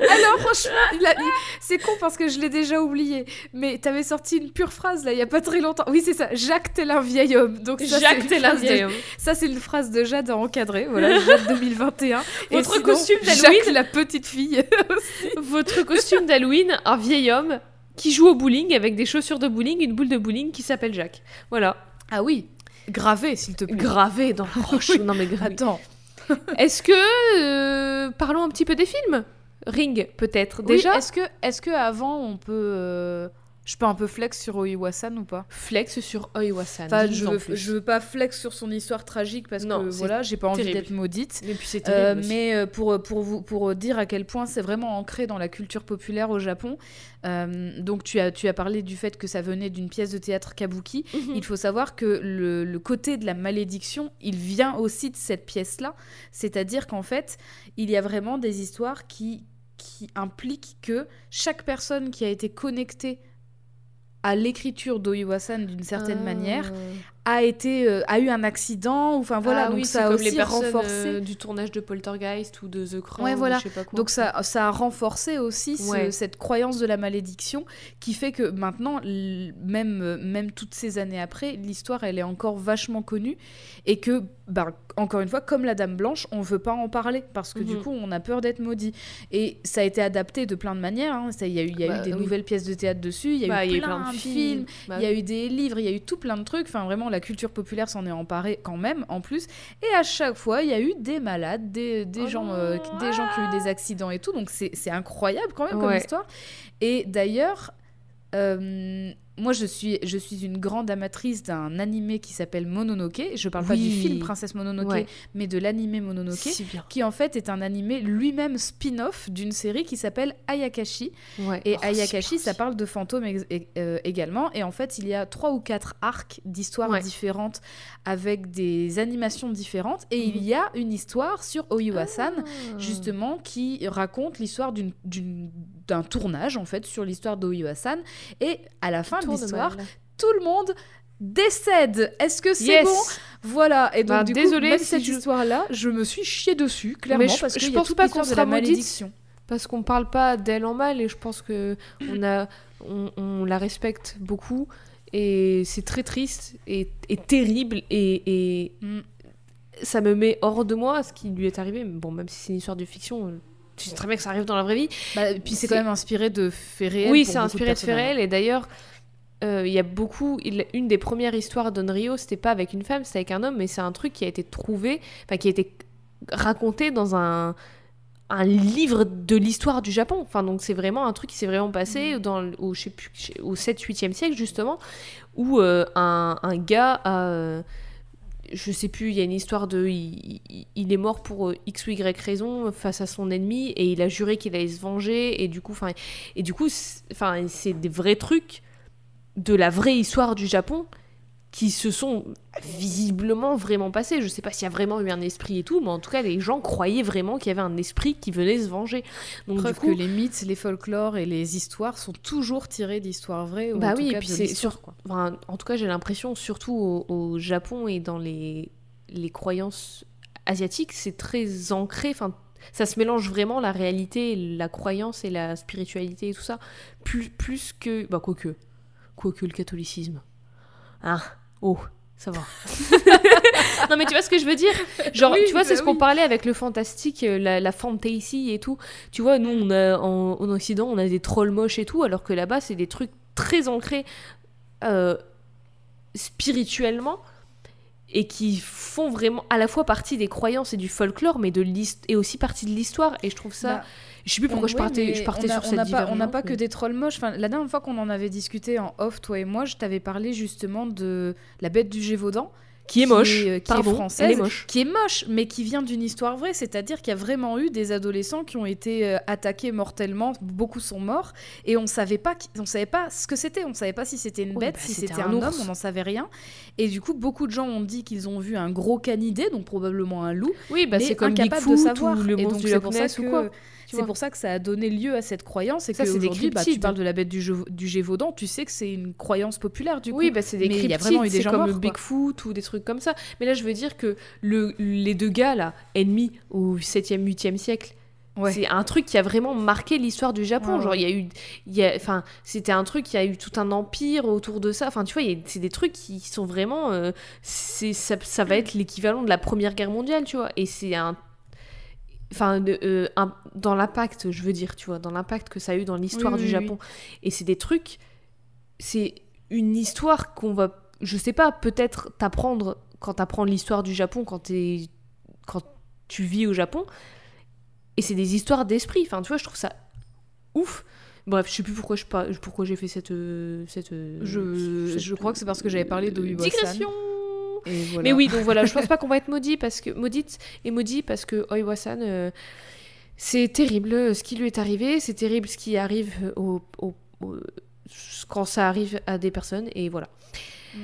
Alors franchement, il a- il- c'est con parce que je l'ai déjà oublié. Mais t'avais sorti une pure phrase là il y a pas très longtemps. Oui c'est ça. Jacques tel un vieil homme. Donc ça, Jacques phrase de- vieil homme. Ça c'est une phrase de Jade à encadrer. Voilà Jade 2021. Et Votre sinon, costume d'Halloween Jacques la petite fille. Votre costume d'Halloween, un vieil homme qui joue au bowling avec des chaussures de bowling, une boule de bowling qui s'appelle Jacques. Voilà. ah oui. Gravé s'il te plaît. Gravé dans le roche. Non mais gravé. Attends. Est-ce que euh, parlons un petit peu des films? Ring peut-être Oui, déjà. est-ce que est-ce que avant on peut euh, je peux un peu flex sur Oiwasan ou pas? Flex sur Oiwasan. Enfin, je veux, je veux pas flex sur son histoire tragique parce Non, que c'est voilà, j'ai pas envie terrible. d'être maudite. Mais puis c'est Euh, terrible. aussi. mais euh, pour, pour, vous, pour dire à quel point c'est vraiment ancré dans la culture populaire au Japon. Euh, donc tu as, tu as parlé du fait que ça venait d'une pièce de théâtre kabuki. Mhm. Il faut savoir que le, le côté de la malédiction, il vient aussi de cette pièce-là. C'est-à-dire qu'en fait, il y a vraiment des histoires qui, qui impliquent que chaque personne qui a été connectée à l'écriture d'Oiwasan d'une certaine Ah. manière a été euh, a eu un accident ou enfin voilà Ah donc oui, ça a aussi les renforcé euh, du tournage de Poltergeist ou de The Crown. Ouais, ou voilà. je sais pas quoi. donc ça, ça a renforcé aussi ce- cette croyance de la malédiction qui fait que maintenant, même, euh, même toutes ces années après, l'histoire elle est encore vachement connue et que, bah, encore une fois, comme la Dame Blanche, on veut pas en parler parce que du Mhm. coup on a peur d'être maudit. Et ça a été adapté de plein de manières. hein. Il y a eu, il y a Bah, eu des oui. nouvelles pièces de théâtre dessus, il y a Bah, eu plein, de films, Bah il y a oui. eu des livres, il y a eu tout plein de trucs. Enfin, vraiment, la culture populaire s'en est emparée quand même, en plus. Et à chaque fois, il y a eu des malades, des, des Oh gens, euh, des gens qui ont eu des accidents et tout. Donc, c'est incroyable quand même comme histoire. Et d'ailleurs, euh, moi, je suis, je suis une grande amatrice d'un animé qui s'appelle Mononoke. Je parle pas du film Princesse Mononoke, Ouais. mais de l'animé Mononoke. Qui en fait est un animé lui-même spin-off d'une série qui s'appelle Ayakashi. Ouais. Et Oh, Ayakashi, ça parle de fantômes e- euh, également. Et en fait, il y a trois ou quatre arcs d'histoires Ouais. différentes avec des animations différentes. Et il Mhm. y a une histoire sur Oyuwa-san, Ah. justement, qui raconte l'histoire d'un tournage, en fait, sur l'histoire d'Oyuwa-san. Et à la fin de tout le monde décède. Est-ce que c'est Yes. bon Voilà. Et donc, Bah, du désolée coup, même si cette je- histoire-là, je me suis chiée dessus, clairement, Mais je- parce je y a pense pas qu'on de sera la maudite. malédiction. Parce qu'on parle pas d'elle en mal et je pense que on a, on, on la respecte beaucoup et c'est très triste et, et terrible et, et Mm. ça me met hors de moi ce qui lui est arrivé. Mais bon, même si c'est une histoire de fiction, euh, tu sais très bien que ça arrive dans la vraie vie. Bah, et puis c'est quand même inspiré de faits réels. oui, c'est inspiré de faits personnages. réels et d'ailleurs. Euh, Il y a beaucoup. il- une des premières histoires d'Onryo, c'était pas avec une femme, c'était avec un homme, mais c'est un truc qui a été trouvé, enfin qui a été raconté dans un, un livre de l'histoire du Japon. Enfin, donc c'est vraiment un truc qui s'est vraiment passé dans, le- au, je sais plus, au 7-8e siècle, justement, où euh, un, un gars a. euh, je sais plus, il y a une histoire de. Il, il- il est mort pour X ou Y raison face à son ennemi et il a juré qu'il allait se venger et du coup, enfin, et du coup, enfin, c'est des vrais trucs de la vraie histoire du Japon qui se sont visiblement vraiment passés. Je sais pas s'il y a vraiment eu un esprit et tout, mais en tout cas, les gens croyaient vraiment qu'il y avait un esprit qui venait se venger. Donc, Preuve du coup, que les mythes, les folklores et les histoires sont toujours tirés d'histoires vraies. Ou Bah en tout oui, et cas puis de c'est l'histoire, sur- quoi. Enfin, en tout cas, j'ai l'impression, surtout au, au Japon et dans les, les croyances asiatiques, c'est très ancré. Enfin, ça se mélange vraiment la réalité, la croyance et la spiritualité et tout ça, plus, plus que. Bah, quoique. Quoique le catholicisme. Ah, oh, ça va. non, mais tu vois ce que je veux dire? Genre, Oui, tu vois, c'est bah ce qu'on parlait avec le fantastique, euh, la, la fantasy et tout. Tu vois, nous, on a, en, en Occident, on a des trolls moches et tout, alors que là-bas, c'est des trucs très ancrés euh, spirituellement et qui font vraiment à la fois partie des croyances et du folklore, mais de et aussi partie de l'histoire. Et je trouve ça. Bah, je sais plus pourquoi On- je partais, mais je partais on a- sur on cette pas, on n'a pas que des trolls moches. Enfin, la dernière fois qu'on en avait discuté en off, toi et moi, je t'avais parlé justement de la bête du Gévaudan, Qui est moche. qui est, qui est Pardon, française, elle est moche. qui est moche, mais qui vient d'une histoire vraie, c'est-à-dire qu'il y a vraiment eu des adolescents qui ont été euh, attaqués mortellement, beaucoup sont morts, et on savait pas, qui- on savait pas ce que c'était, on savait pas si c'était une bête, bah, si c'était un un, homme, on n'en savait rien, et du coup beaucoup de gens ont dit qu'ils ont vu un gros canidé, donc probablement un loup, Oui, bah mais c'est comme incapable de savoir. le Et donc, c'est pour ça que- quoi. C'est pour ça que ça a donné lieu à cette croyance, et Ça, c'est des bah, tu parles de la bête du, du Gévaudan, tu sais que c'est une croyance populaire du coup. Oui, bah c'est des il y a vraiment eu des gens comme morts. Bigfoot ou des trucs comme ça. Mais là, je veux dire que le, les deux gars, là, ennemis au 7e, 8e siècle, Ouais. c'est un truc qui a vraiment marqué l'histoire du Japon. Ouais, Genre, il y a eu... il y a- Enfin, c'était un truc, il y a eu tout un empire autour de ça. Enfin, tu vois, c'est des trucs qui sont vraiment... euh, ça, ça va être l'équivalent de la Première Guerre mondiale, tu vois. Et c'est un... Enfin, euh, un- dans l'impact, je veux dire, tu vois, dans l'impact que ça a eu dans l'histoire Oui, du oui, Japon. Et c'est des trucs... C'est une histoire qu'on va je sais pas, peut-être t'apprendre quand t'apprends l'histoire du Japon, quand, t'es- quand tu vis au Japon. Et c'est des histoires d'esprit. Enfin, tu vois, je trouve ça ouf. Bref, je sais plus pourquoi je par- pourquoi j'ai fait cette euh, cette. euh, Je, cette- je crois que c'est parce que j'avais parlé d'Oiwa-san. digression. Voilà. Mais oui, donc voilà, je pense pas qu'on va être maudit parce que maudite et maudit parce que Oiwa-san, euh, c'est terrible euh, ce qui lui est arrivé, c'est terrible ce qui arrive au, au- au- quand ça arrive à des personnes et voilà.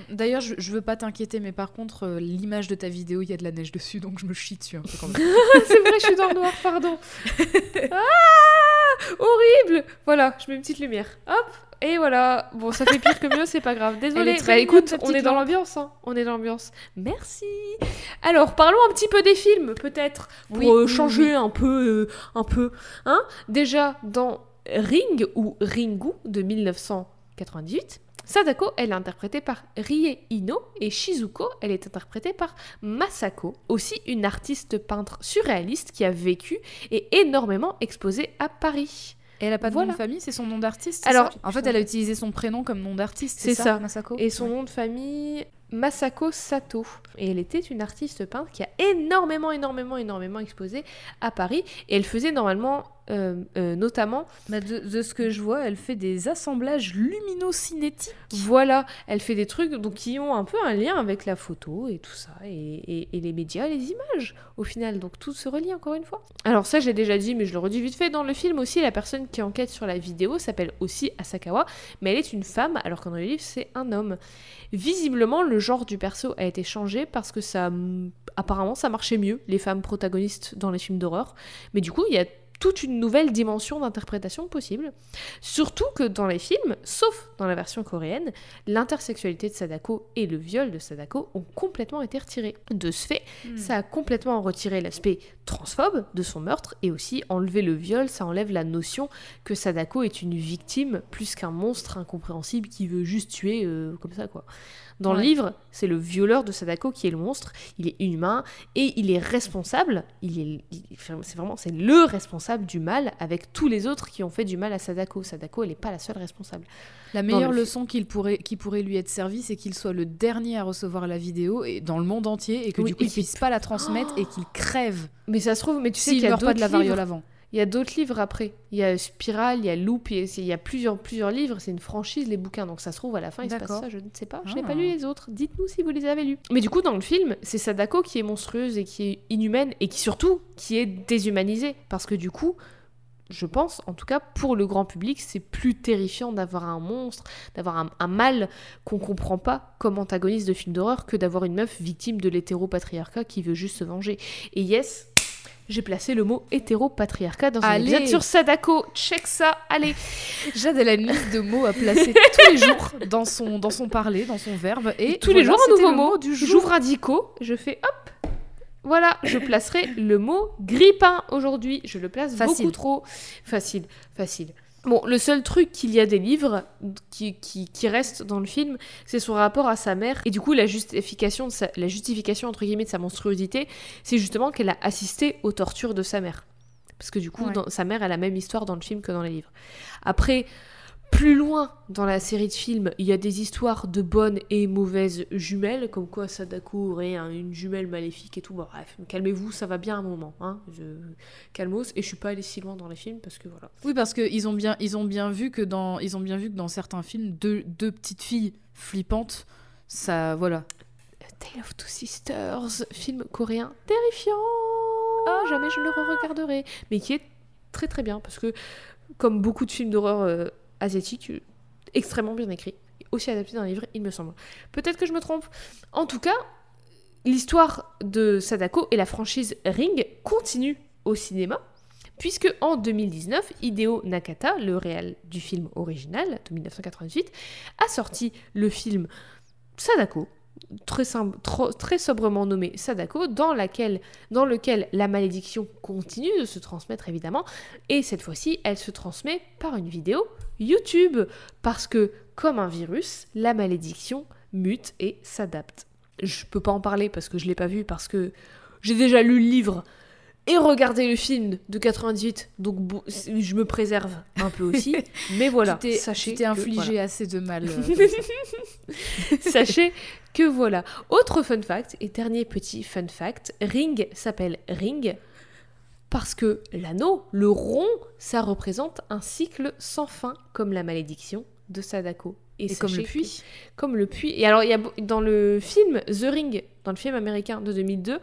D'ailleurs, je, je veux pas t'inquiéter, mais par contre, euh, l'image de ta vidéo, il y a de la neige dessus, donc je me chie dessus un peu quand même. c'est vrai, je suis dans le noir, pardon. Ah Horrible Voilà, je mets une petite lumière. Hop Et voilà. Bon, ça fait pire que mieux, c'est pas grave. Désolée. Bah écoute, on est dans l'ambiance. Hein. On est dans l'ambiance. Merci. Alors, parlons un petit peu des films, peut-être, pour Oui, euh, changer oui. un peu, euh, un peu. Hein Déjà, dans Ring ou Ringu de 1998. Sadako, elle est interprétée par Rie Ino et Shizuko, elle est interprétée par Masako, aussi une artiste peintre surréaliste qui a vécu et énormément exposé à Paris. Et elle a pas de Voilà. nom de famille, c'est son nom d'artiste Alors- ça en fait, elle a utilisé son prénom comme nom d'artiste, C'est c'est ça. Masako Et son Ouais. nom de famille, Masako Sato. Et elle était une artiste peintre qui a énormément, énormément, énormément exposé à Paris. Et elle faisait normalement, euh, euh, notamment, Bah, de, de ce que je vois, elle fait des assemblages luminocinétiques. voilà, elle fait des trucs donc, qui ont un peu un lien avec la photo et tout ça, et, et- et les médias, les images, au final. Donc tout se relie encore une fois. Alors ça, j'ai déjà dit, mais je le redis vite fait. Dans le film aussi, la personne qui enquête sur la vidéo s'appelle aussi Asakawa, mais elle est une femme, alors que dans le livre, c'est un homme. Visiblement, le genre du perso a été changé parce que ça, apparemment, ça marchait mieux, les femmes protagonistes dans les films d'horreur. Mais du coup, il y a toute une nouvelle dimension d'interprétation possible. Surtout que dans les films, sauf dans la version coréenne, l'intersexualité de Sadako et le viol de Sadako ont complètement été retirés. De ce fait, Hmm. ça a complètement retiré l'aspect transphobe de son meurtre et aussi enlever le viol, ça enlève la notion que Sadako est une victime plus qu'un monstre incompréhensible qui veut juste tuer euh, comme ça quoi. Dans le livre, c'est le violeur de Sadako qui est le monstre, il est inhumain et il est responsable, il est c'est vraiment c'est le responsable du mal avec tous les autres qui ont fait du mal à Sadako. Sadako, elle n'est pas la seule responsable. La meilleure le leçon qu'il pourrait, qui pourrait lui être servie, c'est qu'il soit le dernier à recevoir la vidéo et dans le monde entier et que Oui, du coup il puisse pas la transmettre et qu'il crève Mais ça se trouve, mais tu sais qu'il y a pas de la variole avant. Il y a d'autres livres après. Il y a Spiral, il y a Loop, il y a, plusieurs, plusieurs livres. C'est une franchise, les bouquins. Donc ça se trouve, à la fin, il se passe ça. Je ne sais pas. Je Ah. n'ai pas lu les autres. Dites-nous si vous les avez lus. Mais du coup, dans le film, c'est Sadako qui est monstrueuse et qui est inhumaine et qui surtout, qui est déshumanisée. Parce que du coup, je pense, en tout cas pour le grand public, c'est plus terrifiant d'avoir un monstre, d'avoir un, un mal qu'on comprend pas comme antagoniste de film d'horreur que d'avoir une meuf victime de l'hétéropatriarcat qui veut juste se venger. Et yes, j'ai placé le mot hétéropatriarcat dans un Allez. épisode sur Sadako. Check ça, allez. Jade, elle a une liste de mots à placer tous les jours dans son, dans son parler, dans son verbe. Et tous les jours un nouveau mot. du jour. J'ouvre un dico, je fais hop. Voilà, je placerai le mot grippin aujourd'hui. Je le place Facile. beaucoup trop. Facile, facile. Bon, le seul truc qu'il y a des livres qui, qui, qui restent dans le film, c'est son rapport à sa mère. Et du coup, la justification, de sa- la justification entre guillemets de sa monstruosité, c'est justement qu'elle a assisté aux tortures de sa mère. Parce que du coup, Ouais. dans- sa mère a la même histoire dans le film que dans les livres. Après, plus loin dans la série de films, il y a des histoires de bonnes et mauvaises jumelles, comme quoi Sadako aurait un- une jumelle maléfique et tout. Bon, bref, calmez-vous, ça va bien un moment. Hein. Je... Calmos, et je suis pas allée si loin dans les films parce que voilà. Oui, parce qu'ils ont bien, ils ont bien vu que dans, ils ont bien vu que dans certains films, deux, deux petites filles flippantes, ça, voilà. Tale of Two Sisters, film coréen terrifiant. Ah, jamais je ne le regarderai, mais qui est très très bien parce que comme beaucoup de films d'horreur euh, asiatiques, euh, extrêmement bien écrit, aussi adapté d'un livre, il me semble. Peut-être que je me trompe. En tout cas, l'histoire de Sadako et la franchise Ring continue au cinéma. Puisque en 2019, Hideo Nakata, le réal du film original de 1988, a sorti le film Sadako, très, sobrement nommé Sadako, dans, laquelle, dans lequel la malédiction continue de se transmettre évidemment, et cette fois-ci, elle se transmet par une vidéo YouTube, parce que, comme un virus, la malédiction mute et s'adapte. Je peux pas en parler parce que je l'ai pas vu, parce que j'ai déjà lu le livre et regardé le film de 98, donc je me préserve un peu aussi. Mais voilà, sachez tu infligé voilà. assez de mal. euh, Sachez que voilà. Autre fun fact, et dernier petit fun fact, Ring s'appelle Ring parce que l'anneau, le rond, ça représente un cycle sans fin, comme la malédiction de Sadako. et comme le que- puits. Comme le puits. Et alors, il y a dans le film The Ring, dans le film américain de 2002,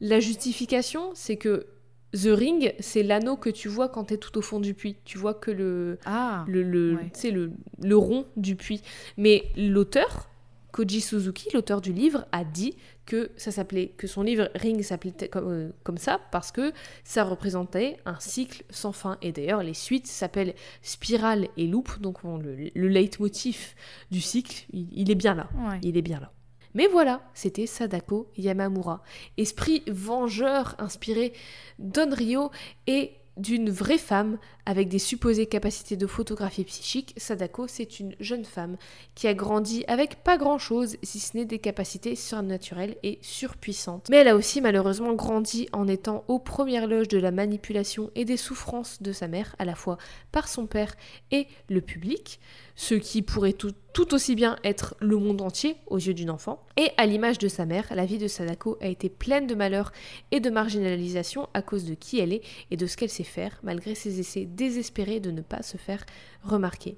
la justification, c'est que The Ring, c'est l'anneau que tu vois quand tu es tout au fond du puits. Tu vois que le, Ah, le, le, Ouais. le, le rond du puits. Mais l'auteur, Koji Suzuki, l'auteur du livre, a dit que ça s'appelait que son livre Ring s'appelait comme, euh, comme ça parce que ça représentait un cycle sans fin. Et d'ailleurs, les suites s'appellent Spirale et Loop, donc on- le, le leitmotiv du cycle, il, il est bien là. ouais. Il est bien là. Mais voilà, c'était Sadako Yamamura, esprit vengeur inspiré d'Onryo et d'une vraie femme avec des supposées capacités de photographie psychique. Sadako, c'est une jeune femme qui a grandi avec pas grand-chose, si ce n'est des capacités surnaturelles et surpuissantes. Mais elle a aussi malheureusement grandi en étant aux premières loges de la manipulation et des souffrances de sa mère, à la fois par son père et le public, ce qui pourrait tout, aussi bien être le monde entier aux yeux d'une enfant. Et à l'image de sa mère, la vie de Sadako a été pleine de malheur et de marginalisation à cause de qui elle est et de ce qu'elle sait faire, malgré ses essais désespérés de ne pas se faire remarquer.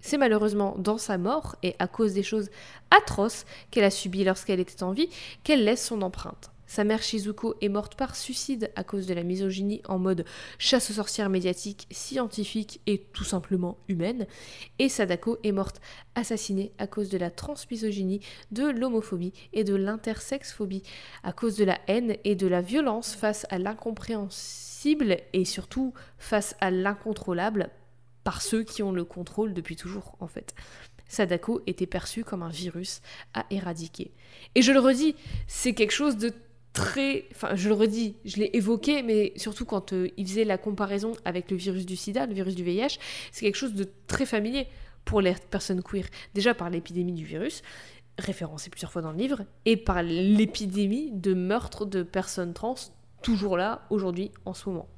C'est malheureusement dans sa mort et à cause des choses atroces qu'elle a subies lorsqu'elle était en vie qu'elle laisse son empreinte. Sa mère Shizuko est morte par suicide à cause de la misogynie en mode chasse aux sorcières médiatique, scientifique et tout simplement humaine. Et Sadako est morte assassinée à cause de la transmisogynie, de l'homophobie et de l'intersexphobie, à cause de la haine et de la violence face à l'incompréhensible et surtout face à l'incontrôlable par ceux qui ont le contrôle depuis toujours en fait. Sadako était perçu comme un virus à éradiquer. Et je le redis, c'est quelque chose de très... Enfin, je le redis, je l'ai évoqué, mais surtout quand euh, il faisait la comparaison avec le virus du sida, le virus du VIH, c'est quelque chose de très familier pour les personnes queer. Déjà par l'épidémie du virus, référencée plusieurs fois dans le livre, et par l'épidémie de meurtre de personnes trans, toujours là, aujourd'hui, en ce moment.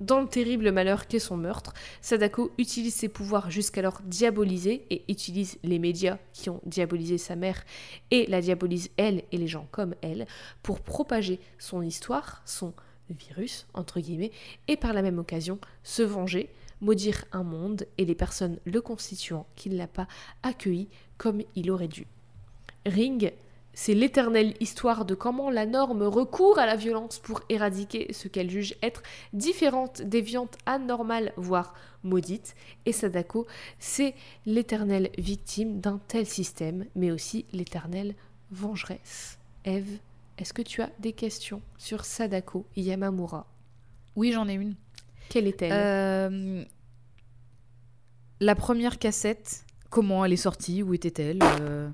Dans le terrible malheur qu'est son meurtre, Sadako utilise ses pouvoirs jusqu'alors diabolisés et utilise les médias qui ont diabolisé sa mère et la diabolise elle et les gens comme elle pour propager son histoire, son virus, entre guillemets, et par la même occasion se venger, maudire un monde et les personnes le constituant qui ne l'a pas accueilli comme il aurait dû. Ring, c'est l'éternelle histoire de comment la norme recourt à la violence pour éradiquer ce qu'elle juge être différente, déviante, anormale, voire maudite. Et Sadako, c'est l'éternelle victime d'un tel système, mais aussi l'éternelle vengeresse. Eve, est-ce que tu as des questions sur Sadako Yamamura? Oui, j'en ai une. Quelle est-elle? Euh, La première cassette, comment elle est sortie? Où était-elle? Euh,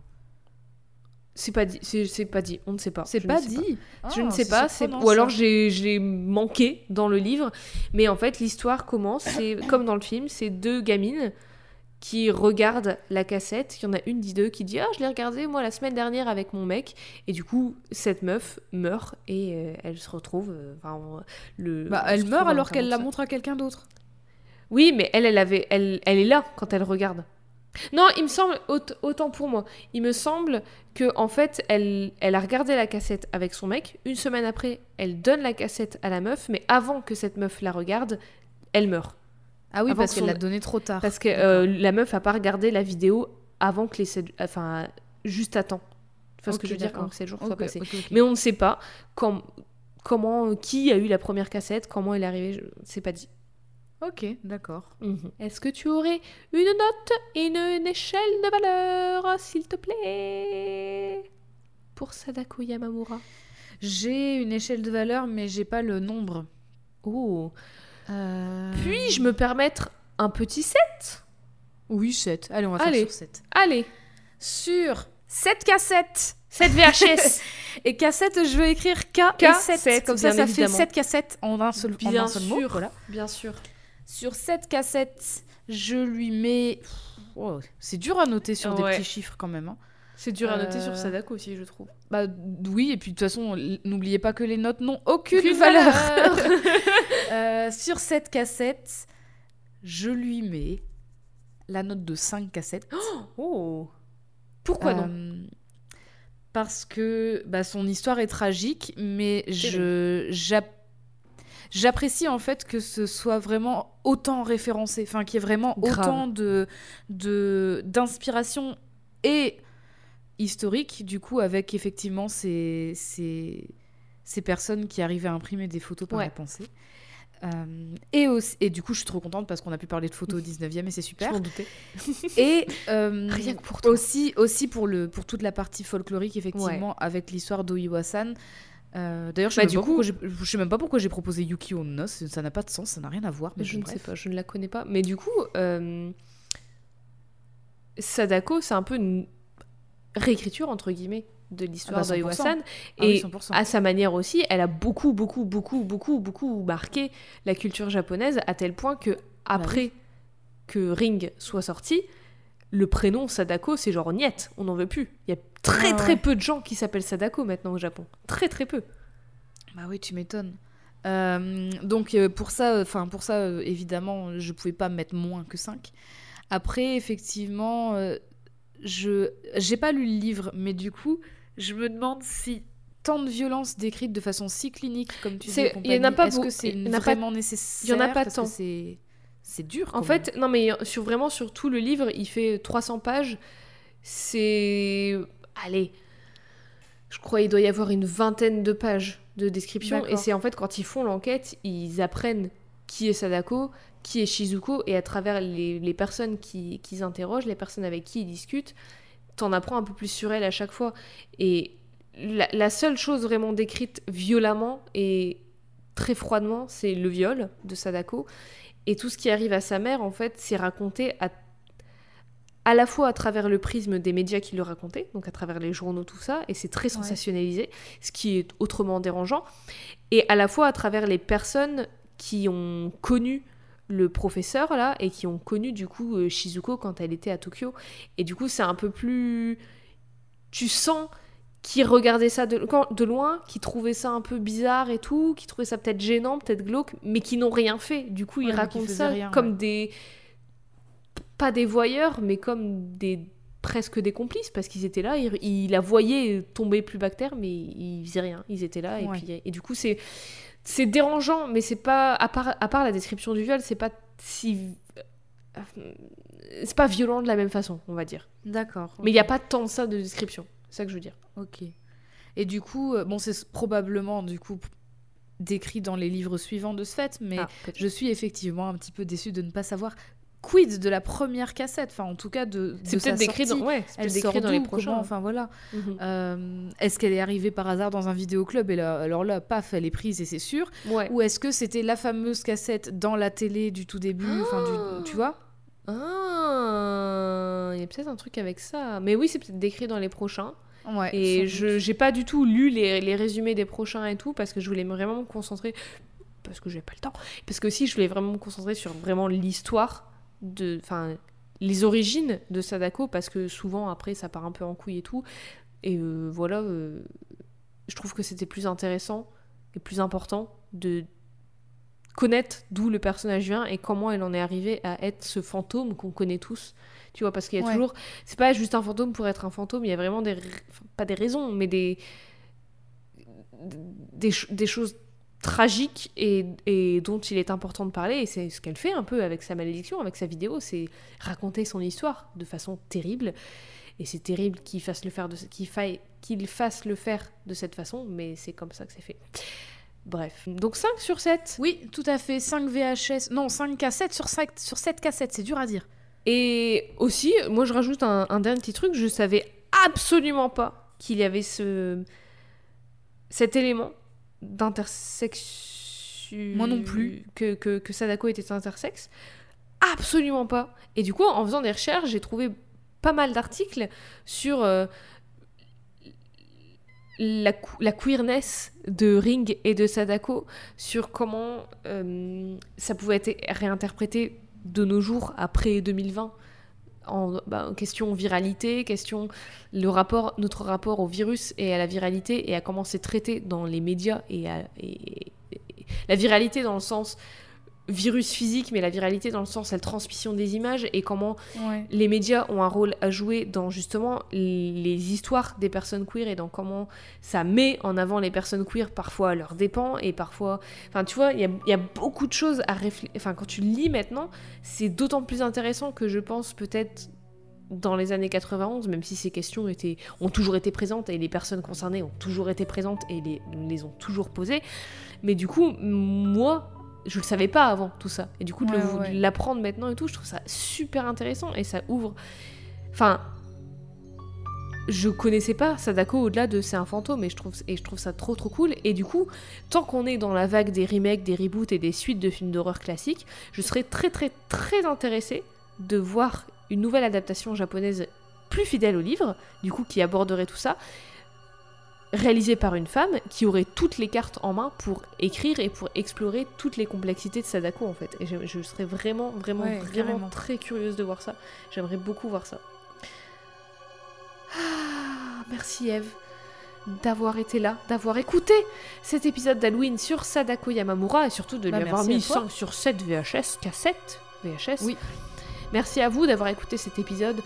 C'est pas dit, c'est c'est pas dit, on ne sait pas. C'est pas dit. Je Ah, ne sais pas, ou alors j'ai j'ai manqué dans le livre, mais en fait l'histoire commence, c'est comme dans le film, c'est deux gamines qui regardent la cassette, il y en a une des deux qui dit ah je l'ai regardée moi la semaine dernière avec mon mec et du coup cette meuf meurt et euh, elle se retrouve euh, enfin, le Bah, elle meurt alors qu'elle la montre à quelqu'un d'autre. Oui, mais elle, elle avait, elle, elle est là quand elle regarde. Non, il me semble, aut- autant pour moi, il me semble que en fait, elle, elle a regardé la cassette avec son mec. Une semaine après, elle donne la cassette à la meuf, mais avant que cette meuf la regarde, elle meurt. Ah oui, Avant parce que qu'elle son- l'a donné trop tard. Parce que euh, la meuf a pas regardé la vidéo avant que les, sept- enfin, juste à temps. vois ce que je veux dire quand 7 jours soient passés. Mais on ne sait pas quand, comment, qui a eu la première cassette, comment elle est arrivée, je- c'est pas dit. Ok, d'accord. Est-ce que tu aurais une note et une, une échelle de valeur, s'il te plaît? Pour Sadako Yamamura. J'ai une échelle de valeur, mais j'ai pas le nombre. Oh. Euh, Puis-je me permettre un petit 7 Oui, 7. Allez, on va Allez. faire sur 7. Allez, Sur 7 cassettes 7 VHS Et cassette, je veux écrire K, K, et 7. sept, Comme ça, ça évidemment. fait 7 cassettes en un seul, en Bien un seul mot. sûr. Voilà. Bien sûr. Sur 7 cassettes, je lui mets... Oh, c'est dur à noter sur Ouais. des petits chiffres quand même. hein. C'est dur à noter Euh, sur Sadako aussi, je trouve. Bah oui, et puis de toute façon, n'oubliez pas que les notes n'ont aucune, Aucune valeur. valeur. Euh, sur cette cassette, je lui mets la note de 5 cassettes. Oh Pourquoi non Euh, Parce que bah, son histoire est tragique, mais je j'apprécie en fait que ce soit vraiment autant référencé, enfin qu'il y ait vraiment Grave. autant de de d'inspiration et historique du coup avec effectivement ces ces ces personnes qui arrivaient à imprimer des photos par Ouais. la pensée. Euh, et, aussi, et du coup, je suis trop contente parce qu'on a pu parler de photos au 19e et c'est Je super. m'en doutais. Et euh, Rien que pour toi. aussi, aussi pour, le, pour toute la partie folklorique, effectivement, avec l'histoire d'Oiwa-san. Euh, D'ailleurs, je Bah, sais du même pas coup- pourquoi j'ai- je sais même pas pourquoi j'ai proposé Yukio no, ça ça n'a pas de sens, ça n'a rien à voir. Mais je ne sais pas, je ne la connais pas. Mais du coup, euh, Sadako, c'est un peu une réécriture, entre guillemets, de l'histoire Ah bah, 100%. d'Oiwa-san. Ah Et 100%. à sa manière aussi, elle a beaucoup, beaucoup, beaucoup, beaucoup, beaucoup marqué la culture japonaise, à tel point que après que Ring soit sorti, le prénom Sadako, c'est genre Niet, on n'en veut plus. Il y a très Ah très ouais. peu de gens qui s'appellent Sadako maintenant au Japon. Très très peu. Bah oui, tu m'étonnes. Euh, donc euh, pour ça, enfin pour ça, euh, évidemment, je pouvais pas mettre moins que 5. Après, effectivement, euh, je j'ai pas lu le livre, mais du coup, je me demande si tant de violence décrite de façon si clinique comme tu dis, il en a pas est-ce que c'est pas- vraiment nécessaire il y en a pas tant. c'est c'est dur. En même. fait, non mais sur vraiment sur tout le livre, il fait 300 pages. C'est allez, je crois il doit y avoir une vingtaine de pages de description et c'est en fait quand ils font l'enquête, ils apprennent qui est Sadako, qui est Shizuko et à travers les, les personnes qui qu'ils interrogent, les personnes avec qui ils discutent, t'en apprends un peu plus sur elle à chaque fois et la, la seule chose vraiment décrite violemment et très froidement, c'est le viol de Sadako. Et tout ce qui arrive à sa mère, en fait, c'est raconté à, à la fois à travers le prisme des médias qui le racontaient, donc à travers les journaux, tout ça, et c'est très sensationnalisé, ce qui est autrement dérangeant, et à la fois à travers les personnes qui ont connu le professeur là et qui ont connu du coup euh, Shizuko quand elle était à Tokyo. Et du coup c'est un peu plus tu sens qui regardaient ça de, loin, qui trouvaient ça un peu bizarre et tout, qui trouvaient ça peut-être gênant, peut-être glauque, mais qui n'ont rien fait. Du coup, ils Ouais, racontent ça rien, comme ouais. des... Pas des voyeurs, mais comme des presque des complices, parce qu'ils étaient là, ils, ils la voyaient tomber plus terre, mais ils faisaient rien, ils étaient là, et, puis, et du coup, c'est... C'est dérangeant, mais c'est pas... À part, à part la description du viol, c'est pas si... C'est pas violent de la même façon, on va dire. D'accord. Mais il n'y a pas tant ça de description. C'est ça que je veux dire. Ok. Et du coup, euh, bon, c'est probablement du coup décrit dans les livres suivants de ce fait, mais Ah, je suis effectivement un petit peu déçue de ne pas savoir quid de la première cassette, enfin en tout cas de, C'est peut-être décrit dans, ouais, Elle décrit dans les prochains. comment, enfin voilà. Mhm. Euh, est-ce qu'elle est arrivée par hasard dans un vidéoclub? Et là, alors là, paf, elle est prise et c'est sûr Ouais. Ou est-ce que c'était la fameuse cassette dans la télé du tout début, enfin Ah. du, tu vois? Ah, il y a peut-être un truc avec ça. Mais oui, c'est peut-être décrit dans les prochains. Ouais. Et je j'ai pas du tout lu les, les résumés des prochains et tout parce que je voulais vraiment me concentrer parce que j'ai pas le temps. Parce que aussi je voulais vraiment me concentrer sur vraiment l'histoire de enfin les origines de Sadako parce que souvent après ça part un peu en couille et tout. Et euh, voilà, euh, je trouve que c'était plus intéressant et plus important de connaître d'où le personnage vient et comment elle en est arrivée à être ce fantôme qu'on connaît tous. Tu vois, parce qu'il y a Ouais. toujours. C'est pas juste un fantôme pour être un fantôme, il y a vraiment des. enfin, pas des raisons, mais des. des, ch- des choses tragiques et, et dont il est important de parler. Et c'est ce qu'elle fait un peu avec sa malédiction, avec sa vidéo, c'est raconter son histoire de façon terrible. Et c'est terrible qu'il fasse le faire de qu'il faille qu'il fasse le faire de cette façon, mais c'est comme ça que c'est fait. Bref, donc 5 sur 7. Oui, tout à fait. 5 VHS. Non, 5 cassettes sur, 5, sur 7 cassettes, c'est dur à dire. Et aussi, moi je rajoute un, un dernier petit truc, je savais absolument pas qu'il y avait ce cet élément d'intersection. Moi non plus. Que, que, que Sadako était intersexe. Absolument pas. Et du coup, en faisant des recherches, j'ai trouvé pas mal d'articles sur euh, la, la queerness de Ring et de Sadako, sur comment euh, ça pouvait être réinterprété de nos jours après 2020 en bah, question viralité, question le rapport, notre rapport au virus et à la viralité et à comment c'est traité dans les médias et- la viralité dans le sens virus physique, mais la viralité dans le sens la transmission des images et comment Ouais. les médias ont un rôle à jouer dans justement les histoires des personnes queer et dans comment ça met en avant les personnes queer parfois à leurs dépens et parfois enfin tu vois il y a, il y a beaucoup de choses à réfléchir enfin quand tu lis maintenant c'est d'autant plus intéressant que je pense peut-être dans les années 91 même si ces questions étaient ont toujours été présentes et les personnes concernées ont toujours été présentes et les, les ont toujours posées mais du coup moi je le savais pas avant tout ça. Et du coup de Ouais, ouais. l'apprendre maintenant et tout je trouve ça super intéressant et ça ouvre. Enfin je connaissais pas Sadako au-delà de c'est un fantôme et je trouve et je trouve ça trop trop cool. Et du coup tant qu'on est dans la vague des remakes des reboots et des suites de films d'horreur classiques je serais très très très intéressée de voir une nouvelle adaptation japonaise plus fidèle au livre du coup qui aborderait tout ça réalisée par une femme qui aurait toutes les cartes en main pour écrire et pour explorer toutes les complexités de Sadako en fait. Et je, je serais vraiment, vraiment, Ouais, vraiment carrément. très curieuse de voir ça. J'aimerais beaucoup voir ça. Ah, merci Eve d'avoir été là, d'avoir écouté cet épisode d'Halloween sur Sadako Yamamura et surtout de Bah, lui avoir mis toi. 5 sur 7 VHS, cassette VHS. Oui. Merci à vous d'avoir écouté cet épisode.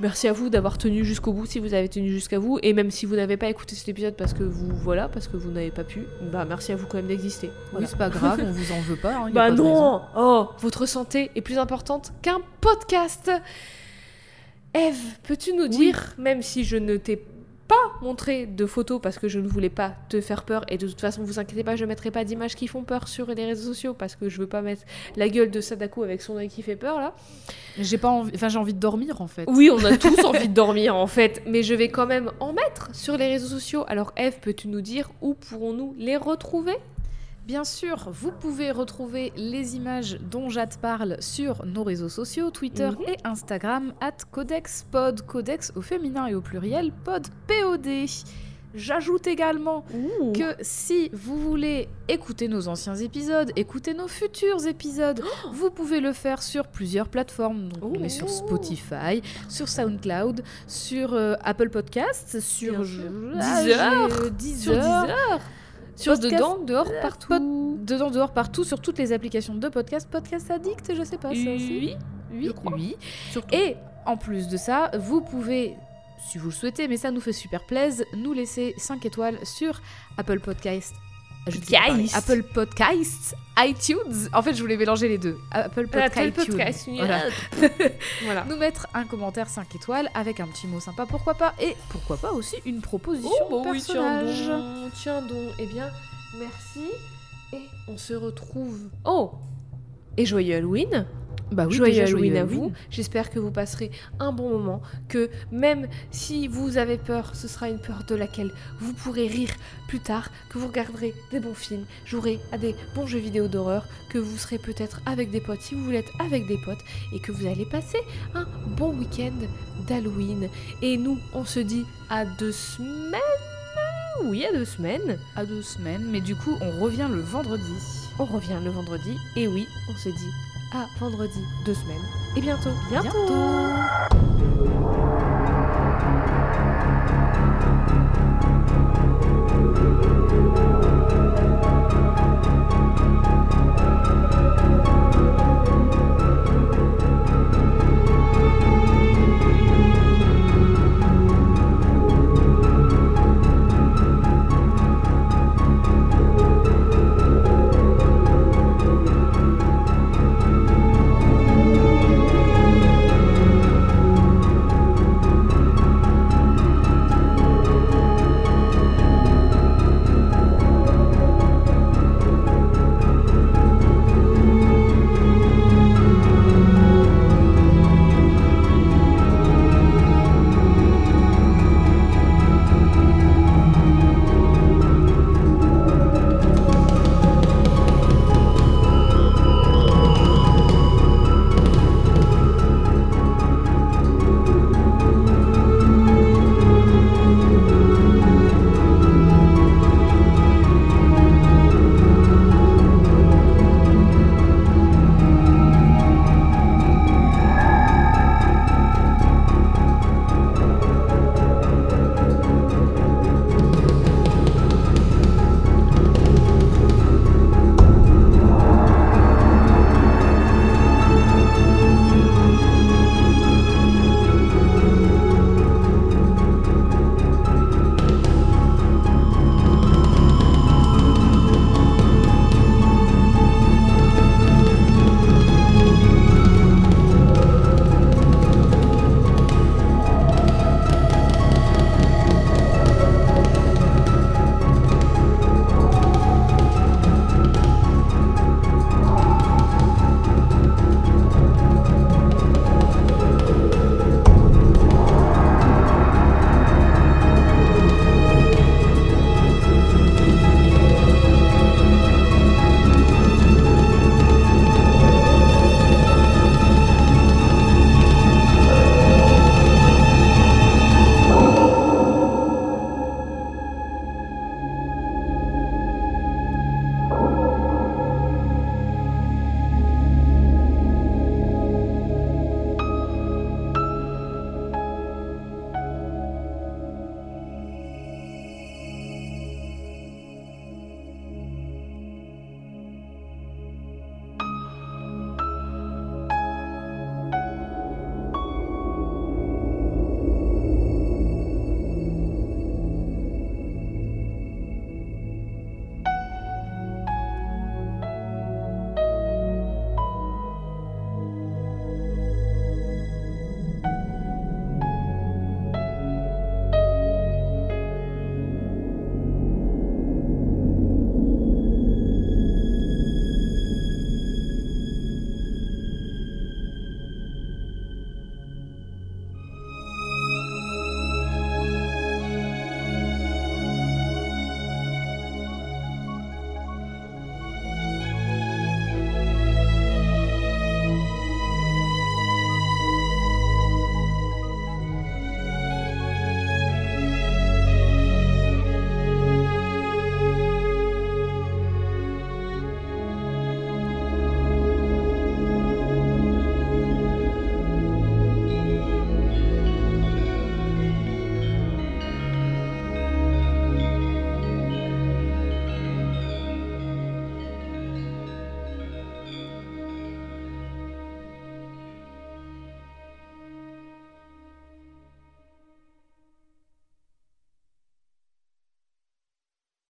Merci à vous d'avoir tenu jusqu'au bout si vous avez tenu jusqu'à vous. Et même si vous n'avez pas écouté cet épisode parce que vous, voilà, parce que vous n'avez pas pu, bah merci à vous quand même d'exister. Voilà. Oui, c'est pas grave, on vous en veut pas. hein, y a Bah de non Oh Votre santé est plus importante qu'un podcast Eve, peux-tu nous dire, même si je ne t'ai pas montré de photos parce que je ne voulais pas te faire peur, et de toute façon, vous inquiétez pas, je mettrai pas d'images qui font peur sur les réseaux sociaux parce que je veux pas mettre la gueule de Sadako avec son œil qui fait peur là. J'ai pas envie, enfin j'ai envie de dormir en fait. Oui, on a tous envie de dormir en fait, mais je vais quand même en mettre sur les réseaux sociaux. Alors Eve, peux-tu nous dire où pourrons-nous les retrouver? Bien sûr, vous pouvez retrouver les images dont Jade parle sur nos réseaux sociaux, Twitter Mhm. et Instagram, at CodexPod, Codex au féminin et au pluriel, pod POD. J'ajoute également que si vous voulez écouter nos anciens épisodes, écouter nos futurs épisodes, vous pouvez le faire sur plusieurs plateformes. Donc, on est sur Oh. Spotify, sur SoundCloud, sur euh, Apple Podcasts, sur Deezer. j'ai- sur Deezer, Deezer, sur Podcast- dedans, dehors, euh, partout. dedans, dehors, partout, sur toutes les applications de podcast, podcast addict, je sais pas ça aussi. Oui, oui, oui. surtout. Et en plus de ça, vous pouvez, si vous le souhaitez, mais ça nous fait super plaisir, nous laisser 5 étoiles sur Apple Podcasts. Podcast. Apple Podcasts, iTunes. En fait, je voulais mélanger les deux. Apple Podcasts. Apple Podcast. Voilà. voilà. Nous mettre un commentaire 5 étoiles avec un petit mot sympa, pourquoi pas, et pourquoi pas aussi une proposition Oh, bah oui, tiens personnage. donc, tiens donc. Eh bien, merci. Et on se retrouve. Oh Et joyeux Halloween Bah oui, Joyeux Halloween à vous. J'espère que vous passerez un bon moment, que même si vous avez peur, ce sera une peur de laquelle vous pourrez rire plus tard, que vous regarderez des bons films, jouerez à des bons jeux vidéo d'horreur, que vous serez peut-être avec des potes si vous voulez être avec des potes, et que vous allez passer un bon week-end d'Halloween. Et nous, on se dit à deux semaines Oui, à deux semaines. À deux semaines, mais du coup, on revient le vendredi. On revient le vendredi, et oui, on se dit à vendredi deux semaines. Et bientôt, bientôt. Bientôt.